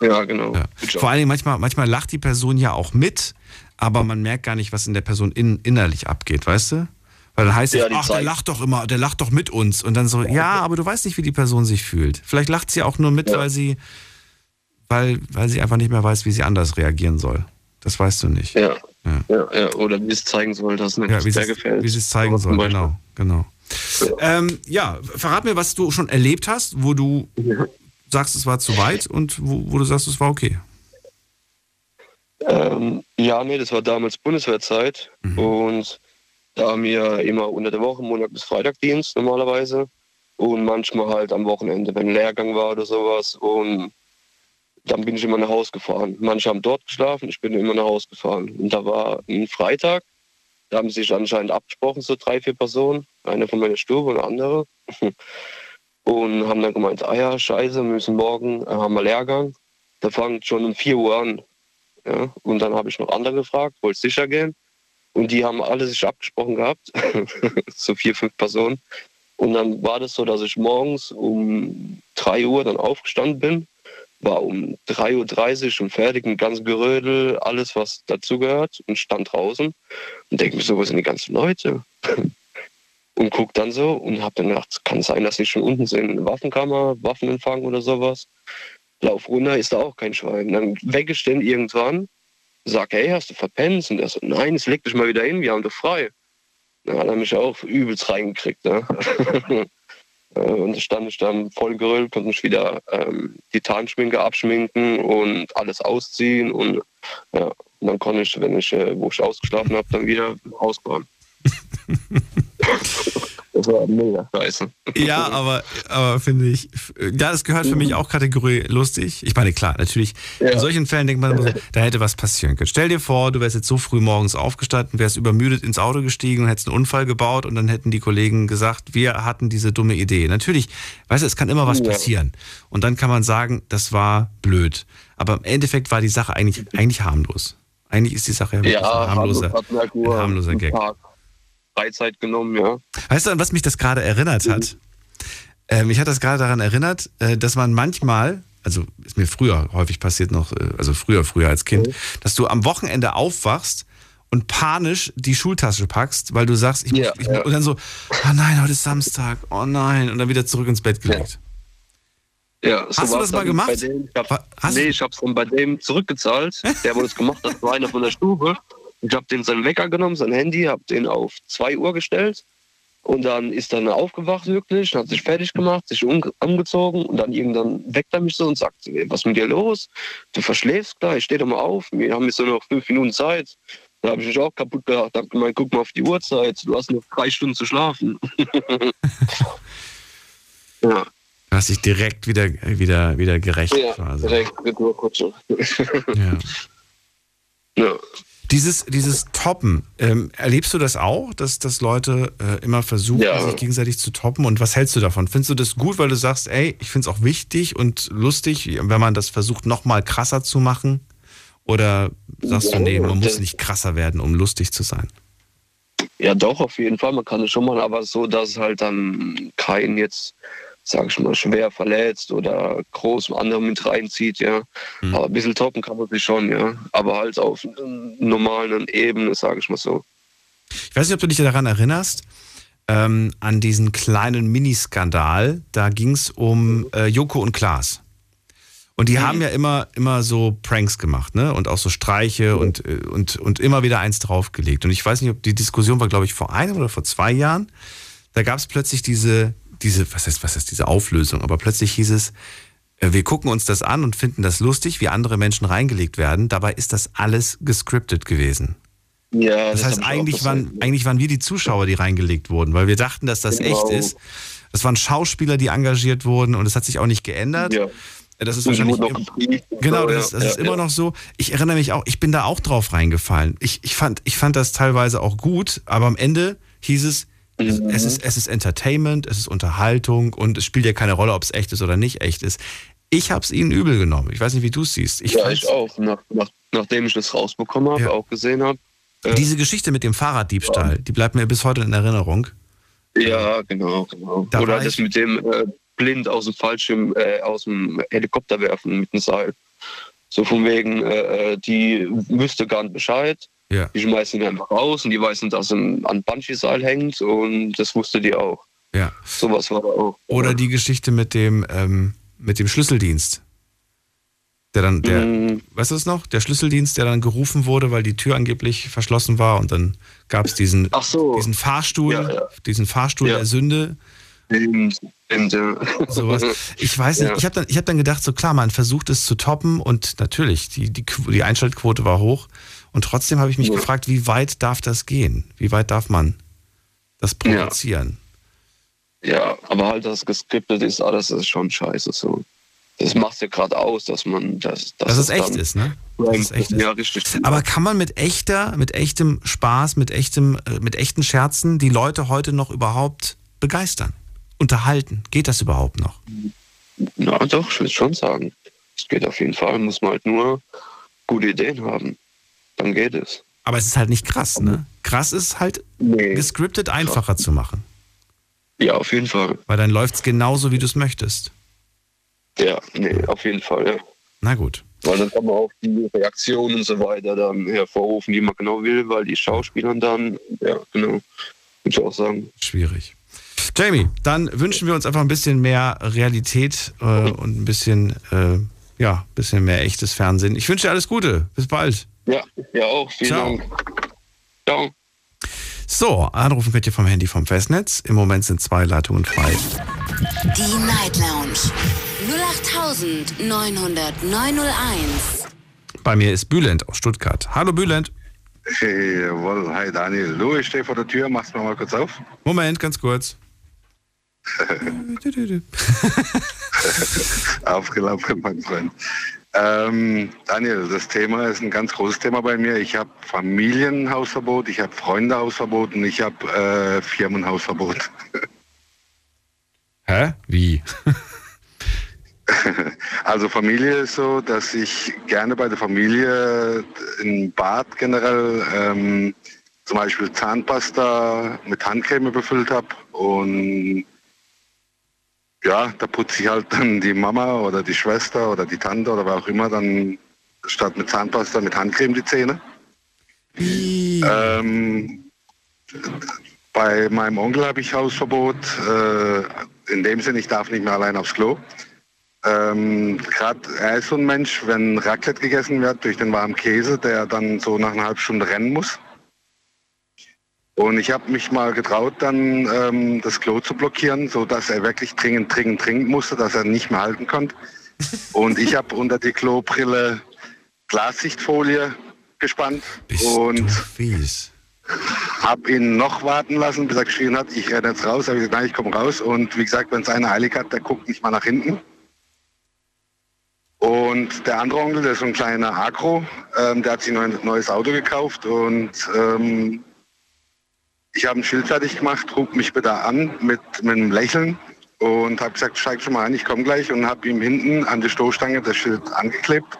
Ja, genau. Ja. Vor allen Dingen manchmal, manchmal lacht die Person ja auch mit, aber man merkt gar nicht, was in der Person in, innerlich abgeht, weißt du? Weil dann heißt Ja, es, ach, der Zeit- lacht doch immer, der lacht doch mit uns. Und dann so, ja, aber du weißt nicht, wie die Person sich fühlt. Vielleicht lacht sie auch nur mit, weil sie, weil, weil sie einfach nicht mehr weiß, wie sie anders reagieren soll. Das weißt du nicht. Ja. Ja, ja. Oder wie es zeigen soll, dass es nicht Ja, wie sehr sie es- gefällt. wie sie es zeigen soll, genau, genau. Ähm, ja, verrat mir, was du schon erlebt hast, wo du sagst, es war zu weit und wo, wo du sagst, es war okay. Ähm, ja, nee, das war damals Bundeswehrzeit und da haben wir immer unter der Woche, Montag bis Freitag Dienst normalerweise und manchmal halt am Wochenende, wenn ein Lehrgang war oder sowas und dann bin ich immer nach Hause gefahren. Manche haben dort geschlafen, ich bin immer nach Hause gefahren. Und da war ein Freitag, da haben sich anscheinend abgesprochen, so drei, vier Personen, eine von meiner Stube und andere. Und haben dann gemeint, ah ja, scheiße, wir müssen morgen, äh, haben wir Lehrgang. Der fängt schon um 4 Uhr an. Ja, und dann habe ich noch andere gefragt, wollte sicher gehen. Und die haben alle sich abgesprochen gehabt, so vier, fünf Personen. Und dann war das so, dass ich morgens um 3 Uhr dann aufgestanden bin, war um 3.30 Uhr schon fertig, ein ganzes Gerödel, alles, was dazugehört, und stand draußen und denke mir so, wo sind die ganzen Leute? und guck dann so und habe dann gedacht, kann sein, dass die schon unten sind, Waffenkammer, Waffenempfang oder sowas. Lauf runter, ist da auch kein Schwein. Dann weggestehen irgendwann, sag, hey, hast du verpennt? Und er so, nein, es leg dich mal wieder hin, wir haben doch frei. Ja, hat er mich auch übelst reingekriegt. Ne? Äh, und da stand ich dann voll gerüllt, konnte mich wieder ähm, die Tarnschminke abschminken und alles ausziehen. Und, ja, und dann konnte ich, wenn ich, äh, wo ich ausgeschlafen habe, dann wieder rausfahren. war mega scheiße. Ja, aber, aber finde ich, ja, das gehört für mich auch Kategorie lustig. Ich meine, klar, natürlich, in solchen Fällen denkt man immer so, da hätte was passieren können. Stell dir vor, du wärst jetzt so früh morgens aufgestanden, wärst übermüdet ins Auto gestiegen und hättest einen Unfall gebaut und dann hätten die Kollegen gesagt, wir hatten diese dumme Idee. Natürlich, weißt du, es kann immer was Ja. passieren. Und dann kann man sagen, das war blöd. Aber im Endeffekt war die Sache eigentlich, eigentlich harmlos. Eigentlich ist die Sache ja wirklich Ja, ein harmloser, harmloser Gag. Tag Freizeit genommen, ja. Weißt du, an was mich das gerade erinnert hat? Äh, mich hat das gerade daran erinnert, äh, dass man manchmal, also ist mir früher häufig passiert noch, äh, also früher, früher als Kind, dass du am Wochenende aufwachst und panisch die Schultasche packst, weil du sagst, ich, muss- ich, ja. und dann so, oh nein, heute ist Samstag, oh nein, und dann wieder zurück ins Bett gelegt. Ja, so Hast du das mal gemacht? Dem, ich hab, nee, ich hab's dann bei dem zurückgezahlt. Der, wo das gemacht hat, war einer von der Stube. Ich habe den seinen Wecker genommen, sein Handy, habe den auf 2 Uhr gestellt. Und dann ist er aufgewacht wirklich, hat sich fertig gemacht, sich um, angezogen und dann irgendwann weckt er mich so und sagt, was ist mit dir los? Du verschläfst gleich, steh doch mal auf. Wir haben jetzt nur noch fünf Minuten Zeit. Da habe ich mich auch kaputt gedacht, habe gemeint, guck mal auf die Uhrzeit, du hast noch drei Stunden zu schlafen. ja. Du hast dich direkt wieder, wieder, wieder gerecht Ja, quasi. direkt Retourkutsche. Ja. Ja. Dieses, dieses Toppen, ähm, erlebst du das auch, dass, dass Leute äh, immer versuchen, Ja. sich gegenseitig zu toppen? Und was hältst du davon? Findest du das gut, weil du sagst, ey, ich finde es auch wichtig und lustig, wenn man das versucht, noch mal krasser zu machen? Oder sagst du, nee, man muss nicht krasser werden, um lustig zu sein? Ja, doch, auf jeden Fall. Man kann es schon mal, aber so, dass halt dann keinen jetzt, sag ich mal, schwer verletzt oder groß andere mit reinzieht, ja. Aber ein bisschen toppen kann man sich schon, ja. Aber halt auf normalen Ebene, sag ich mal so. Ich weiß nicht, ob du dich daran erinnerst, ähm, an diesen kleinen Miniskandal. Da ging es um äh, Joko und Klaas. Und die haben ja immer, immer so Pranks gemacht, ne? Und auch so Streiche und, äh, und, und immer wieder eins draufgelegt. Und ich weiß nicht, ob die Diskussion war, glaube ich, vor einem oder vor zwei Jahren. Da gab es plötzlich diese, diese, was heißt, was heißt diese Auflösung, aber plötzlich hieß es, äh, wir gucken uns das an und finden das lustig, wie andere Menschen reingelegt werden. Dabei ist das alles gescriptet gewesen. Ja, Das, das heißt, eigentlich waren, eigentlich waren wir die Zuschauer, die reingelegt wurden, weil wir dachten, dass das Genau. echt ist. Das waren Schauspieler, die engagiert wurden und das hat sich auch nicht geändert. Ja. Das ist wahrscheinlich im- genau, das, ist- das ja, ist ja, immer noch so. Ich erinnere mich auch, ich bin da auch drauf reingefallen. Ich, ich fand, ich fand das teilweise auch gut, aber am Ende hieß es, es, Mhm. es ist, es ist Entertainment, es ist Unterhaltung und es spielt ja keine Rolle, ob es echt ist oder nicht echt ist. Ich habe es ihnen übel genommen. Ich weiß nicht, wie du es siehst. Ich ja, ich auch. Nach, nach, nachdem ich das rausbekommen habe, auch gesehen habe. Diese Geschichte mit dem Fahrraddiebstahl, die bleibt mir bis heute in Erinnerung. Ja, genau, genau. Da Oder das mit dem äh, blind aus dem Fallschirm, äh, aus dem Helikopter werfen mit dem Seil. So von wegen, äh, äh, die wüsste gar nicht Bescheid. Ja. Die schmeißen ihn einfach raus und die weißen, dass ein an Bungee-Seil hängt und das wusste die auch. Ja. Sowas war da auch. Oder die Geschichte mit dem, ähm, mit dem Schlüsseldienst. Der dann, der, Mhm. weißt du es noch? Der Schlüsseldienst, der dann gerufen wurde, weil die Tür angeblich verschlossen war und dann gab es diesen, diesen Fahrstuhl, diesen Fahrstuhl der Sünde. Sowas. Ich weiß nicht, Ja. ich habe dann, ich hab dann gedacht, so klar, man versucht es zu toppen und natürlich, die, die, die Einschaltquote war hoch und trotzdem habe ich mich gefragt, wie weit darf das gehen? Wie weit darf man das produzieren? Ja, aber halt das geskriptet ist alles das ist schon scheiße so. Das macht ja gerade aus, dass man das Dass es echt ist, ne? Dass es echt ist. Ja, richtig. Aber kann man mit echter, mit echtem Spaß, mit echtem, äh, mit echten Scherzen die Leute heute noch überhaupt begeistern, unterhalten? Geht das überhaupt noch? Ja, doch, ich würde schon sagen. Es geht auf jeden Fall, muss man halt nur gute Ideen haben. Dann geht es. Aber es ist halt nicht krass, ne? Krass ist halt gescriptet einfacher zu machen. Ja, auf jeden Fall. Weil dann läuft's genauso, wie du es möchtest. Ja, nee, auf jeden Fall, ja. Na gut. Weil dann kann man auch die Reaktionen und so weiter dann hervorrufen, die man genau will, weil die Schauspieler dann, ja, genau, würde ich auch sagen. Schwierig. Jamie, dann wünschen wir uns einfach ein bisschen mehr Realität äh, und ein bisschen, äh, ja, ein bisschen mehr echtes Fernsehen. Ich wünsche dir alles Gute. Bis bald. Ja, ja auch. Vielen Ciao. Dank. Ciao. So, anrufen könnt ihr vom Handy vom Festnetz. Im Moment sind zwei Leitungen frei. Die Night Lounge 0890901. Bei mir ist Bülent aus Stuttgart. Hallo Bülent. Hey, jawohl, hi Daniel. Du, ich stehe vor der Tür, machst du mal kurz auf? Moment, ganz kurz. Aufgelaufen, mein Freund. Ähm, Daniel, das Thema ist ein ganz großes Thema bei mir. Ich habe Familienhausverbot, ich habe Freundehausverbot und ich habe äh, Firmenhausverbot. Hä? Wie? Also Familie ist so, dass ich gerne bei der Familie im Bad generell ähm, zum Beispiel Zahnpasta mit Handcreme befüllt habe und ja, da putze ich halt dann die Mama oder die Schwester oder die Tante oder wer auch immer dann statt mit Zahnpasta mit Handcreme die Zähne. Ähm, bei meinem Onkel habe ich Hausverbot. Äh, in dem Sinne, ich darf nicht mehr allein aufs Klo. Ähm, Gerade er ist so ein Mensch, wenn Raclette gegessen wird durch den warmen Käse, der dann so nach einer halben Stunde rennen muss. Und ich habe mich mal getraut, dann ähm, das Klo zu blockieren, so dass er wirklich dringend, dringend, dringend musste, dass er nicht mehr halten konnte. Und ich habe unter die Klobrille Glassichtfolie gespannt und habe ihn noch warten lassen, bis er geschrien hat, ich renne jetzt raus. Habe ich gesagt, nein, ich komme raus. Und wie gesagt, wenn es einer eilig hat, der guckt nicht mal nach hinten. Und der andere Onkel, der ist so ein kleiner Agro, ähm, der hat sich ein neues Auto gekauft und ähm, ich habe ein Schild fertig gemacht, ruf mich bitte an mit, mit einem Lächeln und habe gesagt, steig schon mal ein, ich komme gleich und habe ihm hinten an die Stoßstange das Schild angeklebt.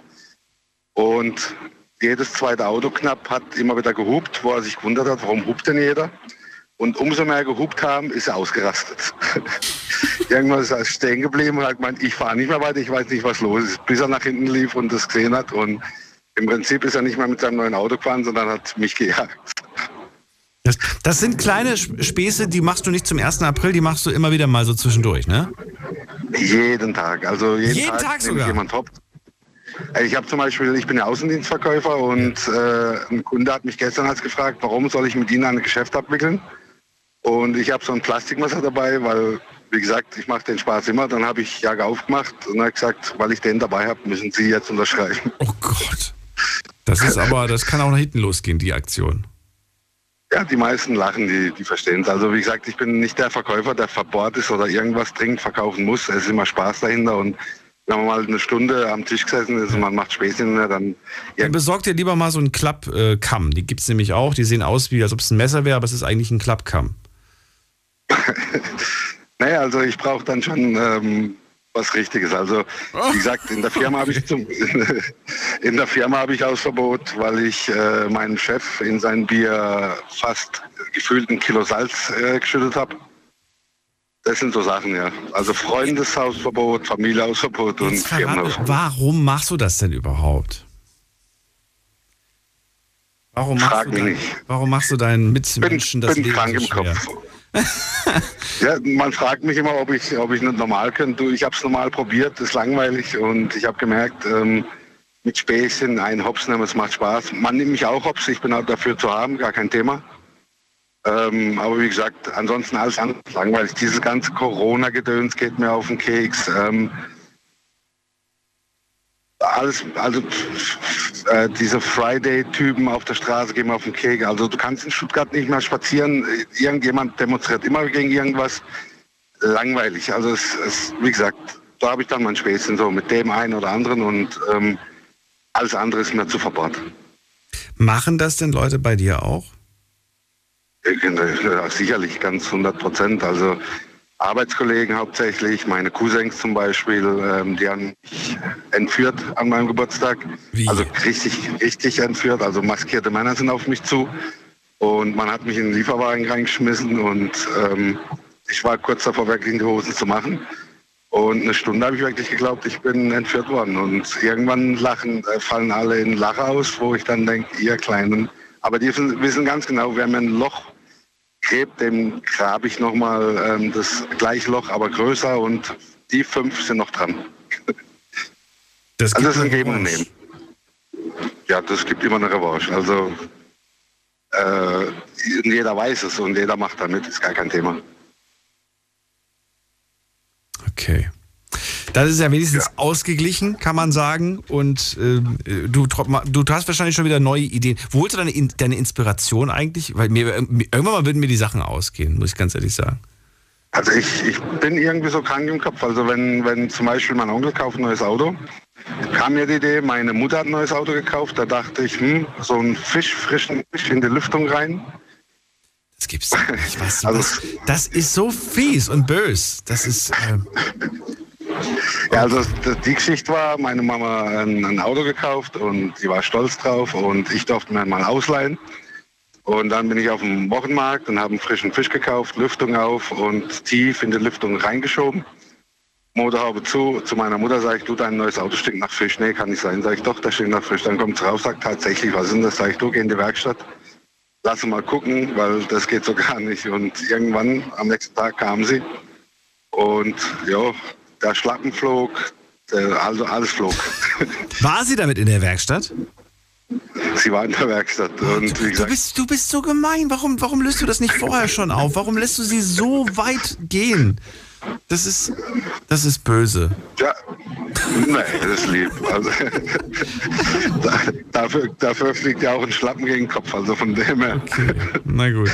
Und jedes zweite Auto knapp hat immer wieder gehupt, wo er sich gewundert hat, warum hupt denn jeder? Und umso mehr gehupt haben, ist er ausgerastet. Irgendwann ist er stehen geblieben und hat gemeint, ich fahre nicht mehr weiter, ich weiß nicht, was los ist. Bis er nach hinten lief und das gesehen hat. Und im Prinzip ist er nicht mehr mit seinem neuen Auto gefahren, sondern hat mich gejagt. Das, das sind kleine Sp- Späße, die machst du nicht zum 1. April, die machst du immer wieder mal so zwischendurch, ne? Jeden Tag. Also jeden, Jeden Tag, Tag sogar? jemand hopp. Ich habe zum Beispiel, ich bin ja Außendienstverkäufer und äh, ein Kunde hat mich gestern als gefragt, warum soll ich mit Ihnen ein Geschäft abwickeln? Und ich habe so ein Plastikmesser dabei, weil, wie gesagt, ich mache den Spaß immer. Dann habe ich Jagd aufgemacht und habe gesagt, weil ich den dabei habe, müssen Sie jetzt unterschreiben. Oh Gott. Das ist aber, das kann auch nach hinten losgehen, die Aktion. Ja, die meisten lachen, die, die verstehen es. Also wie gesagt, ich bin nicht der Verkäufer, der verbohrt ist oder irgendwas dringend verkaufen muss. Es ist immer Spaß dahinter und wenn man mal eine Stunde am Tisch gesessen ist und man macht Späßchen, ne, dann... Dann besorgt dir lieber mal so einen Klappkamm. die gibt es nämlich auch. Die sehen aus, wie als ob es ein Messer wäre, aber es ist eigentlich ein Klappkamm. Naja, also ich brauche dann schon ähm, was Richtiges. Also wie gesagt, in der Firma habe ich zum, in der Firma habe ich Hausverbot, weil ich äh, meinem Chef in sein Bier fast gefühlt ein Kilo Salz äh, geschüttet habe. Das sind so Sachen, ja. Also Freundeshausverbot, Familienhausverbot und Jetzt Firmenhausverbot. warum machst du das denn überhaupt? Warum machst, Frag du mich dein, nicht. warum machst du deinen Mitmenschen das bin Leben krank so im schwer? Kopf. Ja, man fragt mich immer, ob ich, ob ich nicht normal könnte. Ich habe es normal probiert, ist langweilig und ich habe gemerkt, ähm, mit Späßchen einen Hops nehmen, es macht Spaß. Man nimmt mich auch Hops, ich bin auch dafür zu haben, gar kein Thema. Ähm, aber wie gesagt, ansonsten alles langweilig. Dieses ganze Corona-Gedöns geht mir auf den Keks. Ähm, alles, also äh, diese Friday-Typen auf der Straße gehen auf den Keks. Also du kannst in Stuttgart nicht mehr spazieren. Irgendjemand demonstriert immer gegen irgendwas. Langweilig. Also es, es wie gesagt, da habe ich dann mein Späßchen so mit dem einen oder anderen und ähm, alles andere ist mir zu verbaut. Machen das denn Leute bei dir auch? Ja, sicherlich, ganz 100 Prozent. Also Arbeitskollegen hauptsächlich, meine Cousins zum Beispiel, ähm, die haben mich entführt an meinem Geburtstag. Also richtig, richtig entführt. Also maskierte Männer sind auf mich zu. Und man hat mich in den Lieferwagen reingeschmissen und ähm, ich war kurz davor, wirklich in die Hosen zu machen. Und eine Stunde habe ich wirklich geglaubt, ich bin entführt worden. Und irgendwann lachen, äh, fallen alle in Lache aus, wo ich dann denke, ihr Kleinen. Aber die wissen, wissen ganz genau, wer mir ein Loch gräbt, dem grabe ich nochmal ähm, das gleiche Loch, aber größer und die fünf sind noch dran. Das also das ist ein Geben und. Nehmen. Ja, das gibt immer eine Revanche. Also äh, jeder weiß es und jeder macht damit, ist gar kein Thema. Okay. Das ist ja wenigstens ausgeglichen, kann man sagen. Und äh, du, du hast wahrscheinlich schon wieder neue Ideen. Wo holst du deine, In- deine Inspiration eigentlich? Weil mir, mir, irgendwann mal würden mir die Sachen ausgehen, muss ich ganz ehrlich sagen. Also ich, ich bin irgendwie so krank im Kopf. Also wenn, wenn zum Beispiel mein Onkel kauft ein neues Auto, kam mir die Idee, meine Mutter hat ein neues Auto gekauft, da dachte ich, hm, so ein Fisch, frischen Fisch in die Lüftung rein. Das gibt's nicht. Weißt du, das, das ist so fies und bös. Das ist. Äh, Ja, also die Geschichte war, meine Mama ein, Auto gekauft und sie war stolz drauf und ich durfte mir mal ausleihen. Und dann bin ich auf dem Wochenmarkt und habe einen frischen Fisch gekauft, Lüftung auf und tief in die Lüftung reingeschoben. Motorhaube zu, zu meiner Mutter sage ich, du, dein neues Auto stinkt nach Fisch. Nee, kann nicht sein. Sag ich, doch, das stinkt nach Fisch. Dann kommt raus, sagt tatsächlich, was ist denn das? Sag ich, du, geh in die Werkstatt. Lass mal gucken, weil das geht so gar nicht. Und irgendwann am nächsten Tag kam sie und ja, der Schlappen flog, also alles flog. war sie damit in der Werkstatt? Sie war in der Werkstatt und Du gesagt, bist, du bist so gemein. Warum, warum löst du das nicht vorher schon auf? Warum lässt du sie so weit gehen? Das ist, das ist böse. ja, nee, das ist lieb. Also, da, dafür, dafür fliegt ja auch ein Schlappen gegen den Kopf, also von dem her. Na gut.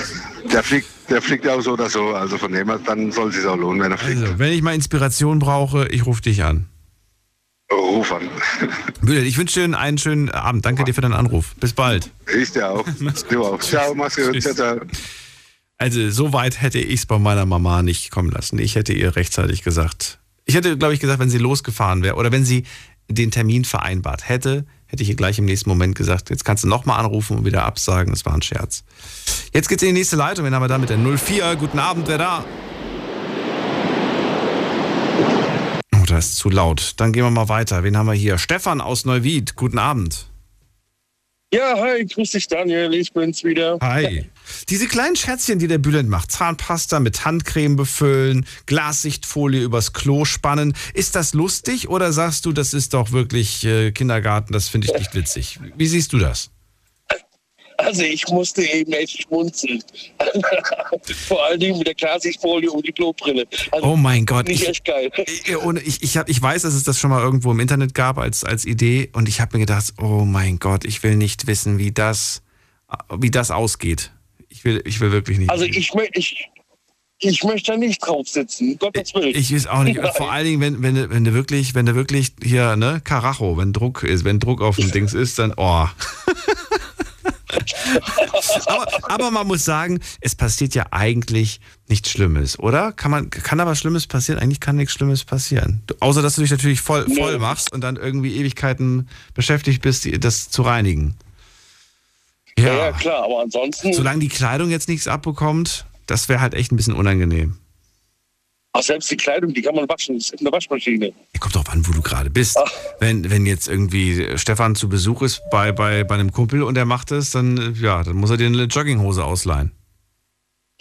Der fliegt, der fliegt ja auch so oder so, also von dem her, dann soll es sich auch lohnen, wenn er fliegt. Also, wenn ich mal Inspiration brauche, ich rufe dich an. Ruf an. Bülent, ich wünsche dir einen schönen Abend. Danke dir für deinen Anruf. Bis bald. Ich dir auch. Du auch. Ciao, mach's gut. Ciao, ciao. Also, so weit hätte ich es bei meiner Mama nicht kommen lassen. Ich hätte ihr rechtzeitig gesagt. Ich hätte, glaube ich, gesagt, wenn sie losgefahren wäre oder wenn sie den Termin vereinbart hätte, hätte ich ihr gleich im nächsten Moment gesagt, jetzt kannst du nochmal anrufen und wieder absagen. Das war ein Scherz. Jetzt geht's in die nächste Leitung. Wen haben wir da mit der 04? Guten Abend, wer da? Oh, das ist zu laut. Dann gehen wir mal weiter. Wen haben wir hier? Stefan aus Neuwied. Guten Abend. Ja, hi, grüß dich Daniel, ich bin's wieder. Hi. Diese kleinen Schätzchen, die der Bülent macht, Zahnpasta mit Handcreme befüllen, Glassichtfolie übers Klo spannen, ist das lustig oder sagst du, das ist doch wirklich äh, Kindergarten, das finde ich nicht witzig? Wie siehst du das? Also ich musste eben echt schmunzeln. Vor allen Dingen mit der Klarsichtfolie um die Klobrille. Also Oh mein Gott. Nicht Ich, echt geil. ich, ohne- ich, ich, hab, ich weiß, dass es das schon mal irgendwo im Internet gab als, als Idee und ich habe mir gedacht, oh mein Gott, ich will nicht wissen, wie das, wie das ausgeht. Ich will, ich will wirklich nicht. Also ich, ich, ich möchte da nicht drauf sitzen, Gottes Willen. Ich weiß auch nicht. Nein. Vor allen Dingen, wenn, wenn, du- wenn du wirklich, wenn du wirklich hier, ne, Karacho, wenn Druck ist, wenn Druck auf dem Dings ist, dann, oh. aber, aber man muss sagen, es passiert ja eigentlich nichts Schlimmes, oder? Kann man, kann aber Schlimmes passieren? Eigentlich kann nichts Schlimmes passieren. Du, außer, dass du dich natürlich voll, voll machst und dann irgendwie Ewigkeiten beschäftigt bist, die- das zu reinigen. Ja, ja, klar, aber ansonsten. Solange die Kleidung jetzt nichts abbekommt, das wäre halt echt ein bisschen unangenehm. Ach, selbst die Kleidung, die kann man waschen, das ist in der Waschmaschine. Kommt drauf an, wo du gerade bist. Wenn, wenn jetzt irgendwie Stefan zu Besuch ist bei, bei, bei einem Kumpel und er macht es, dann, äh, ja, dann muss er dir eine Jogginghose ausleihen.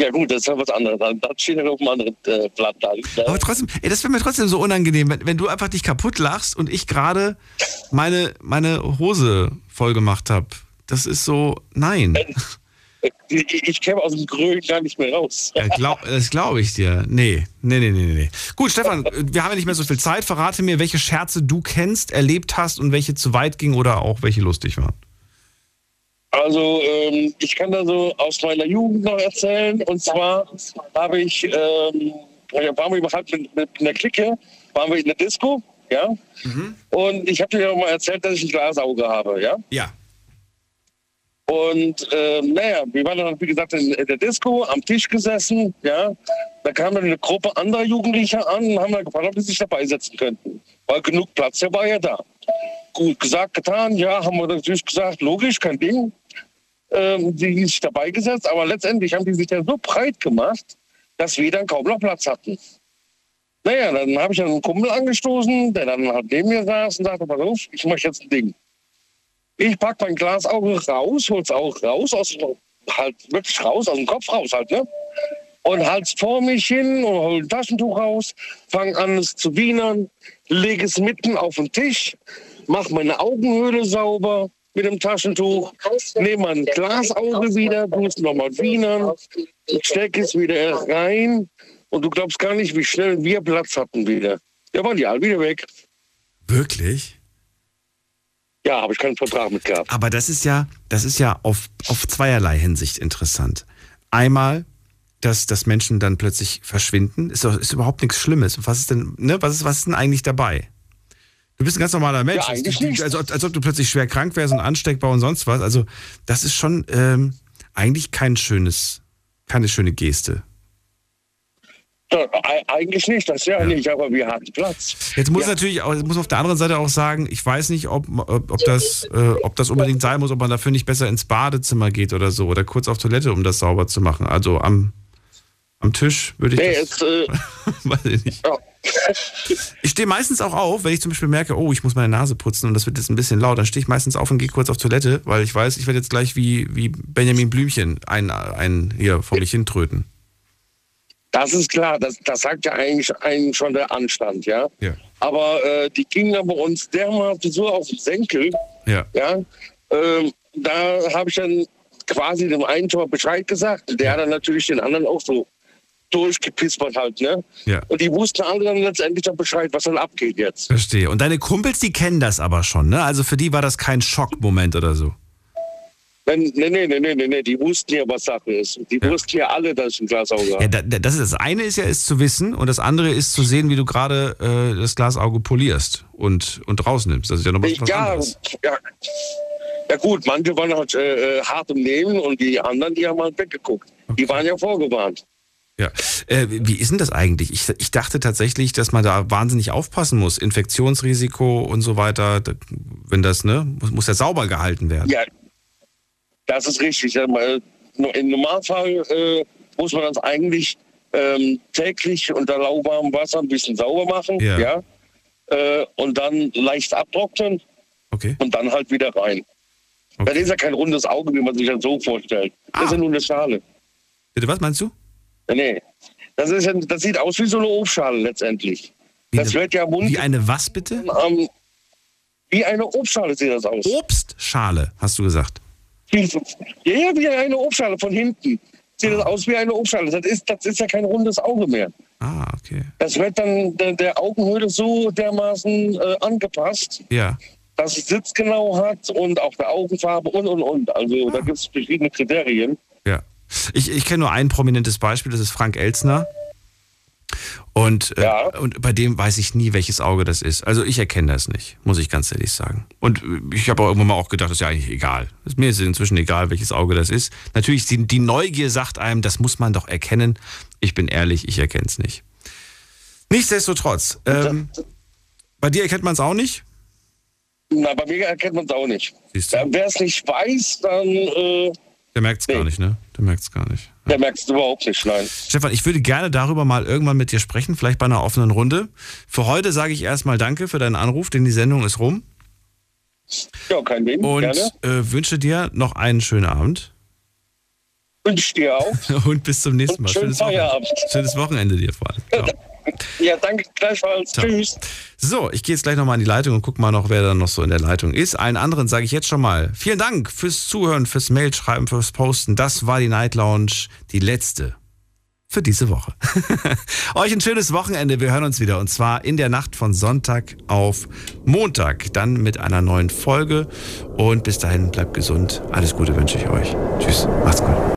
Ja gut, das ist ja was anderes. Das steht ja auf einem anderen äh, Blatt da. Aber trotzdem, ey, das wäre mir trotzdem so unangenehm, wenn, wenn du einfach dich kaputt lachst und ich gerade meine, meine Hose voll gemacht habe. Das ist so, nein. Ich, ich käme aus dem Grün gar nicht mehr raus. Ja, glaub, das glaube ich dir. Nee, nee, nee, nee, nee. Gut, Stefan, wir haben ja nicht mehr so viel Zeit. Verrate mir, welche Scherze du kennst, erlebt hast und welche zu weit gingen oder auch welche lustig waren. Also ähm, ich kann da so aus meiner Jugend noch erzählen. Und zwar habe ich, ähm, waren wir halt mit, mit einer Clique, waren wir in der Disco, ja. Und ich habe dir ja mal erzählt, dass ich ein Glasauge habe, ja. Ja. Und ähm, naja, wir waren dann, wie gesagt, in, der Disco, am Tisch gesessen, ja. Da kam dann eine Gruppe anderer Jugendlicher an und haben dann gefragt, ob sie sich dabei setzen könnten. Weil genug Platz, der war ja da. Gut, gesagt, getan, ja, haben wir natürlich gesagt, logisch, kein Ding. Ähm, die sich dabei gesetzt, aber letztendlich haben die sich ja so breit gemacht, dass wir dann kaum noch Platz hatten. Naja, dann habe ich einen Kumpel angestoßen, der dann halt neben mir saß und sagte, pass auf, ich mache jetzt ein Ding. Ich pack mein Glasauge raus, hol's auch raus, aus, halt wirklich raus, aus dem Kopf raus halt, ne? Und halt's vor mich hin und hol ein Taschentuch raus, fang an es zu wienern, leg es mitten auf den Tisch, mach meine Augenhöhle sauber mit dem Taschentuch, nehme mein Glasauge wieder, tu es nochmal wienern, steck es wieder rein und du glaubst gar nicht, wie schnell wir Platz hatten wieder. Ja, waren die alle wieder weg. Wirklich? Ja, habe ich keinen Vertrag mit gehabt. Aber das ist ja, das ist ja auf, auf zweierlei Hinsicht interessant. Einmal, dass, dass Menschen dann plötzlich verschwinden, ist, doch- ist überhaupt nichts Schlimmes. Was ist denn, ne, was ist, was ist denn eigentlich dabei? Du bist ein ganz normaler Mensch. Ja, eigentlich Du- nicht. als, ob- als ob du plötzlich schwer krank wärst und ansteckbar und sonst was. Also, das ist schon ähm, eigentlich kein schönes, keine schöne Geste. Ja, eigentlich nicht, das ja, nicht, aber wir hatten Platz. Jetzt muss ja. natürlich auch, jetzt muss auf der anderen Seite auch sagen, ich weiß nicht, ob, ob, das, äh, ob das unbedingt sein muss, ob man dafür nicht besser ins Badezimmer geht oder so oder kurz auf Toilette, um das sauber zu machen. Also am, am Tisch würde ich Nee, das, jetzt, äh, weiß ich nicht. Ich stehe meistens auch auf, wenn ich zum Beispiel merke, oh, ich muss meine Nase putzen und das wird jetzt ein bisschen laut, dann stehe ich meistens auf und gehe kurz auf Toilette, weil ich weiß, ich werde jetzt gleich wie, wie Benjamin Blümchen einen, einen hier vor mich hintröten. Das ist klar, das, das sagt ja eigentlich einen schon der Anstand, ja. Ja. Aber äh, die gingen aber uns dermaßen so auf den Senkel, Ja. ja. Ähm, da habe ich dann quasi dem einen Tor Bescheid gesagt. Der hat dann natürlich den anderen auch so durchgepispert halt, ne? Ja. Und die wussten alle dann letztendlich dann Bescheid, was dann abgeht jetzt. Verstehe. Und deine Kumpels, die kennen das aber schon, ne? Also für die war das kein Schockmoment oder so. Wenn, nee, nee, nee, nee, nee, die wussten ja, was Sache ist. Die wussten ja alle, dass ich ein Glasauge Ja, habe. da, da- das, ist, das eine ist ja, ist zu wissen und das andere ist zu sehen, wie du gerade äh, das Glasauge polierst und, und rausnimmst. Das ist ja noch was, ja, anderes. ja, ja gut, manche waren halt äh, äh, hart im Nehmen und die anderen, die haben halt weggeguckt. Die waren ja vorgewarnt. Ja. Äh, wie ist denn das eigentlich? Ich, ich dachte tatsächlich, dass man da wahnsinnig aufpassen muss. Infektionsrisiko und so weiter. Wenn das, ne, muss, muss ja sauber gehalten werden. Ja, das ist richtig. Im Normalfall äh, muss man das eigentlich ähm, täglich unter lauwarmem Wasser ein bisschen sauber machen. Ja. Ja. Äh, und dann leicht abtrocknen. Okay. Und dann halt wieder rein. Das ist ja kein rundes Auge, wie man sich das so vorstellt. Das Ah. ist ja nur eine Schale. Bitte, was meinst du? Nee. Das, ist ja, das sieht aus wie so eine Obstschale letztendlich. das wird ja Mund. Wie eine was bitte? Ähm, wie eine Obstschale sieht das aus. Obstschale, hast du gesagt. Ja, ja, wie eine Obstschale von hinten. Sieht das aus wie eine Obstschale. Das ist, das ist ja kein rundes Auge mehr. Ah, okay. Das wird dann der, der Augenhöhle so dermaßen äh, angepasst, Ja. dass es sitzgenau hat und auch der Augenfarbe und und und. Also da gibt es verschiedene Kriterien. Ja. Ich, ich kenne nur ein prominentes Beispiel, das ist Frank Elzner. Und, äh, und bei dem weiß ich nie, welches Auge das ist. Also ich erkenne das nicht, muss ich ganz ehrlich sagen. Und äh, ich habe auch irgendwann mal auch gedacht, das ist ja eigentlich egal. Ist mir ist inzwischen egal, welches Auge das ist. Natürlich, die, die Neugier sagt einem, das muss man doch erkennen. Ich bin ehrlich, ich erkenne es nicht. Nichtsdestotrotz, ähm, bei dir erkennt man es auch nicht? Na, bei mir erkennt man es auch nicht. Wer es nicht weiß, dann äh, Der merkt es gar nicht, ne? Der merkt es gar nicht. der merkt es überhaupt nicht. Nein. Stefan, ich würde gerne darüber mal irgendwann mit dir sprechen, vielleicht bei einer offenen Runde. Für heute sage ich erstmal Danke für deinen Anruf, denn die Sendung ist rum. Ja, kein Ding. Und Gerne. äh, wünsche dir noch einen schönen Abend. Wünsche dir auch. Und bis zum nächsten Mal. schönen Schönes Wochenende. Feierabend. Schönes Wochenende dir vor allem. Ciao. Ja, danke gleichfalls. Ciao. Tschüss. So, ich gehe jetzt gleich nochmal in die Leitung und guck mal noch, wer da noch so in der Leitung ist. Allen anderen sage ich jetzt schon mal vielen Dank fürs Zuhören, fürs Mailschreiben, fürs Posten. Das war die Night Lounge, die letzte für diese Woche. Euch ein schönes Wochenende. Wir hören uns wieder und zwar in der Nacht von Sonntag auf Montag. Dann mit einer neuen Folge. Und bis dahin bleibt gesund. Alles Gute wünsche ich euch. Tschüss. Macht's gut.